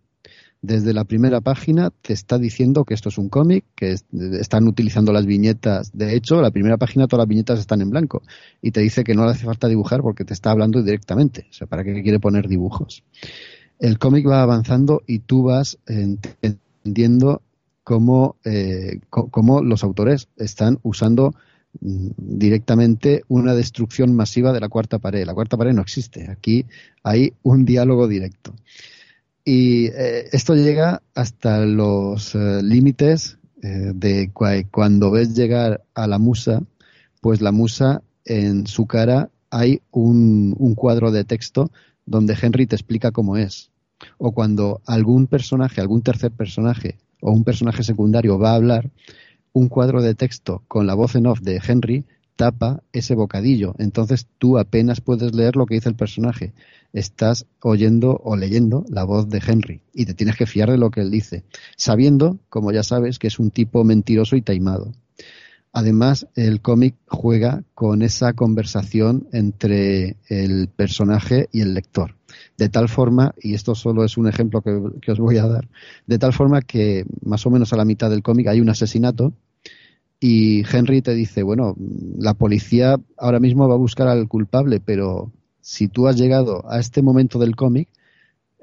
desde la primera página te está diciendo que esto es un cómic, que están utilizando las viñetas. De hecho, la primera página todas las viñetas están en blanco y te dice que no le hace falta dibujar porque te está hablando directamente. ¿para qué quiere poner dibujos? El cómic va avanzando y tú vas entendiendo cómo, eh, cómo los autores están usando mm, directamente una destrucción masiva de la cuarta pared. La cuarta pared no existe. Aquí hay un diálogo directo. Y eh, esto llega hasta los eh, límites eh, de cuando ves llegar a la musa, pues la musa en su cara hay un, un cuadro de texto donde Henry te explica cómo es. O cuando algún personaje, algún tercer personaje o un personaje secundario va a hablar, un cuadro de texto con la voz en off de Henry tapa ese bocadillo. Entonces tú apenas puedes leer lo que dice el personaje. Estás oyendo o leyendo la voz de Henry y te tienes que fiar de lo que él dice, sabiendo, como ya sabes, que es un tipo mentiroso y taimado. Además, el cómic juega con esa conversación entre el personaje y el lector. De tal forma, y esto solo es un ejemplo que, que os voy a dar, de tal forma que más o menos a la mitad del cómic hay un asesinato y Henry te dice, bueno, la policía ahora mismo va a buscar al culpable, pero si tú has llegado a este momento del cómic,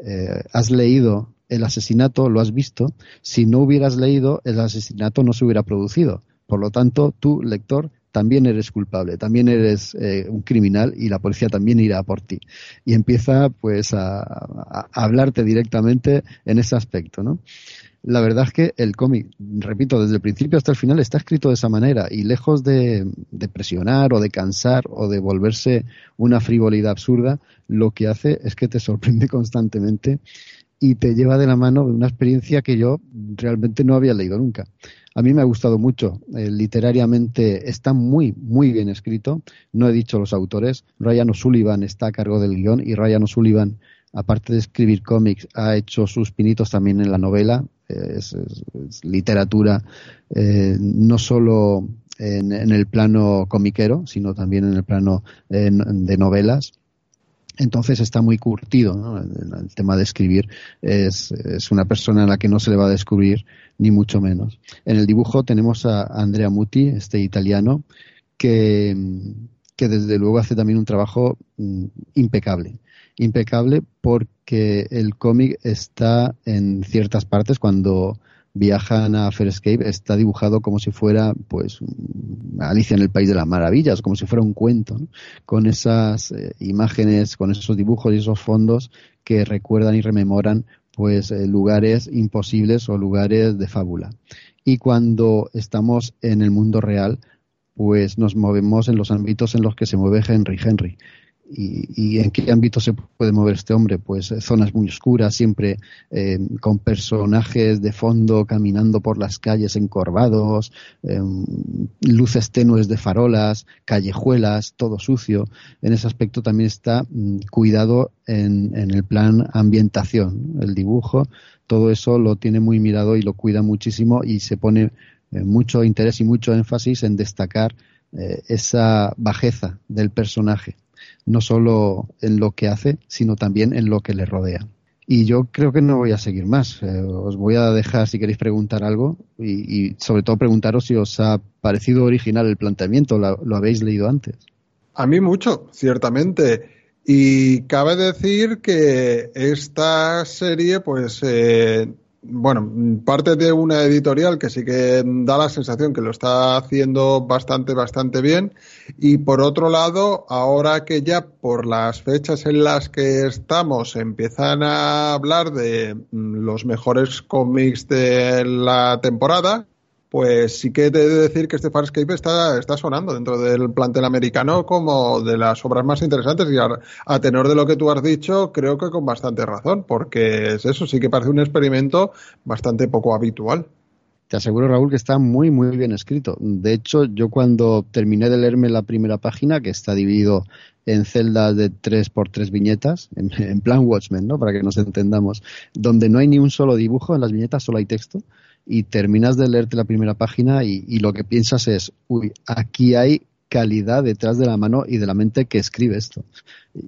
eh, has leído el asesinato, lo has visto, si no hubieras leído, el asesinato no se hubiera producido. Por lo tanto, tú, lector, también eres culpable, también eres eh, un criminal y la policía también irá por ti. Y empieza pues a, a, hablarte directamente en ese aspecto, ¿no? La verdad es que el cómic, repito, desde el principio hasta el final está escrito de esa manera y lejos de, presionar o de cansar o de volverse una frivolidad absurda, lo que hace es que te sorprende <laughs> constantemente y te lleva de la mano de una experiencia que yo realmente no había leído nunca. A mí me ha gustado mucho. Eh, literariamente está muy, muy bien escrito. No he dicho los autores. Ryan O'Sullivan está a cargo del guion y Ryan O'Sullivan aparte de escribir cómics, ha hecho sus pinitos también en la novela. Es, literatura eh, no solo en, el plano comiquero, sino también en el plano de novelas. Entonces está muy curtido el, tema de escribir. Es, una persona a la que no se le va a descubrir, ni mucho menos. En el dibujo tenemos a Andrea Muti, este italiano, que, que desde luego hace también un trabajo mm, impecable impecable porque el cómic está en ciertas partes cuando viajan a Farscape está dibujado como si fuera pues Alicia en el País de las Maravillas, como si fuera un cuento, con esas eh, imágenes, con esos dibujos y esos fondos que recuerdan y rememoran pues eh, lugares imposibles o lugares de fábula. Y cuando estamos en el mundo real, pues nos movemos en los ámbitos en los que se mueve Henry Henry. ¿Y, en qué ámbito se puede mover este hombre? Pues eh, zonas muy oscuras, siempre eh, con personajes de fondo caminando por las calles encorvados, eh, luces tenues de farolas, callejuelas, todo sucio. En ese aspecto también está mm, cuidado en, en, el plan ambientación, el dibujo, todo eso lo tiene muy mirado y lo cuida muchísimo y se pone mucho interés y mucho énfasis en destacar esa bajeza del personaje no solo en lo que hace, sino también en lo que le rodea. Y yo creo que no voy a seguir más. Eh, os voy a dejar si queréis preguntar algo y, sobre todo preguntaros si os ha parecido original el planteamiento, lo, habéis leído antes. A mí mucho, ciertamente. Y cabe decir que esta serie, pues, eh, bueno, parte de una editorial que sí que da la sensación que lo está haciendo bastante, bastante bien. Y por otro lado, ahora que ya por las fechas en las que estamos empiezan a hablar de mm, los mejores cómics de la temporada, pues sí que he de decir que este Farscape está, está sonando dentro del plantel americano como de las obras más interesantes y a, tenor de lo que tú has dicho, creo que con bastante razón, porque es eso, sí que parece un experimento bastante poco habitual. Te aseguro, Raúl, que está muy, muy bien escrito. De hecho, yo cuando terminé de leerme la primera página, que está dividido en celdas de tres por tres viñetas, en, en plan Watchmen, ¿no? Para que nos entendamos, donde no hay ni un solo dibujo, en las viñetas solo hay texto y terminas de leerte la primera página y, lo que piensas es, uy, aquí hay calidad detrás de la mano y de la mente que escribe esto.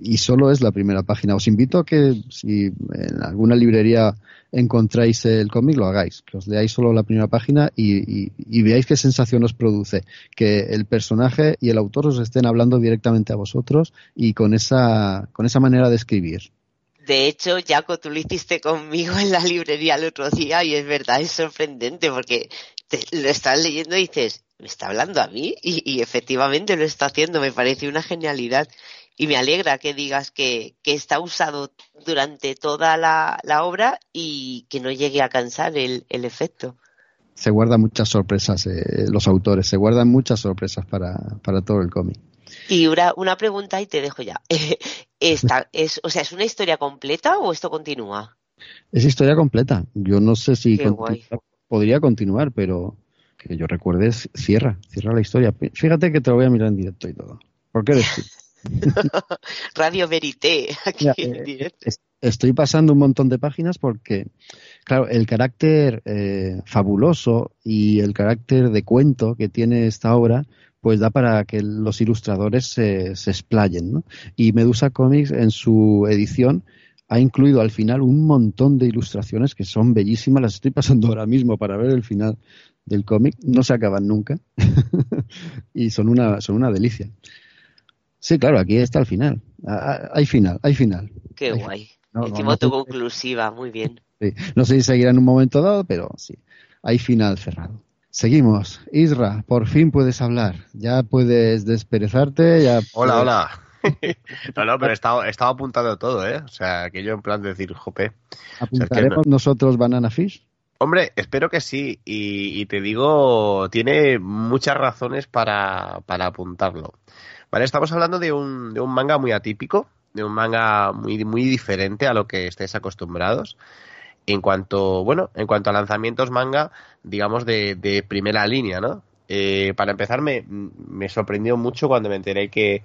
Y solo es la primera página. Os invito a que si en alguna librería encontráis el cómic, lo hagáis, que os leáis solo la primera página y, veáis qué sensación os produce, que el personaje y el autor os estén hablando directamente a vosotros y con esa, con esa manera de escribir. De hecho, Jaco, tú lo hiciste conmigo en la librería el otro día y es verdad, es sorprendente porque te, lo estás leyendo y dices, ¿me está hablando a mí? Y, efectivamente lo está haciendo, me parece una genialidad. Y me alegra que digas que, está usado durante toda la, obra y que no llegue a cansar el, efecto. Se guardan muchas sorpresas eh, los autores, se guardan muchas sorpresas para, para todo el cómic. Y una, una pregunta y te dejo ya. <laughs> Esta, es, o sea, ¿es una historia completa o esto continúa? Es historia completa. Yo no sé si podría continuar, pero que yo recuerde cierra, cierra la historia. Fíjate que te lo voy a mirar en directo y todo. ¿Por qué eres <laughs> Radio Verité, aquí en eh, directo. Estoy pasando un montón de páginas porque, claro, el carácter eh, fabuloso y el carácter de cuento que tiene esta obra pues da para que los ilustradores se, se explayen. ¿no? Y Medusa Comics en su edición ha incluido al final un montón de ilustraciones que son bellísimas. Las estoy pasando ahora mismo para ver el final del cómic. No se acaban nunca <laughs> y son una, son una delicia. Sí, claro, aquí está el final. Hay final, hay final. Qué guay. No, conclusiva, muy bien. No sé si seguirá en un momento dado, pero sí, hay final cerrado. Seguimos. Isra, por fin puedes hablar. Ya puedes desperezarte. Ya Hola, hola. <laughs> no, no, pero he estado, apuntando todo, ¿eh? O sea, que yo en plan de decir, jope. ¿Apuntaremos nosotros Banana Fish? Hombre, espero que sí. Y, te digo, tiene muchas razones para, para apuntarlo. Vale, estamos hablando de un, de un manga muy atípico, de un manga muy, muy diferente a lo que estéis acostumbrados en cuanto, bueno, en cuanto a lanzamientos manga, digamos, de, primera línea, ¿no? Eh, para empezar, me, me, sorprendió mucho cuando me enteré que,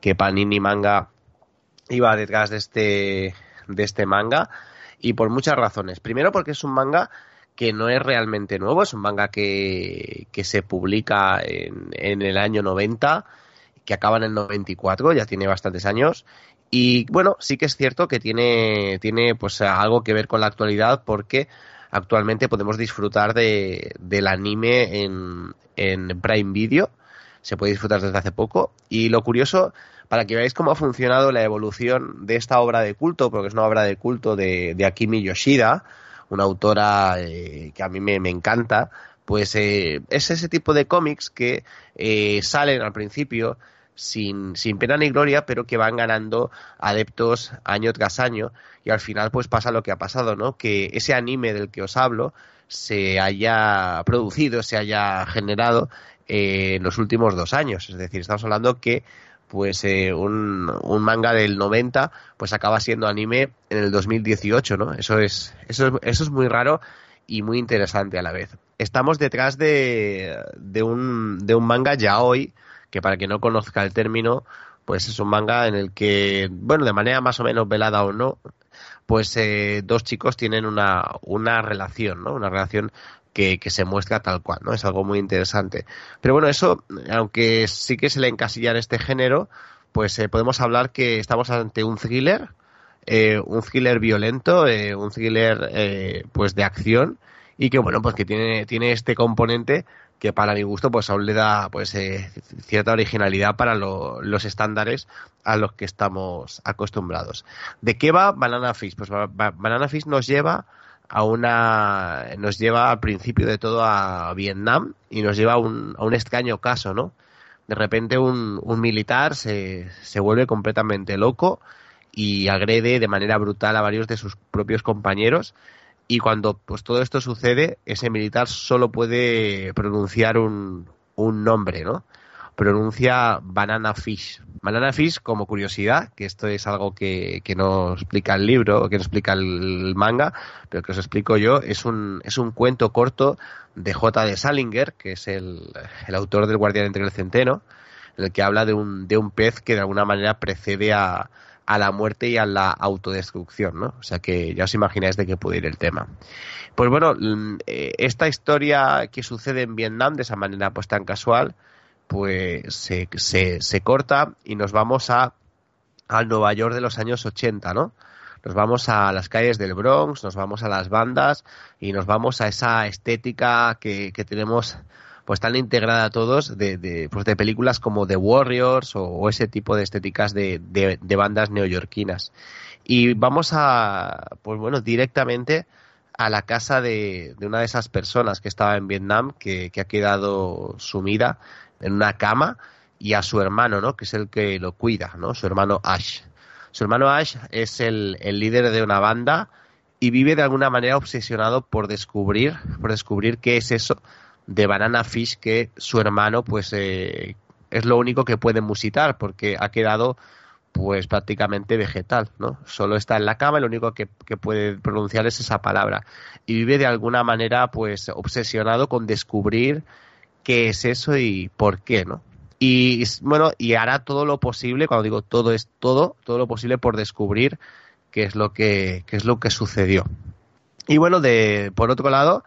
que Panini Manga iba detrás de este, de este manga y por muchas razones. Primero porque es un manga que no es realmente nuevo, es un manga que, que se publica en, en el año 90, que acaba en el 94, ya tiene bastantes años, y bueno, sí que es cierto que tiene, tiene pues algo que ver con la actualidad porque actualmente podemos disfrutar de, del anime en, en Prime Video. Se puede disfrutar desde hace poco. Y lo curioso, para que veáis cómo ha funcionado la evolución de esta obra de culto, porque es una obra de culto de, de Akimi Yoshida, una autora eh, que a mí me, encanta, pues eh, es ese tipo de cómics que eh, salen al principio sin, sin pena ni gloria, pero que van ganando adeptos año tras año y al final pues pasa lo que ha pasado, ¿no? Que ese anime del que os hablo se haya producido, se haya generado eh, en los últimos dos años. Es decir, estamos hablando que pues eh, un, un, manga del 90 pues acaba siendo anime en el 2018, ¿no? Eso es, eso, eso es muy raro y muy interesante a la vez. Estamos detrás de, de, un, de un manga ya hoy que para quien no conozca el término, pues es un manga en el que, bueno, de manera más o menos velada o no, pues eh, dos chicos tienen una, una relación, ¿no? Una relación que, que, se muestra tal cual, ¿no? Es algo muy interesante. Pero bueno, eso, aunque sí que se le encasilla en este género, pues eh, podemos hablar que estamos ante un thriller, eh, un thriller violento, un thriller pues de acción y que bueno, pues que tiene, tiene este componente que para mi gusto pues aún le da pues eh, cierta originalidad para los estándares a los que estamos acostumbrados. ¿De qué va Banana Fish? Pues Banana Fish nos lleva a una nos lleva al principio de todo a Vietnam y nos lleva a un, a un extraño caso, ¿no? De repente un, un militar se, se vuelve completamente loco y agrede de manera brutal a varios de sus propios compañeros y cuando pues todo esto sucede, ese militar solo puede pronunciar un, un nombre, ¿no? Pronuncia Banana Fish. Banana Fish, como curiosidad, que esto es algo que, que no explica el libro, que no explica el manga, pero que os explico yo, es un, es un cuento corto de J. de Salinger, que es el, el autor del Guardián entre el Centeno, en el que habla de un, de un pez que de alguna manera precede a, a la muerte y a la autodestrucción, ¿no? O sea que ya os imagináis de qué puede ir el tema. Pues bueno, mm, eh, esta historia que sucede en Vietnam de esa manera pues tan casual, pues se, se, corta y nos vamos a al Nueva York de los años 80, ¿no? Nos vamos a las calles del Bronx, nos vamos a las bandas y nos vamos a esa estética que, que tenemos pues tan integrada todos de, de, pues de películas como The Warriors o, ese tipo de estéticas de, de, bandas neoyorquinas. Y vamos a, pues bueno, directamente a la casa de, una de esas personas que estaba en Vietnam, que, ha quedado sumida en una cama, y a su hermano, ¿no? Que es el que lo cuida, ¿no? Su hermano Ash. Su hermano Ash es el, el líder de una banda y vive de alguna manera obsesionado por descubrir, por descubrir qué es eso de Banana Fish que su hermano, pues, eh, es lo único que puede musitar, porque ha quedado pues prácticamente vegetal, ¿no? Solo está en la cama y lo único que, puede pronunciar es esa palabra. Y vive de alguna manera, pues, obsesionado con descubrir qué es eso y por qué, ¿no? Y bueno, y hará todo lo posible, cuando digo todo es todo, todo lo posible por descubrir qué es lo que, qué es lo que sucedió. Y bueno, de, por otro lado,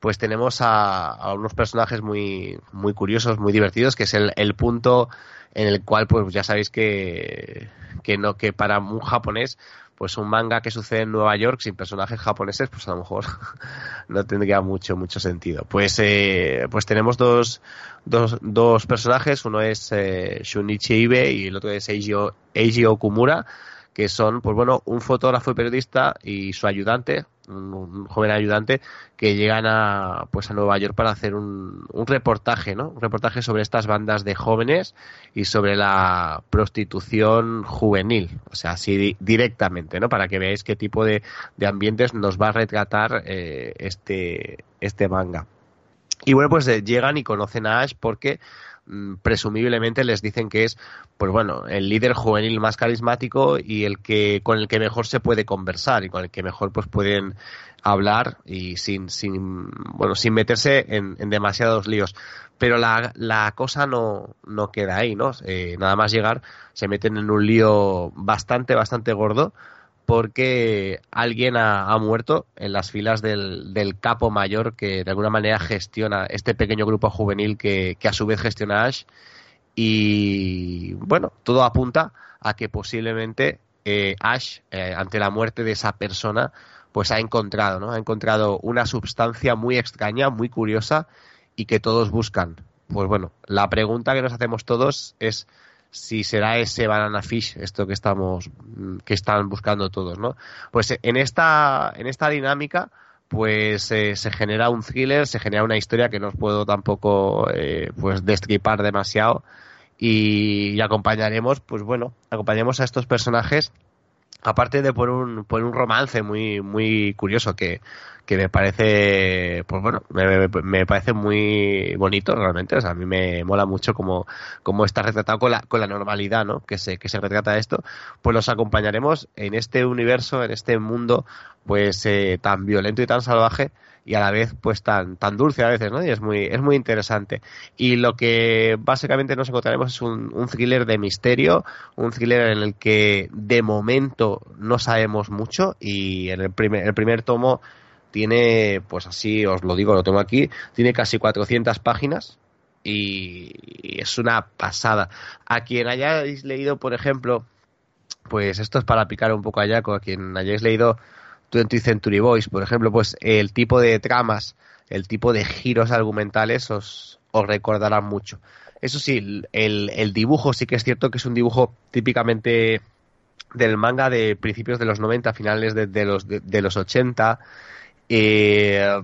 pues tenemos a, unos personajes muy, muy curiosos, muy divertidos, que es el, el punto en el cual pues ya sabéis que, que no que para un japonés pues un manga que sucede en Nueva York sin personajes japoneses pues a lo mejor <laughs> no tendría mucho mucho sentido. Pues eh, pues tenemos dos, dos, dos personajes. Uno es eh, Shunichi Ibe y el otro es Eiji, Eiji Okumura que son, pues bueno, un fotógrafo y periodista y su ayudante, un, joven ayudante, que llegan a, pues a Nueva York para hacer un, un, reportaje, ¿no? Un reportaje sobre estas bandas de jóvenes y sobre la prostitución juvenil, o sea, así directamente, ¿no? Para que veáis qué tipo de, de ambientes nos va a retratar eh, este, este manga. Y bueno, pues eh, llegan y conocen a Ash porque presumiblemente les dicen que es, pues bueno, el líder juvenil más carismático y el que con el que mejor se puede conversar y con el que mejor pues pueden hablar y sin, sin bueno, sin meterse en, demasiados líos. Pero la, la cosa no, no queda ahí, ¿no? Eh, nada más llegar se meten en un lío bastante, bastante gordo porque alguien ha, muerto en las filas del, capo mayor que de alguna manera gestiona este pequeño grupo juvenil que, a su vez gestiona Ash. Y bueno, todo apunta a que posiblemente eh, Ash, eh, ante la muerte de esa persona, pues ha encontrado, ¿no? Ha encontrado una sustancia muy extraña, muy curiosa y que todos buscan. Pues bueno, la pregunta que nos hacemos todos es si será ese banana fish esto que estamos que están buscando todos no pues en esta en esta dinámica pues eh, se genera un thriller se genera una historia que no os puedo tampoco eh, pues destripar demasiado y, acompañaremos pues bueno acompañaremos a estos personajes aparte de por un por un romance muy muy curioso que que me parece, pues bueno, me, parece muy bonito realmente. O sea, a mí me mola mucho como, como está retratado con la, con la normalidad, ¿no? Que se, que se retrata esto. Pues los acompañaremos en este universo, en este mundo, pues eh, tan violento y tan salvaje y a la vez pues tan tan dulce a veces no y es muy es muy interesante y lo que básicamente nos encontraremos es un, un thriller de misterio un thriller en el que de momento no sabemos mucho y en el primer el primer tomo tiene, pues así os lo digo, lo tengo aquí, tiene casi 400 páginas y es una pasada. A quien hayáis leído, por ejemplo, pues esto es para picar un poco a Jaco, a quien hayáis leído 20 Century Boys, por ejemplo, pues el tipo de tramas, el tipo de giros argumentales os, os recordarán mucho. Eso sí, el, el dibujo sí que es cierto que es un dibujo típicamente del manga de principios de los 90, finales de, los, de, los 80, eh,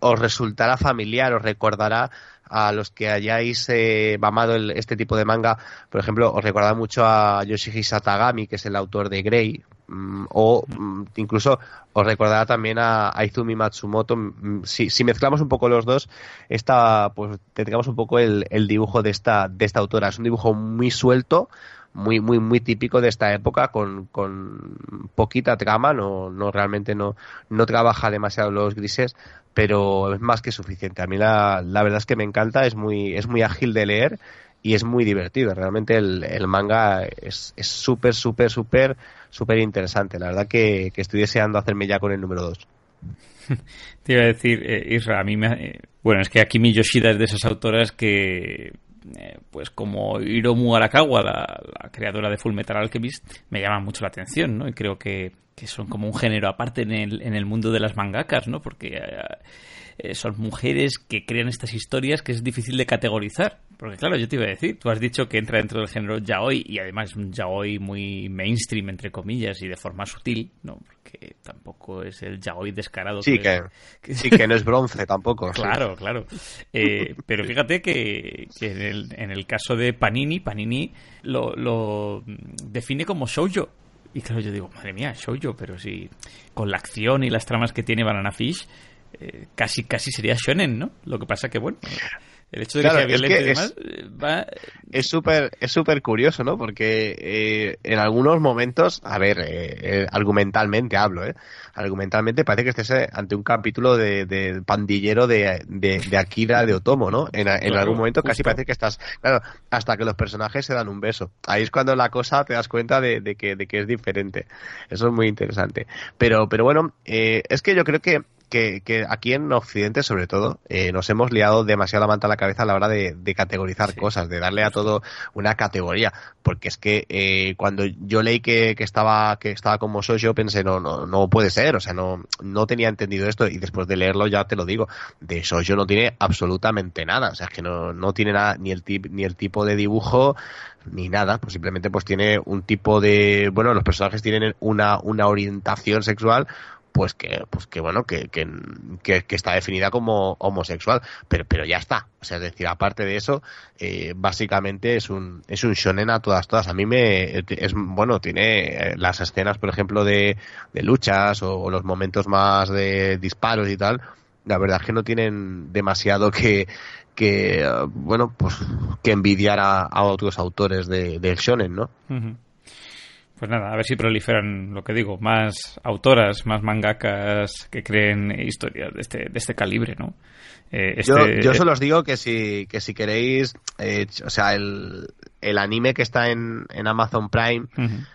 os resultará familiar, os recordará a los que hayáis eh, mamado este tipo de manga, por ejemplo, os recordará mucho a Yoshihisa Tagami, que es el autor de Grey, o mm, incluso os recordará también a, Izumi Matsumoto. Mm, si, si, mezclamos un poco los dos, esta, pues tendríamos un poco el, dibujo de esta, de esta autora. Es un dibujo muy suelto, muy, muy, muy típico de esta época, con, con poquita trama, no, no realmente no, no trabaja demasiado los grises, pero es más que suficiente. A mí la, la verdad es que me encanta, es muy, es muy ágil de leer y es muy divertido. Realmente el, manga es súper, súper, súper, súper interesante. La verdad que, que, estoy deseando hacerme ya con el número 2. <laughs> Te iba a decir, eh, Isra, a mí me... Eh, bueno, es que Akimi Yoshida es de esas autoras que eh, pues como Hiromu Arakawa, la, la, creadora de Full Metal Alchemist, me llama mucho la atención, ¿no? Y creo que, que son como un género aparte en el, en el mundo de las mangakas, ¿no? Porque eh, eh, son mujeres que crean estas historias que es difícil de categorizar. Porque claro, yo te iba a decir, tú has dicho que entra dentro del género yaoi y además es un yaoi muy mainstream, entre comillas, y de forma sutil, ¿no? Porque tampoco es el yaoi descarado. Sí, que, que, <laughs> sí, que no es bronce tampoco. claro, sí. claro. Eh, pero fíjate que, que en, el, en, el, caso de Panini, Panini lo, lo define como shoujo. Y claro, yo digo, madre mía, shoujo, pero si con la acción y las tramas que tiene Banana Fish, eh, casi casi sería shonen, ¿no? Lo que pasa que, bueno, el hecho de claro, que sea violento es que y demás es, va... Es súper es súper curioso, ¿no? Porque eh, en algunos momentos, a ver, eh, argumentalmente hablo, ¿eh? Argumentalmente parece que estés eh, ante un capítulo de, de pandillero de, de, de, Akira de Otomo, ¿no? En, en Claro, algún momento justo. casi parece que estás, claro, hasta que los personajes se dan un beso. Ahí es cuando la cosa te das cuenta de, de que, de que es diferente. Eso es muy interesante. Pero, pero bueno, eh, es que yo creo que que, que, aquí en Occidente, sobre todo, eh, nos hemos liado demasiado la manta a la cabeza a la hora de, de categorizar Sí. cosas, de darle a todo una categoría. Porque es que eh, cuando yo leí que, que estaba que estaba como soy, yo pensé, no, no, no puede ser, o sea, no, no tenía entendido esto. Y después de leerlo, ya te lo digo, de Soyo no tiene absolutamente nada. O sea, es que no, no tiene nada, ni el, tip, ni el tipo de dibujo, ni nada, pues simplemente pues tiene un tipo de, bueno, los personajes tienen una, una orientación sexual pues que pues que bueno que, que, que, está definida como homosexual pero pero ya está. O sea es decir aparte de eso eh, básicamente es un es un shonen a todas todas. A mí me es bueno tiene eh, las escenas por ejemplo de, de luchas o, los momentos más de disparos y tal la verdad es que no tienen demasiado que que eh, bueno pues que envidiar a, a otros autores de, del shonen no. Pues nada, a ver si proliferan, lo que digo, más autoras, más mangakas que creen historias de este, de este calibre, ¿no? Eh, este, Yo, yo solo os digo que si, que si queréis, eh, o sea, el, el anime que está en, en Amazon Prime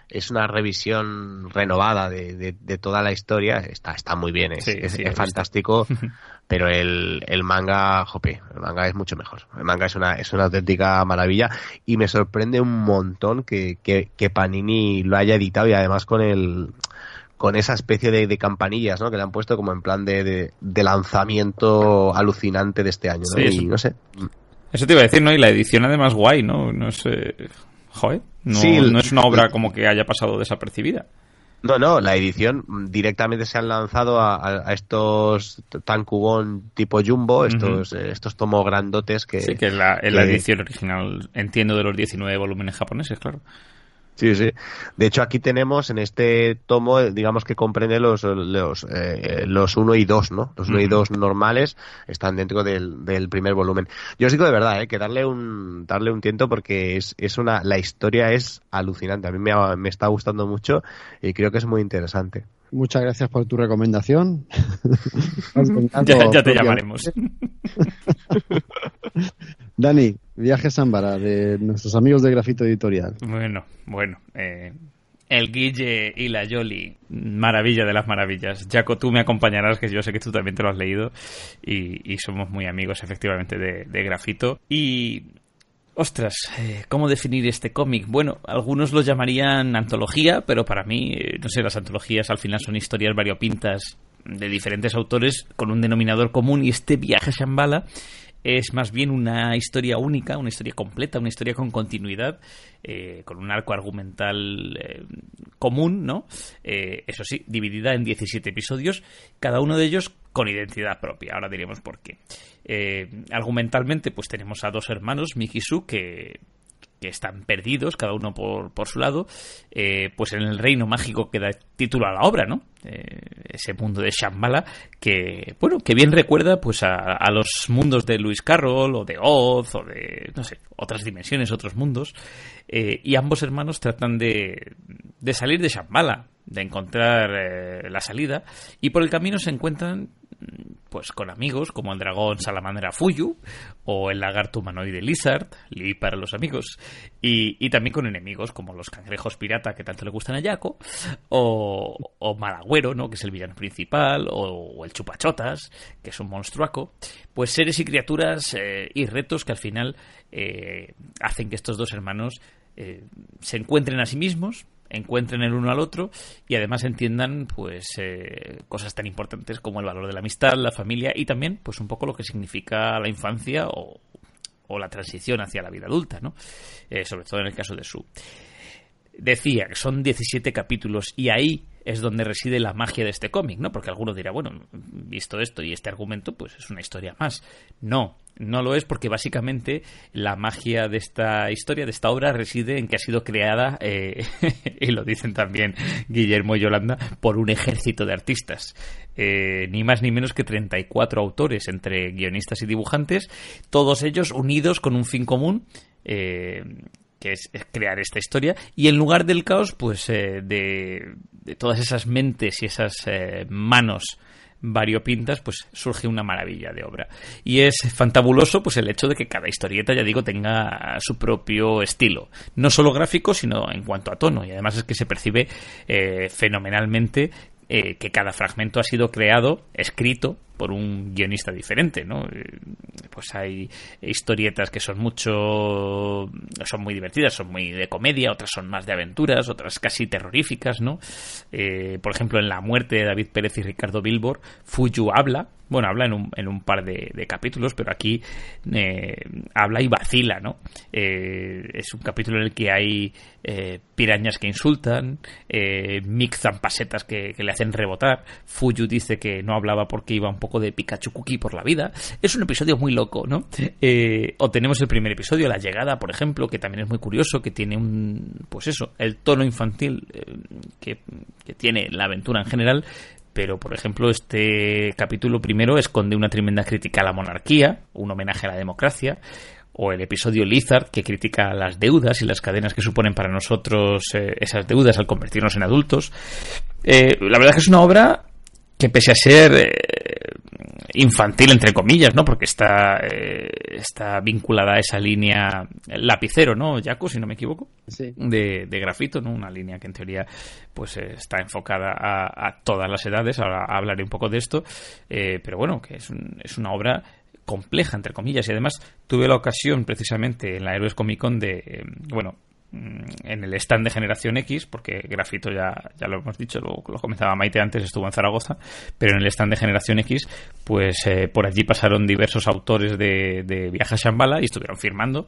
es una revisión renovada de, de, de toda la historia. Está, está muy bien, es, Sí, es- sí, fantástico, <laughs> pero el, el manga, jope, el manga es mucho mejor. El manga es una, es una auténtica maravilla y me sorprende un montón que, que, que Panini lo haya editado y además con el con esa especie de, de campanillas ¿no? que le han puesto como en plan de, de, de lanzamiento alucinante de este año. ¿no? Sí, y no sé, Eso te iba a decir, ¿no? Y la edición además guay, ¿no? No es... eh, Joder, no, Sí, el- no es una obra como que haya pasado desapercibida. No, no, la edición mm, directamente se han lanzado a, estos tankubon tipo jumbo, estos, eh, estos tomos grandotes que... Sí, que en la, en la que- edición original, entiendo, de los 19 volúmenes japoneses, claro. Sí, sí. De hecho, aquí tenemos en este tomo, eh, digamos que comprende los los, eh, los 1 y 2, ¿no? Los 1 y. 2 normales están dentro del, del primer volumen. Yo os digo de verdad, ¿eh? que darle un darle un tiento porque es, es una la historia es alucinante. A mí me, ha- me está gustando mucho y creo que es muy interesante. Muchas gracias por tu recomendación. <laughs> Ya, ya te llamaremos. <laughs> Dani, Viaje Zambara, de nuestros amigos de Grafito Editorial. Bueno, bueno. eh, el Guille y la Yoli, maravilla de las maravillas. Jaco, tú me acompañarás, que yo sé que tú también te lo has leído. Y, y somos muy amigos, efectivamente, de, de Grafito. Y. Ostras, eh, ¿cómo definir este cómic? Bueno, algunos lo llamarían antología, pero para mí, eh, no sé, las antologías al final son historias variopintas de diferentes autores con un denominador común y este viaje a Shambhala es más bien una historia única, una historia completa, una historia con continuidad, eh, con un arco argumental eh, común, ¿no? Eh, eso sí, dividida en 17 episodios, cada uno de ellos con identidad propia. Ahora diremos por qué. Eh, argumentalmente, pues tenemos a dos hermanos, Miki y Su, que que están perdidos, cada uno por, por su lado, eh, pues en el reino mágico que da título a la obra, ¿no? Eh, ese mundo de Shambhala, que, bueno, que bien recuerda pues a, a los mundos de Lewis Carroll, o de Oz, o de, no sé, otras dimensiones, otros mundos, eh, y ambos hermanos tratan de, de salir de Shambhala, de encontrar la salida, y por el camino se encuentran pues con amigos como el dragón salamandra Fuyu o el lagarto humanoide Lizard, Lee para los amigos, y, también con enemigos como los cangrejos pirata que tanto le gustan a Yaco, o, o Malagüero, ¿no? que es el villano principal, o, el Chupachotas, que es un monstruaco, pues seres y criaturas eh, y retos que al final eh, hacen que estos dos hermanos eh, se encuentren a sí mismos, encuentren el uno al otro y además entiendan pues eh, cosas tan importantes como el valor de la amistad, la familia y también pues un poco lo que significa la infancia o, la transición hacia la vida adulta, ¿no? Eh, sobre todo en el caso de Su. Decía que son 17 capítulos y ahí es donde reside la magia de este cómic, ¿no? Porque alguno dirá, bueno, visto esto y este argumento, pues es una historia más. No, no lo es porque básicamente la magia de esta historia, de esta obra, reside en que ha sido creada, eh, <laughs> y lo dicen también Guillermo y Yolanda, por un ejército de artistas. Eh, ni más ni menos que 34 autores, entre guionistas y dibujantes, todos ellos unidos con un fin común. Eh, que es, crear esta historia, y en lugar del caos, pues de, de, todas esas mentes y esas manos variopintas, pues surge una maravilla de obra. Y es fantabuloso pues el hecho de que cada historieta, ya digo, tenga su propio estilo. No solo gráfico, sino en cuanto a tono. Y además es que se percibe eh, fenomenalmente eh, que cada fragmento ha sido creado, escrito por un guionista diferente, ¿no? Eh, pues hay historietas que son mucho, son muy divertidas, son muy de comedia, otras son más de aventuras, otras casi terroríficas, ¿no? Eh, por ejemplo, en La muerte de David Pérez y Ricardo Bilbor, Fuyu habla, bueno, habla en un, en un par de, capítulos, pero aquí eh, habla y vacila, ¿no? es un capítulo en el que hay pirañas que insultan, Mick zampasetas que, que le hacen rebotar, Fuyu dice que no hablaba porque iba un poco de Pikachu Cookie por la vida. Es un episodio muy loco, ¿no? Eh, o tenemos el primer episodio, La Llegada, por ejemplo, que también es muy curioso, que tiene un, pues eso, el tono infantil eh, que, que tiene la aventura en general, pero por ejemplo este capítulo primero esconde una tremenda crítica a la monarquía, un homenaje a la democracia, o el episodio Lizard que critica las deudas y las cadenas que suponen para nosotros eh, esas deudas al convertirnos en adultos. la verdad es que es una obra que pese a ser infantil, entre comillas, ¿no? Porque está, eh, está vinculada a esa línea lapicero, ¿no, Jaco, si no me equivoco? Sí. De, de, grafito, ¿no? Una línea que en teoría pues está enfocada a, todas las edades. Ahora hablaré un poco de esto. Eh, pero bueno, que es, es una obra compleja, entre comillas, y además tuve la ocasión precisamente en la Héroes Comic Con de, eh, bueno, en el stand de Generación X, porque Grafito ya, ya lo hemos dicho, lo, lo comenzaba Maite antes, estuvo en Zaragoza, pero en el stand de Generación X, pues eh, por allí pasaron diversos autores de, de Viaje a Shambhala y estuvieron firmando.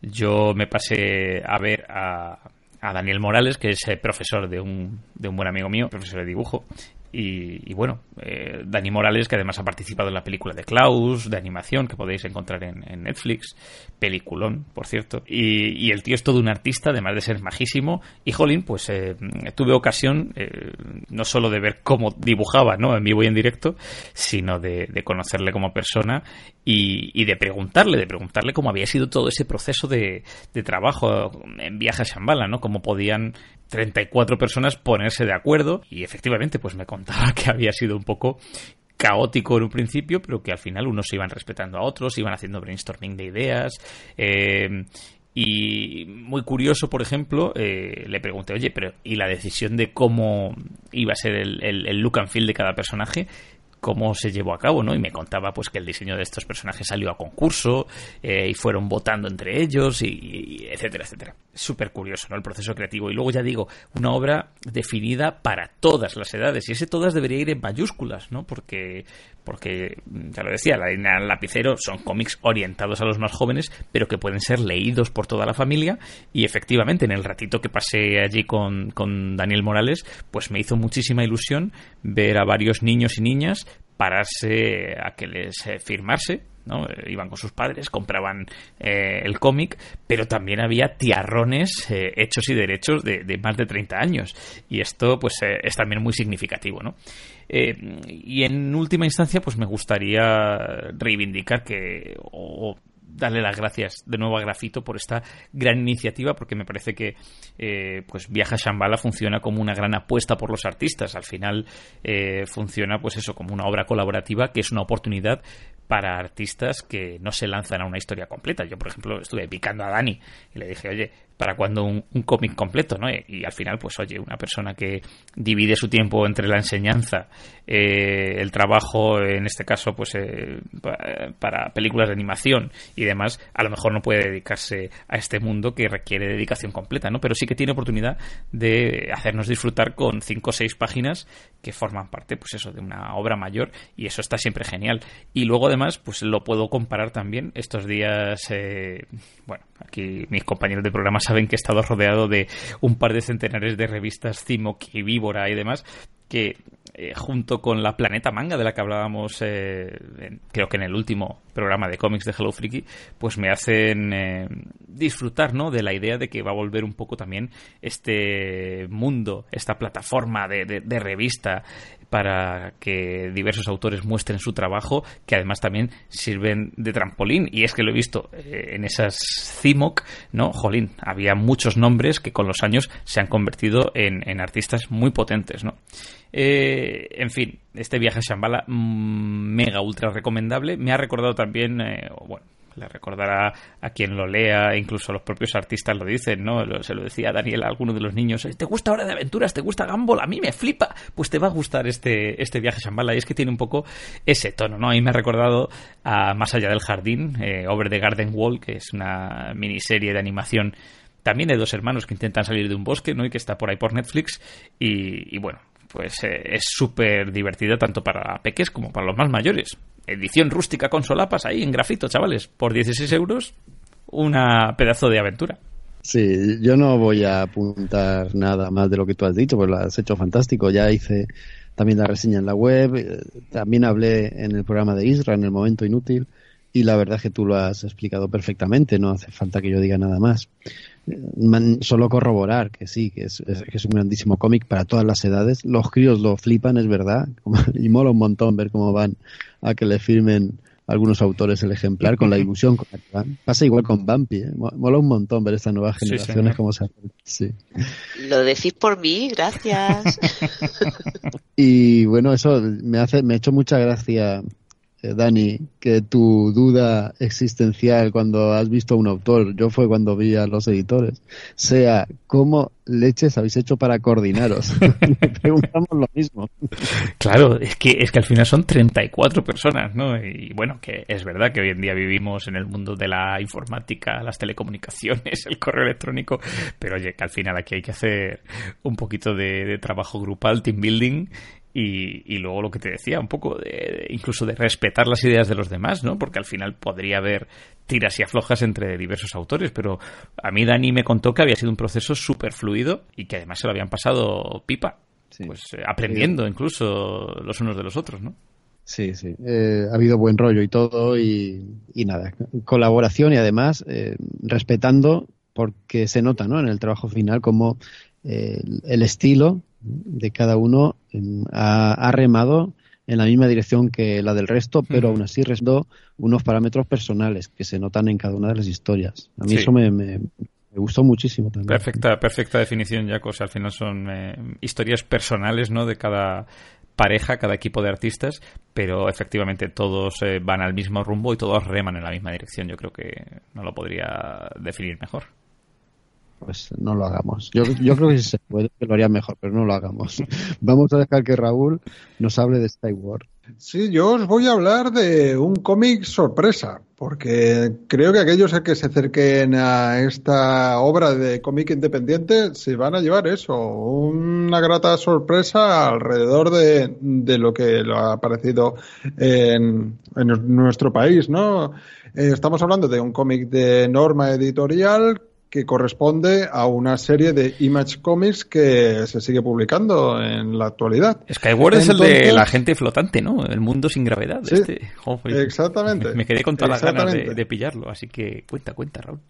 Yo me pasé a ver a, a Daniel Morales, que es eh, profesor de un, de un buen amigo mío, profesor de dibujo, y, bueno, eh, Dani Morales, que además ha participado en la película de Klaus, de animación, que podéis encontrar en, Netflix, peliculón, por cierto. Y, el tío es todo un artista, además de ser majísimo. Y Jolín, pues eh, tuve ocasión eh, no solo de ver cómo dibujaba, ¿no? En vivo y en directo, sino de, conocerle como persona y, de preguntarle, de preguntarle cómo había sido todo ese proceso de, de trabajo en viaje a Shambhala, ¿no? Cómo podían 34 personas ponerse de acuerdo y efectivamente pues me contaba que había sido un poco caótico en un principio, pero que al final unos se iban respetando a otros, iban haciendo brainstorming de ideas. Eh, y muy curioso, por ejemplo, eh, le pregunté, oye, pero ¿y la decisión de cómo iba a ser el, look and feel de cada personaje? cómo se llevó a cabo, ¿no? Y me contaba pues que el diseño de estos personajes salió a concurso eh, y fueron votando entre ellos y, etcétera, etcétera. Súper curioso, ¿no? El proceso creativo. Y luego ya digo, una obra definida para todas las edades. Y ese todas debería ir en mayúsculas, ¿no? Porque, porque ya lo decía, la línea lapicero son cómics orientados a los más jóvenes, pero que pueden ser leídos por toda la familia. Y efectivamente, en el ratito que pasé allí con, con Daniel Morales, pues me hizo muchísima ilusión ver a varios niños y niñas pararse a que les eh, firmarse, ¿no? Eh, iban con sus padres, compraban eh, el cómic, pero también había tiarrones hechos y derechos de, más de 30 años. Y esto, pues, es también muy significativo, ¿no? y en última instancia, pues me gustaría reivindicar que, darle las gracias de nuevo a Grafito por esta gran iniciativa, porque me parece que eh, pues Viaja Shambhala funciona como una gran apuesta por los artistas. Al final eh, funciona, pues eso, como una obra colaborativa que es una oportunidad para artistas que no se lanzan a una historia completa. Yo, por ejemplo, estuve picando a Dani y le dije, oye, para cuando un, cómic completo, ¿no? Y, al final, pues oye, una persona que divide su tiempo entre la enseñanza, eh, el trabajo, en este caso, pues eh, para películas de animación y demás, a lo mejor no puede dedicarse a este mundo que requiere dedicación completa, ¿no? Pero sí que tiene oportunidad de hacernos disfrutar con cinco o seis páginas que forman parte, pues eso, de una obra mayor y eso está siempre genial. Y luego, además, pues lo puedo comparar también estos días, eh, bueno, aquí mis compañeros de programa saben que he estado rodeado de un par de centenares de revistas Cimoc y y demás que eh, junto con la Planeta Manga de la que hablábamos eh, creo que en el último programa de cómics de Hello Freaky pues me hacen eh, disfrutar ¿no? de la idea de que va a volver un poco también este mundo esta plataforma de, revista para que diversos autores muestren su trabajo, que además también sirven de trampolín. Y es que lo he visto eh, en esas CIMOC, ¿no? Jolín, había muchos nombres que con los años se han convertido en, en artistas muy potentes, ¿no? Eh, en fin, este viaje a Shambhala, mm, mega ultra recomendable. Me ha recordado también, eh, bueno, le recordará a quien lo lea, incluso los propios artistas lo dicen, ¿no? Se lo decía Daniel a alguno de los niños, ¿te gusta Hora de Aventuras? ¿Te gusta Gumball? A mí me flipa. Pues te va a gustar este, este viaje a Shambhala y es que tiene un poco ese tono, ¿no? A mí me ha recordado a Más allá del jardín, eh, Over the Garden Wall, que es una miniserie de animación también de dos hermanos que intentan salir de un bosque, ¿no? Y que está por ahí por Netflix y, bueno, pues eh, es súper divertida tanto para peques como para los más mayores edición rústica con solapas ahí en grafito, chavales, por 16 euros, una pedazo de aventura. Sí, yo no voy a apuntar nada más de lo que tú has dicho, pues lo has hecho fantástico. Ya hice también la reseña en la web, eh, también hablé en el programa de Isra, en el momento inútil, y la verdad es que tú lo has explicado perfectamente, no hace falta que yo diga nada más. Solo corroborar que sí, que es, que es un grandísimo cómic para todas las edades. Los críos lo flipan, es verdad, <laughs> y mola un montón ver cómo van a que le firmen algunos autores el ejemplar con la ilusión con la que van. Pasa igual con Bumpy, ¿eh? mola un montón ver estas nuevas generaciones cómo se sí. Lo decís por mí, gracias. <laughs> y bueno, eso me hace me ha hecho mucha gracia Dani, que tu duda existencial cuando has visto a un autor, yo fue cuando vi a los editores, sea cómo leches habéis hecho para coordinaros. <laughs> <laughs> preguntamos lo mismo. Claro, es que, es que al final son 34 personas, ¿no? Y bueno, que es verdad que hoy en día vivimos en el mundo de la informática, las telecomunicaciones, el correo electrónico, pero oye, que al final aquí hay que hacer un poquito de, de trabajo grupal, team building y, luego lo que te decía, un poco de, incluso de respetar las ideas de los demás, ¿no? Porque al final podría haber tiras y aflojas entre diversos autores, pero a mí Dani me contó que había sido un proceso súper fluido y que además se lo habían pasado pipa, pues eh, aprendiendo incluso los unos de los otros, ¿no? Sí, sí. Eh, ha habido buen rollo y todo y, nada, colaboración y además eh, respetando porque se nota ¿no? en el trabajo final como el estilo de cada uno em, ha, remado en la misma dirección que la del resto, pero aún así restó unos parámetros personales que se notan en cada una de las historias. A mí eso me, gustó muchísimo también. Perfecta, perfecta definición, Jaco. al final son eh, historias personales, ¿no? De cada pareja, cada equipo de artistas, pero efectivamente todos eh, van al mismo rumbo y todos reman en la misma dirección. Yo creo que no lo podría definir mejor pues no lo hagamos. Yo, yo creo que si se puede, lo haría mejor, pero no lo hagamos. <laughs> Vamos a dejar que Raúl nos hable de Star Wars. Sí, yo os voy a hablar de un cómic sorpresa, porque creo que aquellos que se acerquen a esta obra de cómic independiente se van a llevar eso, una grata sorpresa alrededor de, de lo que lo ha aparecido en, en nuestro país, ¿no? Eh, estamos hablando de un cómic de norma editorial que corresponde a una serie de Image Comics que se sigue publicando en la actualidad. Skyward es el de la gente flotante, ¿no? El mundo sin gravedad. Sí, este. exactamente. Me, quedé con todas las ganas de, pillarlo, así que cuenta, cuenta, Raúl.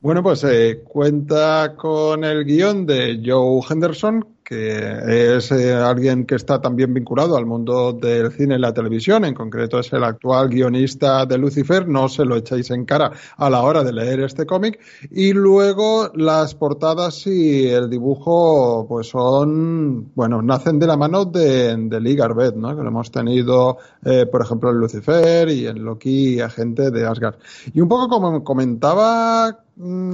Bueno, pues eh, cuenta con el guion de Joe Henderson, que es eh, alguien que está también vinculado al mundo del cine y la televisión, en concreto es el actual guionista de Lucifer, no se lo echáis en cara a la hora de leer este cómic, y luego las portadas y el dibujo pues son, bueno, nacen de la mano de, de Lee Garbett, ¿no? que lo hemos tenido, eh, por ejemplo, en Lucifer y en Loki, agente de Asgard. Y un poco como comentaba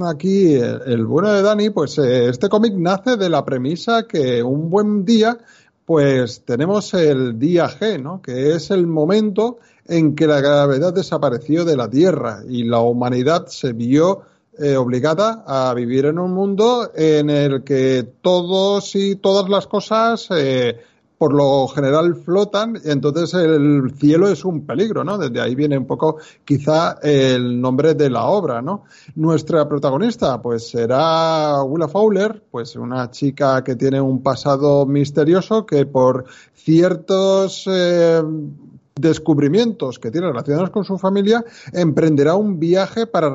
aquí el, bueno de Dani, pues eh, este cómic nace de la premisa que un buen día, pues tenemos el día G, ¿no? Que es el momento en que la gravedad desapareció de la Tierra y la humanidad se vio eh, obligada a vivir en un mundo en el que todos y todas las cosas eh, por lo general flotan, entonces el cielo es un peligro, ¿no? Desde ahí viene un poco quizá el nombre de la obra, ¿no? Nuestra protagonista, pues será Willa Fowler, pues una chica que tiene un pasado misterioso que por ciertos eh, descubrimientos que tiene relacionados con su familia, emprenderá un viaje para,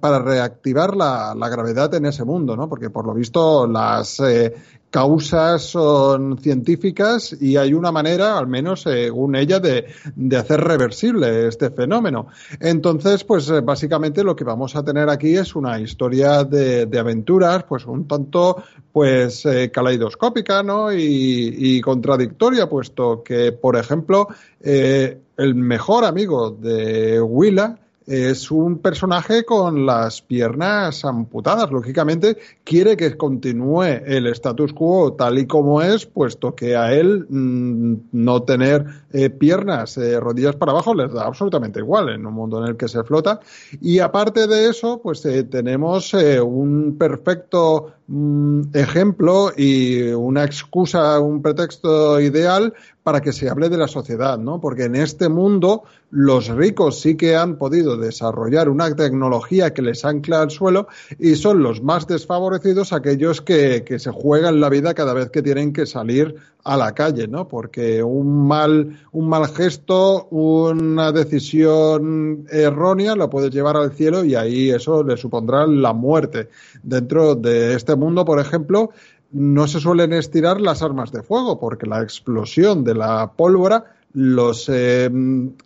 para reactivar la, gravedad en ese mundo, ¿no? Porque por lo visto las eh, causas son científicas y hay una manera, al menos según ella, de, de hacer reversible este fenómeno. Entonces, pues eh, básicamente lo que vamos a tener aquí es una historia de, de aventuras, pues un tanto, pues eh, caleidoscópica, ¿no? Y, contradictoria, puesto que, por ejemplo, eh, el mejor amigo de Willa es un personaje con las piernas amputadas. Lógicamente, quiere que continúe el status quo tal y como es, puesto que a él mm, no tener eh, piernas, eh, rodillas para abajo, les da absolutamente igual en un mundo en el que se flota. Y aparte de eso, pues eh, tenemos un perfecto ejemplo y una excusa, un pretexto ideal para que se hable de la sociedad, ¿no? Porque en este mundo los ricos sí que han podido desarrollar una tecnología que les ancla al suelo y son los más desfavorecidos aquellos que, que se juegan la vida cada vez que tienen que salir a la calle, ¿no? Porque un mal, un mal gesto, una decisión errónea lo puede llevar al cielo y ahí eso le supondrá la muerte. Dentro de este mundo, por ejemplo, no se suelen estirar las armas de fuego porque la explosión de la pólvora los eh,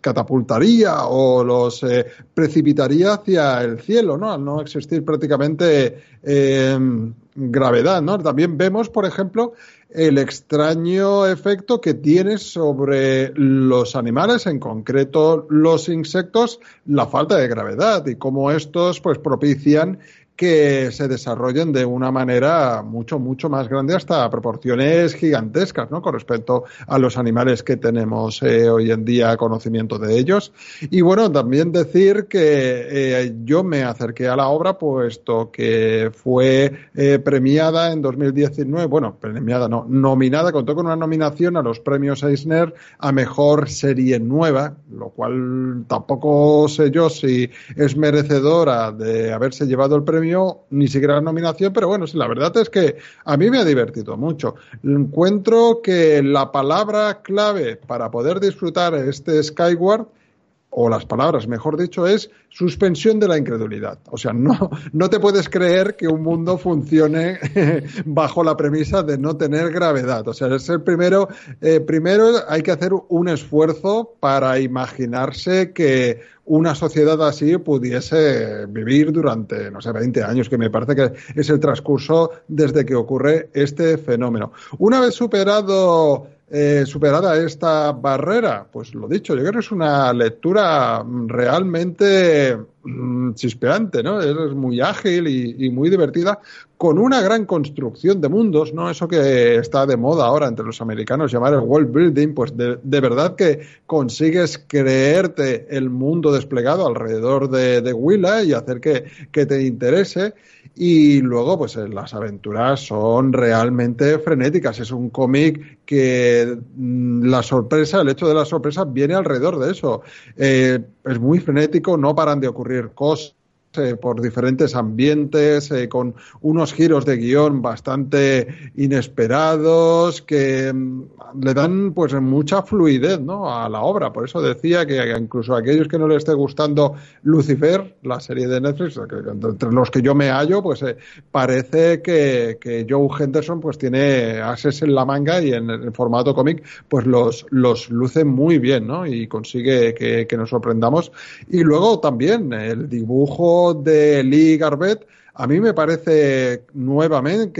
catapultaría o los eh, precipitaría hacia el cielo, ¿no? Al no existir prácticamente eh, gravedad. También vemos, por ejemplo, el extraño efecto que tiene sobre los animales, en concreto los insectos, la falta de gravedad y cómo estos pues propician que se desarrollen de una manera mucho, mucho más grande hasta proporciones gigantescas, ¿no? Con respecto a los animales que tenemos eh, hoy en día conocimiento de ellos. Y bueno, también decir que eh, yo me acerqué a la obra puesto que fue eh, premiada en 2019, bueno, premiada no, nominada, contó con una nominación a los premios Eisner a mejor serie nueva, lo cual tampoco sé yo si es merecedora de haberse llevado el premio ni siquiera la nominación, pero bueno, sí, la verdad es que a mí me ha divertido mucho. Encuentro que la palabra clave para poder disfrutar este Skyward o las palabras, mejor dicho, es suspensión de la incredulidad. O sea, no, no te puedes creer que un mundo funcione <laughs> bajo la premisa de no tener gravedad. O sea, es el primero, eh, primero hay que hacer un esfuerzo para imaginarse que una sociedad así pudiese vivir durante, no sé, 20 años, que me parece que es el transcurso desde que ocurre este fenómeno. Una vez superado eh, superada esta barrera? Pues lo dicho, yo creo que es una lectura realmente mm, chispeante, ¿no? Es muy ágil y, muy divertida, con una gran construcción de mundos, ¿no? Eso que está de moda ahora entre los americanos, llamar el world building, pues de, verdad que consigues creerte el mundo desplegado alrededor de, de Willa y hacer que, que te interese. Y luego, pues eh, las aventuras son realmente frenéticas. Es un cómic que mm, la sorpresa, el hecho de la sorpresa viene alrededor de eso. Eh, es muy frenético, no paran de ocurrir cosas eh, por diferentes ambientes, eh, con unos giros de guion bastante inesperados que mm, le dan pues mucha fluidez ¿no? a la obra. Por eso decía que incluso a aquellos que no les esté gustando Lucifer, la serie de Netflix, entre los que yo me hallo, pues eh, parece que, que, Joe Henderson pues tiene ases en la manga y en el formato cómic pues los, los luce muy bien ¿no? y consigue que, que nos sorprendamos. Y luego también el dibujo de Lee Garbett a mí me parece nuevamente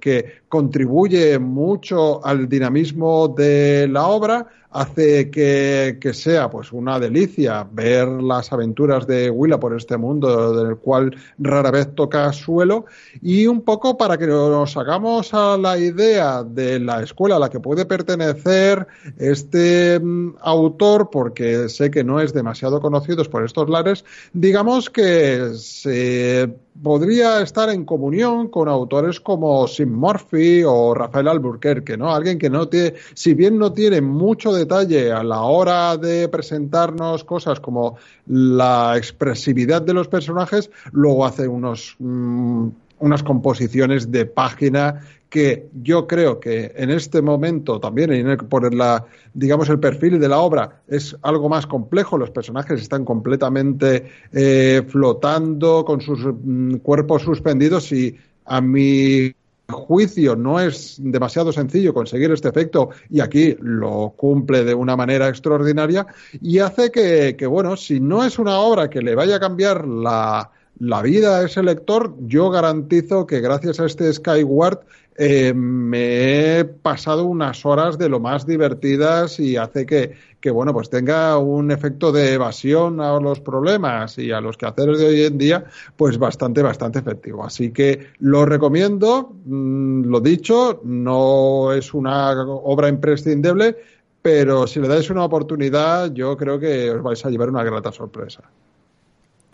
que, contribuye mucho al dinamismo de la obra hace que, sea pues una delicia ver las aventuras de Willa por este mundo del cual rara vez toca suelo. Y un poco para que nos hagamos a la idea de la escuela a la que puede pertenecer este mm, autor porque sé que no es demasiado conocido por estos lares digamos que se podría estar en comunión con autores como Sim Murphy o Rafael Alburquerque, ¿no? Alguien que no tiene, si bien no tiene mucho detalle a la hora de presentarnos cosas como la expresividad de los personajes, luego hace unos, mm, unas composiciones de página que yo creo que en este momento también por la digamos el perfil de la obra es algo más complejo. Los personajes están completamente eh, flotando con sus mm, cuerpos suspendidos y a mi juicio no es demasiado sencillo conseguir este efecto y aquí lo cumple de una manera extraordinaria y hace que, que bueno, si no es una obra que le vaya a cambiar la, la vida a ese lector, yo garantizo que gracias a este Skyward eh, me he pasado unas horas de lo más divertidas y hace que, que, bueno, pues tenga un efecto de evasión a los problemas y a los quehaceres de hoy en día, pues bastante, bastante efectivo. Así que lo recomiendo, mm, lo dicho, no es una obra imprescindible, pero si le dais una oportunidad, yo creo que os vais a llevar una grata sorpresa.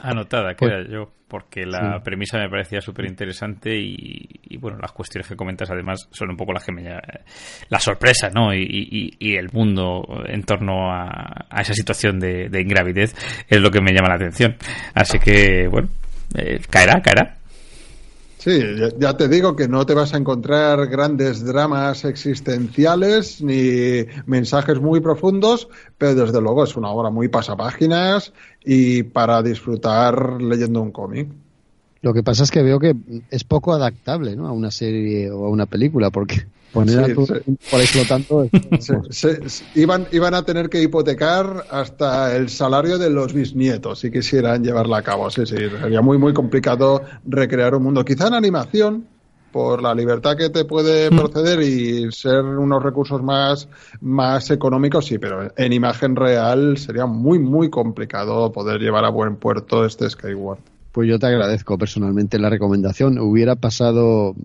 Anotada queda pues, yo, porque la premisa me parecía súper interesante y, bueno, las cuestiones que comentas además son un poco las que me... La sorpresa, ¿no? Y, el mundo en torno a, esa situación de, ingravidez es lo que me llama la atención. Así que, bueno, eh, caerá, caerá. Sí, ya te digo que no te vas a encontrar grandes dramas existenciales ni mensajes muy profundos, pero desde luego es una obra muy pasapáginas y para disfrutar leyendo un cómic. Lo que pasa es que veo que es poco adaptable ¿no? a una serie o a una película, porque poner a tu, por ahí flotando. <laughs> iban, iban a tener que hipotecar hasta el salario de los bisnietos si quisieran llevarla a cabo. Sí, sí, sería muy, muy complicado recrear un mundo. Quizá en animación, por la libertad que te puede mm. proceder y ser unos recursos más, más económicos, sí, pero en imagen real sería muy, muy complicado poder llevar a buen puerto este Skyward. Pues yo te agradezco personalmente la recomendación. Hubiera pasado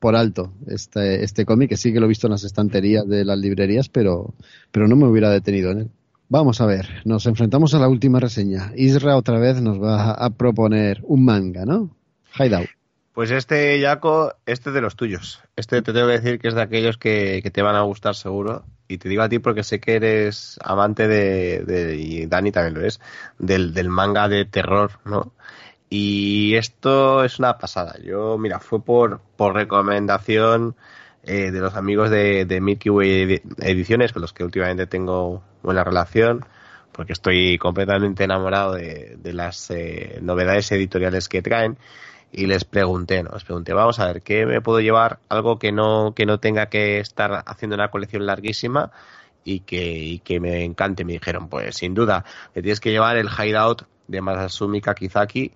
por alto este, este cómic, que sí que lo he visto en las estanterías de las librerías, pero, pero no me hubiera detenido en él. Vamos a ver, nos enfrentamos a la última reseña. Isra otra vez nos va a proponer un manga, ¿no? Hideout. Pues este, Jaco, este es de los tuyos. Este te tengo que decir que es de aquellos que, te van a gustar seguro. Y te digo a ti porque sé que eres amante de, y Dani también lo es, del, del manga de terror, ¿no? Y esto es una pasada. Yo, mira, fue por, por recomendación eh, de los amigos de, de, Milky Way Ediciones, con los que últimamente tengo buena relación, porque estoy completamente enamorado de, las eh, novedades editoriales que traen. Y les pregunté, ¿no? Les pregunté, vamos a ver, ¿qué me puedo llevar? Algo que no, que no tenga que estar haciendo una colección larguísima y que, que me encante. Me dijeron, pues sin duda, te tienes que llevar el Hideout de Masasumi Kakizaki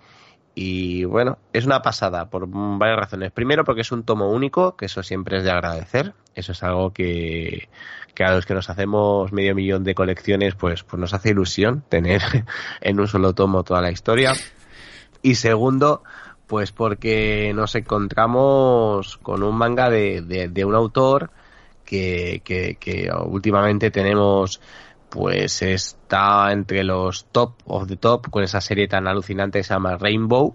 y bueno, es una pasada por varias razones. Primero, porque es un tomo único, que eso siempre es de agradecer. Eso es algo que, a los que nos hacemos medio millón de colecciones, pues, pues nos hace ilusión tener <laughs> en un solo tomo toda la historia. Y segundo, pues porque nos encontramos con un manga de, de, un autor que, que, que últimamente tenemos pues está entre los top of the top con esa serie tan alucinante que se llama Rainbow.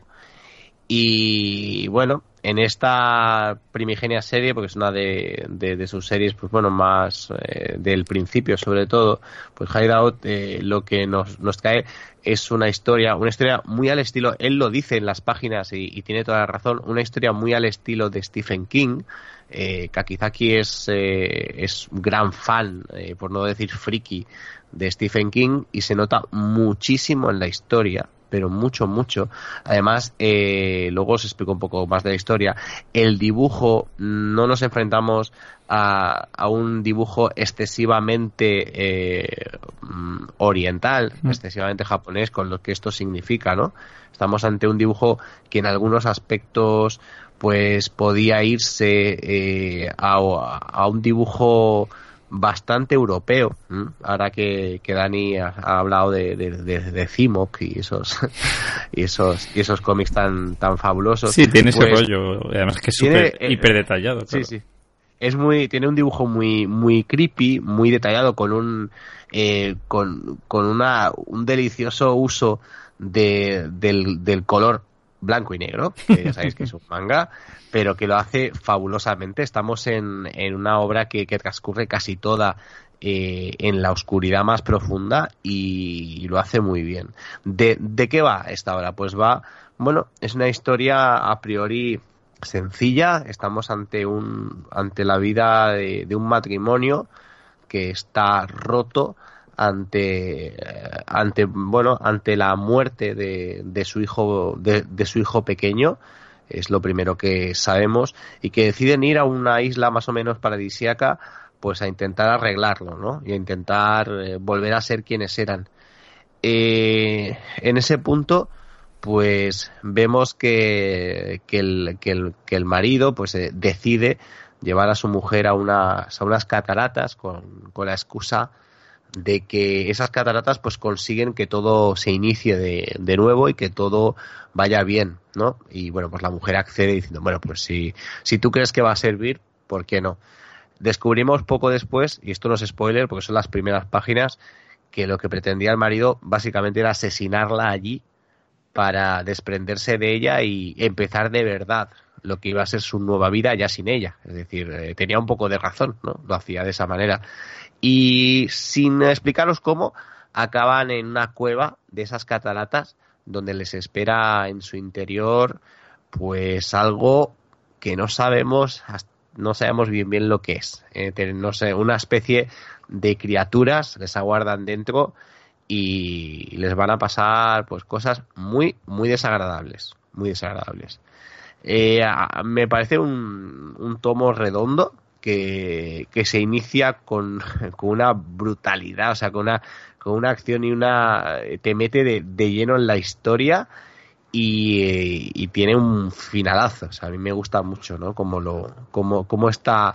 Y bueno, en esta primigenia serie, porque es una de, de, sus series, pues bueno, más eh, del principio sobre todo, pues Hideout eh, lo que nos, nos trae es una historia, una historia muy al estilo, él lo dice en las páginas y, tiene toda la razón, una historia muy al estilo de Stephen King. Eh, Kakizaki es, eh, es un gran fan, por no decir friki, de Stephen King y se nota muchísimo en la historia pero mucho, mucho. Además, eh, luego os explico un poco más de la historia. El dibujo, no nos enfrentamos a, un dibujo excesivamente eh, oriental, mm. excesivamente japonés, con lo que esto significa, ¿no? Estamos ante un dibujo que en algunos aspectos pues podía irse eh, a, a un dibujo bastante europeo. Ahora que, que, Dani ha, hablado de, de, de, Cimoc y esos <laughs> y esos y esos cómics tan tan fabulosos. Sí, tiene ese pues rollo, además que es súper eh, hiper detallado. Sí, sí. Es muy tiene un dibujo muy muy creepy, muy detallado con un eh, con, con una un delicioso uso de, del, del color blanco y negro, que ya sabéis que es un <laughs> manga, pero que lo hace fabulosamente. Estamos en, en una obra que, que, transcurre casi toda eh, en la oscuridad más profunda y, lo hace muy bien. ¿De, ¿De qué va esta obra? Pues va, bueno, es una historia a priori sencilla. Estamos ante un ante la vida de, de un matrimonio que está roto ante ante bueno ante la muerte de, de su hijo de, su hijo pequeño es lo primero que sabemos y que deciden ir a una isla más o menos paradisiaca pues a intentar arreglarlo no y a intentar eh, volver a ser quienes eran. Eh, en ese punto pues vemos que, que, el, que, el, que el marido pues eh, decide llevar a su mujer a unas, a unas cataratas con, con la excusa de que esas cataratas pues consiguen que todo se inicie de, de, nuevo y que todo vaya bien, ¿no? Y bueno, pues la mujer accede diciendo, bueno, pues si, si tú crees que va a servir, ¿por qué no? Descubrimos poco después, y esto no es spoiler porque son las primeras páginas, que lo que pretendía el marido básicamente era asesinarla allí para desprenderse de ella y empezar de verdad lo que iba a ser su nueva vida ya sin ella. Es decir, eh, tenía un poco de razón, ¿no? Lo hacía de esa manera. Y sin explicaros cómo, acaban en una cueva de esas cataratas donde les espera en su interior pues algo que no sabemos no sabemos bien bien lo que es. Eh, no sé una especie de criaturas les aguardan dentro y les van a pasar pues cosas muy muy desagradables muy desagradables. Eh, me parece un, un tomo redondo que, que se inicia con, con, una brutalidad, o sea, con una, con una acción y una... te mete de, de lleno en la historia y, y, tiene un finalazo, o sea, a mí me gusta mucho, ¿no? Como, lo, como, como está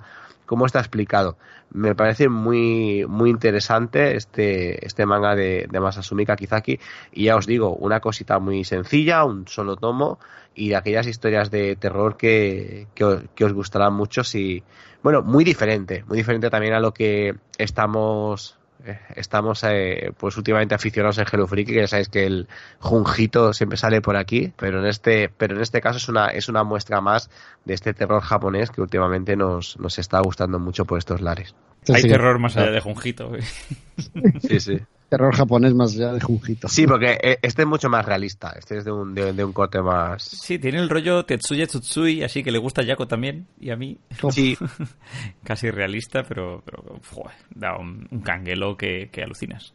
cómo está explicado. Me parece muy, muy interesante este, este manga de, de Masasumi Kakizaki. Y ya os digo, una cosita muy sencilla, un solo tomo, y de aquellas historias de terror que, que, que os gustarán mucho si, bueno, muy diferente, muy diferente también a lo que estamos estamos eh, pues últimamente aficionados en Hello Freaky, que ya sabéis que el Junjito siempre sale por aquí, pero en este, pero en este caso es una, es una muestra más de este terror japonés que últimamente nos, nos está gustando mucho por estos lares. Hay terror más allá de Junjito. Sí, sí terror japonés más allá de Junjito. Sí, porque eh, este es mucho más realista. Este es de un, de, un corte más. Sí, tiene el rollo Tetsuya Tsutsui, así que le gusta a Yako también y a mí. Sí. <laughs> Casi realista, pero, pero da un, un canguelo que, que, alucinas.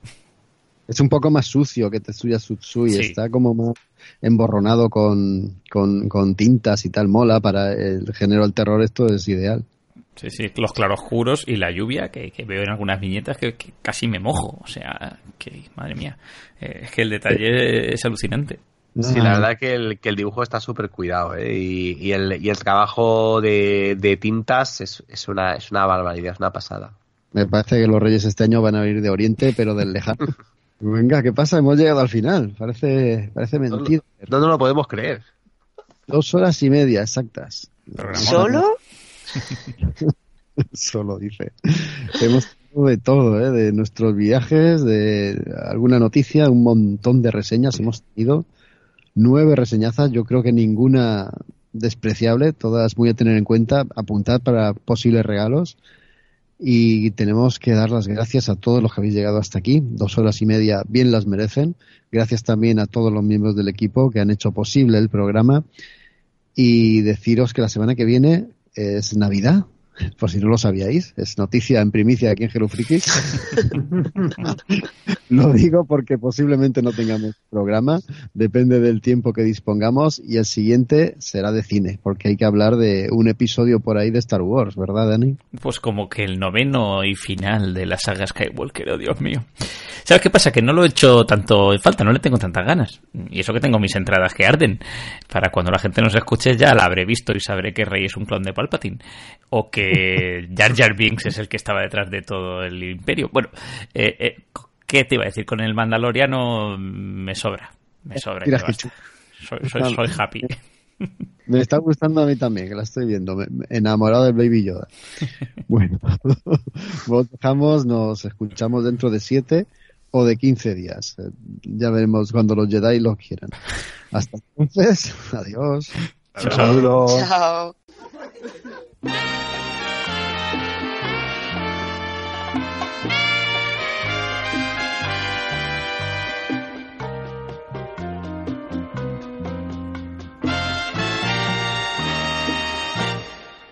Es un poco más sucio que Tetsuya Tsutsui. Sí. Está como más emborronado con, con, con tintas y tal. Mola para el género del terror. Esto es ideal. Sí, sí, los claroscuros y la lluvia que, que veo en algunas viñetas que, que, casi me mojo. O sea, que madre mía, eh, es que el detalle es alucinante. Sí, la verdad que el, que el dibujo está súper cuidado ¿eh? y, y, el, y el trabajo de, de tintas es, es, una, es una barbaridad, es una pasada. Me parece que los reyes este año van a venir de Oriente, pero del lejano. <laughs> Venga, ¿qué pasa? Hemos llegado al final. Parece, parece mentira. No, no, no lo podemos creer. Dos horas y media exactas. ¿Solo? <laughs> Solo dice. Hemos de todo, ¿eh? de nuestros viajes, de alguna noticia, un montón de reseñas hemos tenido. Nueve reseñazas, yo creo que ninguna despreciable, todas muy a tener en cuenta, apuntar para posibles regalos. Y tenemos que dar las gracias a todos los que habéis llegado hasta aquí. Dos horas y media bien las merecen. Gracias también a todos los miembros del equipo que han hecho posible el programa. Y deciros que la semana que viene es Navidad, <laughs> por si no lo sabíais, es noticia en primicia aquí en Hello Frikis. <laughs> lo digo porque posiblemente no tengamos programa, depende del tiempo que dispongamos y el siguiente será de cine, porque hay que hablar de un episodio por ahí de Star Wars, ¿verdad, Dani? Pues como que el noveno y final de la saga Skywalker, oh Dios mío. ¿Sabes qué pasa? Que no lo he hecho tanto en falta, no le tengo tantas ganas. Y eso que tengo mis entradas que arden. Para cuando la gente nos escuche ya la habré visto y sabré que Rey es un clon de Palpatine. O que Jar Jar Binks es el que estaba detrás de todo el imperio. Bueno, eh, eh, ¿qué te iba a decir? Con el Mandaloriano me sobra. Me sobra. Mira, que soy, soy, soy happy. <laughs> Me está gustando a mí también, que la estoy viendo. Me- me- enamorado del Baby Yoda. <laughs> Bueno, <laughs> vos dejamos, nos escuchamos dentro de siete o de 15 días. Eh, Ya veremos cuando los Jedi lo quieran. Hasta entonces, adiós. Saludos. Chao.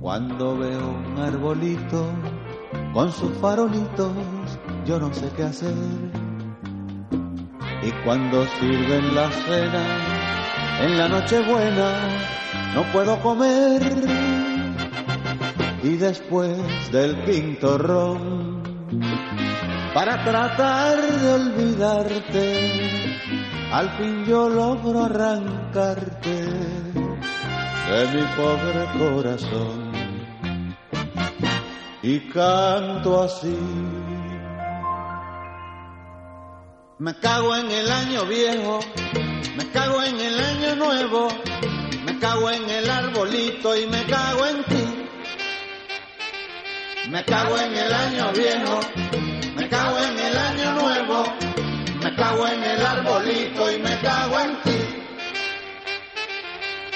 cuando veo un arbolito con sus farolitos, yo no sé qué hacer. Y cuando sirven la cena en la noche buena, no puedo comer. Y después del quinto ron, para tratar de olvidarte, al fin yo logro arrancarte de mi pobre corazón y canto así. Me cago en el año viejo, me cago en el año nuevo, me cago en el arbolito y me cago en ti. Me cago en el año viejo, me cago en el año nuevo, me cago en el arbolito y me cago en ti.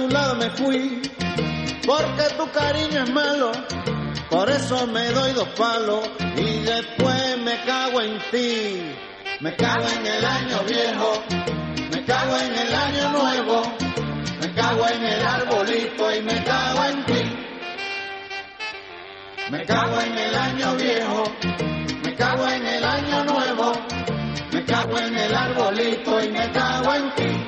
Tu lado me fui, porque tu cariño es malo, por eso me doy dos palos y después me cago en ti. Me cago en el año viejo, me cago en el año nuevo, me cago en el arbolito y me cago en ti. Me cago en el año viejo, me cago en el año nuevo, Me cago en el arbolito y me cago en ti.